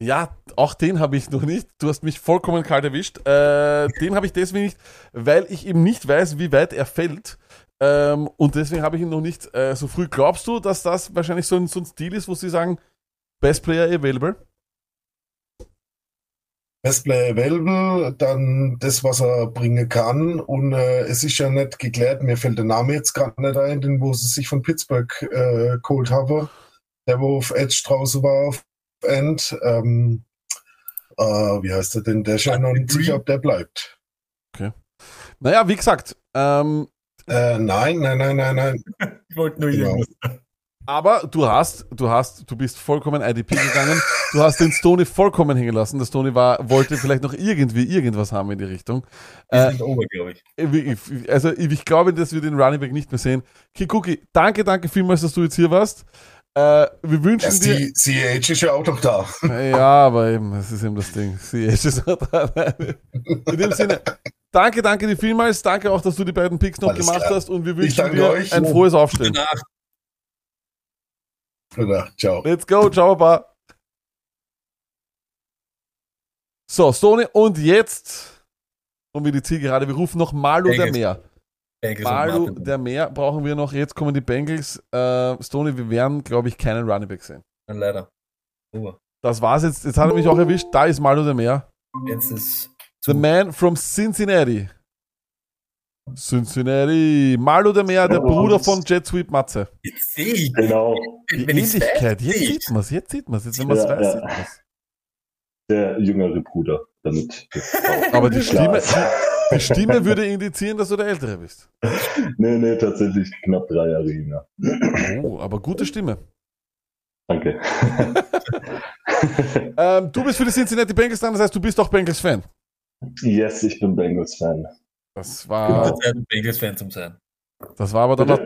Ja, auch den habe ich noch nicht. Du hast mich vollkommen kalt erwischt. Äh, den habe ich deswegen nicht, weil ich eben nicht weiß, wie weit er fällt. Ähm, und deswegen habe ich ihn noch nicht äh, so früh. Glaubst du, dass das wahrscheinlich so ein, so ein Stil ist, wo sie sagen, Best Player available? Best Player available, dann das, was er bringen kann. Und äh, es ist ja nicht geklärt, mir fällt der Name jetzt gerade nicht ein, den wo sie sich von Pittsburgh äh, geholt haben. Der, wo auf Edge draußen war, auf End. Ähm, äh, wie heißt er denn? Der ist ja noch nicht sicher, ob der bleibt. Okay. Naja, wie gesagt, ähm, Äh, nein, nein, nein, nein, nein. Ich wollte nur Genau. irgendwas. Aber du hast, du hast, du bist vollkommen IDP gegangen. Du hast den Stoney vollkommen hängen lassen. Der Stoney war, wollte vielleicht noch irgendwie irgendwas haben in die Richtung. Die Äh, sind ober, glaube ich. ich- also ich, glaube, dass wir den Running Back nicht mehr sehen. Kikuki, danke, danke vielmals, dass du jetzt hier warst. Äh, wir wünschen Das dir. CH ist ja auch noch da. Ja, aber eben, das ist eben das Ding. Sie ist auch da. In dem Sinne, danke, danke dir vielmals. Danke auch, dass du die beiden Picks noch Alles gemacht klar. hast und wir wünschen dir euch. ein frohes Aufstehen. Gute Nacht. Oder, ciao. Let's go, ciao, Baba. So, Stoney, und jetzt kommen wir die Zielgerade. Wir rufen noch Malu der Bengals. Meer. Bengals Malu der Meer brauchen wir noch. Jetzt kommen die Bengals. Äh, Stoney, wir werden, glaube ich, keinen Running Back sehen. Ja, leider. Ober. Das war's jetzt. Jetzt hat er mich auch erwischt. Da ist Malu der Meer. Jetzt ist The man from Cincinnati. Cincinnati. Malu der Meer, der Bruder von Jet Sweep Matze. Jetzt sehe ich. Genau. Die Wenn Ähnlichkeit. Jetzt sieht ich's. man's. Jetzt sieht man's. Jetzt, wenn man's Ja, weiß, ja. sieht man's. Der jüngere Bruder, damit. Aber die Stimme, die Stimme würde indizieren, dass du der Ältere bist. Nee, nee, tatsächlich knapp drei Jahre jünger. Oh, aber gute Stimme. Danke. Ähm, du bist für die Cincinnati Bengals dran, das heißt, du bist auch Bengals-Fan. Yes, ich bin Bengals-Fan. Das Gute war, Zeit, um Bengals-Fan zu sein. das war aber dann noch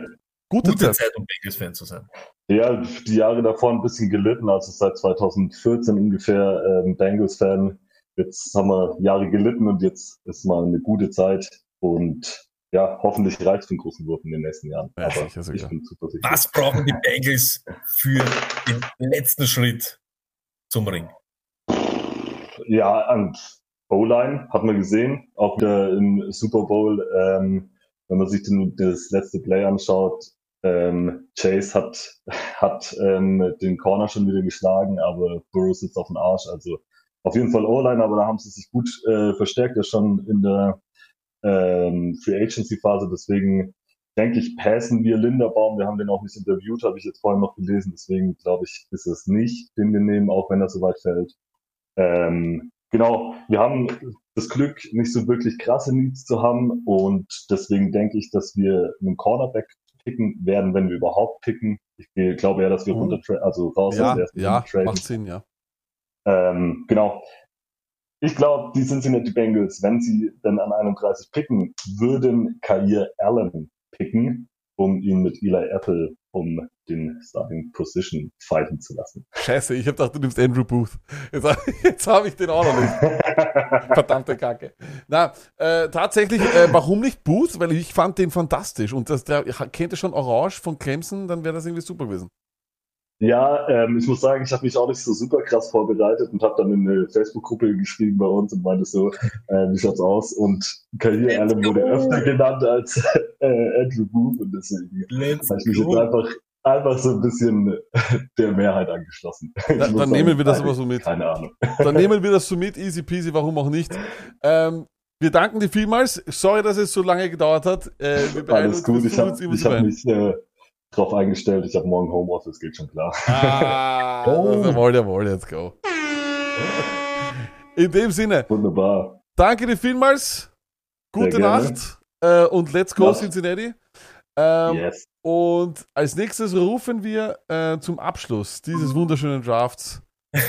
gute, Gute Zeit. Zeit, um Bengals-Fan zu sein. Ja, die Jahre davor ein bisschen gelitten, also seit 2014 ungefähr ähm, Bengals-Fan. Jetzt haben wir Jahre gelitten und jetzt ist mal eine gute Zeit und ja, hoffentlich reicht für einen großen Wurf in den nächsten Jahren. Ja, Aber sicher, sicher. ich bin zuversichtlich. Was brauchen die Bengals für den letzten Schritt zum Ring? Ja, und O-Line hat man gesehen, auch wieder im Super Bowl. Ähm, wenn man sich den, das letzte Play anschaut, ähm, Chase hat, hat ähm, den Corner schon wieder geschlagen, aber Burrow sitzt auf dem Arsch. Also auf jeden Fall O-Line, aber da haben sie sich gut äh, verstärkt, ja schon in der ähm, Free Agency Phase. Deswegen denke ich, passen wir Linderbaum. Wir haben den auch nicht interviewt, habe ich jetzt vorhin noch gelesen. Deswegen glaube ich, ist es nicht, den wir nehmen, auch wenn er so weit fällt. Ähm, genau, wir haben das Glück, nicht so wirklich krasse Needs zu haben und deswegen denke ich, dass wir einen Cornerback picken werden, wenn wir überhaupt picken. Ich glaube eher, dass wir Mhm. runter, also raus Ja, aus ja, macht Sinn, ja. Ähm, genau. Ich glaube, die Cincinnati Bengals, wenn sie dann an 31 picken, würden Kair Allen picken, um ihn mit Eli Apple um den Starting Position fighten zu lassen. Scheiße, ich hab gedacht, du nimmst Andrew Booth. Jetzt, jetzt habe ich den auch noch nicht. Verdammte Kacke. Na, äh, tatsächlich, äh, warum nicht Booth? Weil ich fand den fantastisch und das, der kennt ihr schon Orange von Clemson, dann wäre das irgendwie super gewesen. Ja, ähm, ich muss sagen, ich habe mich auch nicht so super krass vorbereitet und habe dann in eine Facebook-Gruppe geschrieben bei uns und meinte so, äh, wie schaut's aus? Und Kair Allen wurde öfter genannt als äh, Andrew Booth und deswegen habe ich mich jetzt einfach, einfach so ein bisschen der Mehrheit angeschlossen. Da, dann sagen, nehmen wir das aber so mit. Keine Ahnung. Dann nehmen wir das so mit, easy peasy, warum auch nicht. Ähm, wir danken dir vielmals. Sorry, dass es so lange gedauert hat. Äh, wir Alles gut, ich habe hab mich äh, drauf eingestellt. Ich habe morgen Homeoffice, geht schon klar. Ah, Oh. jawohl, jawohl, let's go. In dem Sinne, Wunderbar. danke dir vielmals. Gute. Nacht äh, und let's go Nacht. Cincinnati. Ähm, Yes. Und als nächstes rufen wir äh, zum Abschluss dieses wunderschönen Drafts.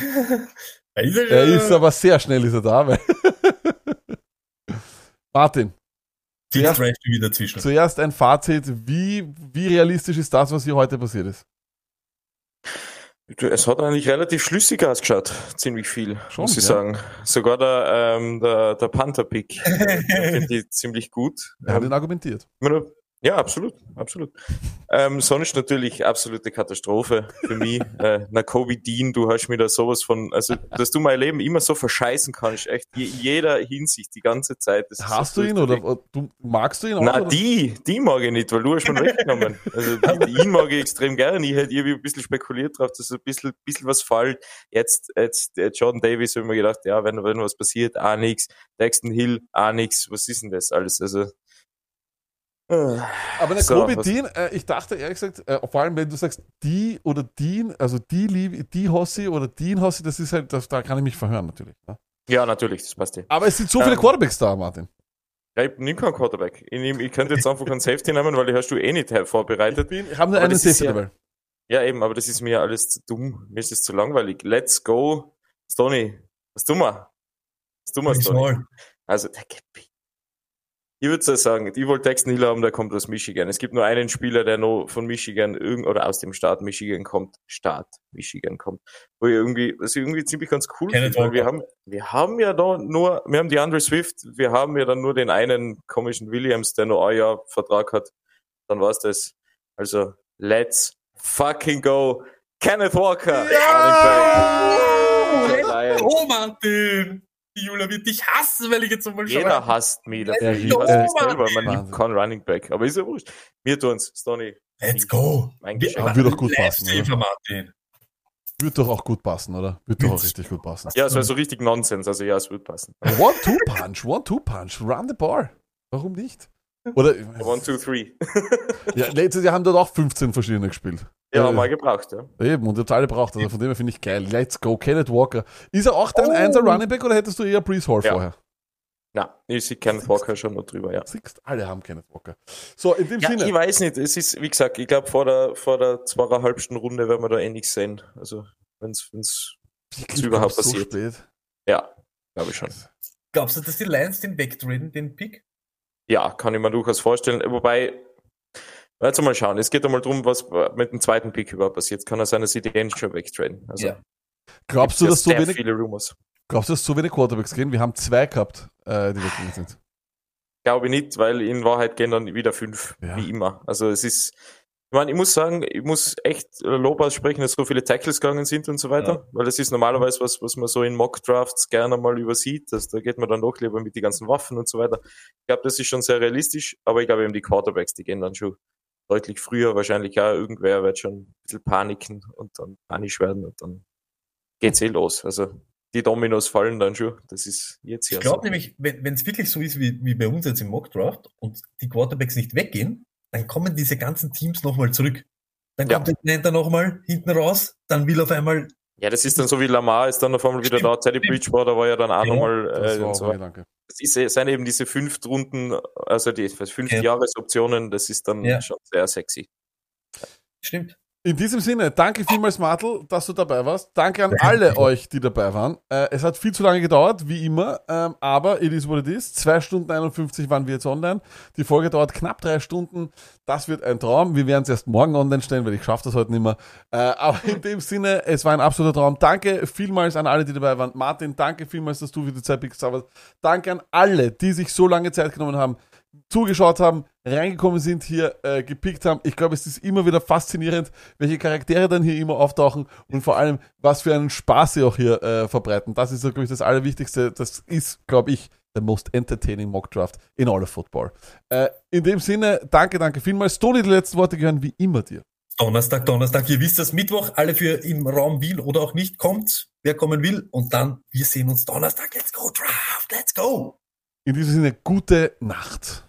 Er Er ist aber sehr schnell ist er da. Martin, zuerst, Trash wieder dazwischen. zuerst ein Fazit. Wie, wie realistisch ist das, was hier heute passiert ist? Es hat eigentlich relativ schlüssig ausgeschaut, ziemlich viel, Schon, muss ich ja. sagen. Sogar der, ähm, der, der Panther-Pick finde ich ziemlich gut. Er hat Ähm, ihn argumentiert. immer nur, Ja, absolut, absolut. Ähm, sonst natürlich absolute Katastrophe für mich. äh, na, Kobe Dean, du hast mir da sowas von, also, dass du mein Leben immer so verscheißen kannst, echt, in jeder Hinsicht, die ganze Zeit. Hast du ihn oder oder du magst du ihn auch? Na, oder? die, die mag ich nicht, weil du hast schon weggenommen. Also, die, die ihn mag ich extrem gerne. Ich hätte irgendwie ein bisschen spekuliert drauf, dass ein bisschen, bisschen was fällt. Jetzt, jetzt, der Jordan Davis, habe ich mir gedacht, ja, wenn, wenn was passiert, auch nix. Dexton Hill, auch nix. Was ist denn das alles? Also, Aber der so, Kobe Dean, äh, ich dachte ehrlich gesagt, äh, vor allem wenn du sagst die oder Dean, also die liebe, die Hossi oder Dean Hossi, das ist halt, das, da kann ich mich verhören natürlich. Ne? Ja, natürlich, das passt ja. Aber es sind so viele Ähm, Quarterbacks da, Martin. Ja, ich nimm keinen Quarterback. Ich, nehm, ich könnte jetzt einfach einen Safety nehmen, weil die hast du eh nicht vorbereitet. Ich habe nur einen das Safety ja, dabei. Ja, eben, aber das ist mir alles zu dumm. Mir ist es zu langweilig. Let's go. Stoney, was tun wir? Was tun wir, Stoney? Also, der Gepi. Ich würde so sagen, ich wollte Texten Hill haben, der kommt aus Michigan. Es gibt nur einen Spieler, der noch von Michigan irgend oder aus dem Staat Michigan kommt, Staat Michigan kommt, wo ich irgendwie, was ich irgendwie ziemlich ganz cool Kenneth finde, weil wir haben, wir haben ja da nur, wir haben die Andre Swift, wir haben ja dann nur den einen komischen Williams, der nur ein Jahr Vertrag hat. Dann war's das. Also, let's fucking go. Kenneth Walker. Back. Oh, Martin! Die Julia wird dich hassen, weil ich jetzt einmal Jeder schaue. hasst mich go, hasse mich Mann. selber. Man Wahnsinn. liebt keinen Running Back. Aber ist ja wurscht. Wir tun's, Stoney. Let's go. Mein Geschenk. Wird doch gut passen. Wird doch auch gut passen, oder? Wird doch auch richtig gut passen. Ja, es war so richtig Nonsens. Also ja, es wird passen. One-Two-Punch, One-Two-Punch, run the bar. Warum nicht? Oder, One, two, three. ja, letztes Jahr haben dort auch 15 verschiedene gespielt. Ja, Äh, mal gebraucht, ja. Eben, und jetzt alle braucht also von dem her finde ich geil. Let's go, Kenneth Walker. Ist er auch dein Einser Running Back oder hättest du eher Brees Hall Oh. Ja. vorher? Na, ich sehe Kenneth Walker schon noch drüber, ja. Siehst, alle haben Kenneth Walker. So, in dem Ja, Sinne. ich weiß nicht. Es ist, wie gesagt, ich glaube, vor der, vor der zweieinhalbsten Runde werden wir da eh nichts sehen. Also, wenn's, wenn's überhaupt so passiert. spät. Ja, glaube ich schon. Glaubst du, dass die Lions den wegtraden, den Pick? Ja, kann ich mir durchaus vorstellen. Wobei, jetzt mal schauen. Es geht einmal darum, was mit dem zweiten Pick überhaupt passiert. Kann er seine CDN schon wegtraden. Also, Ja. Glaubst du, dass so ja wenig, viele Rumors. glaubst du, dass so wenig Quarterbacks gehen? Wir haben zwei gehabt, äh, die weggegangen sind. Glaube ich nicht, weil in Wahrheit gehen dann wieder fünf, wie immer. Also es ist, ich meine, ich muss sagen, ich muss echt Lob aussprechen, dass so viele Tackles gegangen sind und so weiter, weil das ist normalerweise was, was man so in Mock-Drafts gerne mal übersieht, dass da geht man dann doch lieber mit den ganzen Waffen und so weiter. Ich glaube, das ist schon sehr realistisch, aber ich glaube eben die Quarterbacks, die gehen dann schon deutlich früher, wahrscheinlich auch irgendwer wird schon ein bisschen paniken und dann panisch werden und dann geht's eh los. Also die Dominos fallen dann schon, das ist jetzt ja Ich glaube so. nämlich, wenn es wirklich so ist wie, wie bei uns jetzt im Mockdraft und die Quarterbacks nicht weggehen, dann kommen diese ganzen Teams nochmal zurück. Dann kommt der Atlanta nochmal hinten raus, dann will auf einmal Ja, das ist dann so wie Lamar ist dann auf einmal wieder da. Teddy Bridgewater war ja dann auch Ja, nochmal das äh, so. Das ist, sind eben diese fünf Runden, also die fünf Ja. Jahresoptionen, das ist dann Ja. schon sehr sexy. Stimmt. In diesem Sinne, danke vielmals, Martel, dass du dabei warst. Danke an alle euch, die dabei waren. Äh, es hat viel zu lange gedauert, wie immer, ähm, aber it is what it is. Zwei Stunden 51 waren wir jetzt online. Die Folge dauert knapp drei Stunden. Das wird ein Traum. Wir werden es erst morgen online stellen, weil ich schaffe das heute nicht mehr. Äh, aber in dem Sinne, es war ein absoluter Traum. Danke vielmals an alle, die dabei waren. Martin, danke vielmals, dass du für die Zeit bist. Danke an alle, die sich so lange Zeit genommen haben, zugeschaut haben, reingekommen sind, hier äh, gepickt haben. Ich glaube, es ist immer wieder faszinierend, welche Charaktere dann hier immer auftauchen und vor allem, was für einen Spaß sie auch hier äh, verbreiten. Das ist, glaube ich, das Allerwichtigste. Das ist, glaube ich, the most entertaining Mock Draft in all of football. Äh, in dem Sinne, danke, danke vielmals. Toni, die letzten Worte gehören wie immer dir. Donnerstag, Donnerstag, ihr wisst das, Mittwoch, alle für im Raum Wien oder auch nicht, kommt, wer kommen will. Und dann, wir sehen uns Donnerstag. Let's go, Draft, let's go. In diesem Sinne, gute Nacht.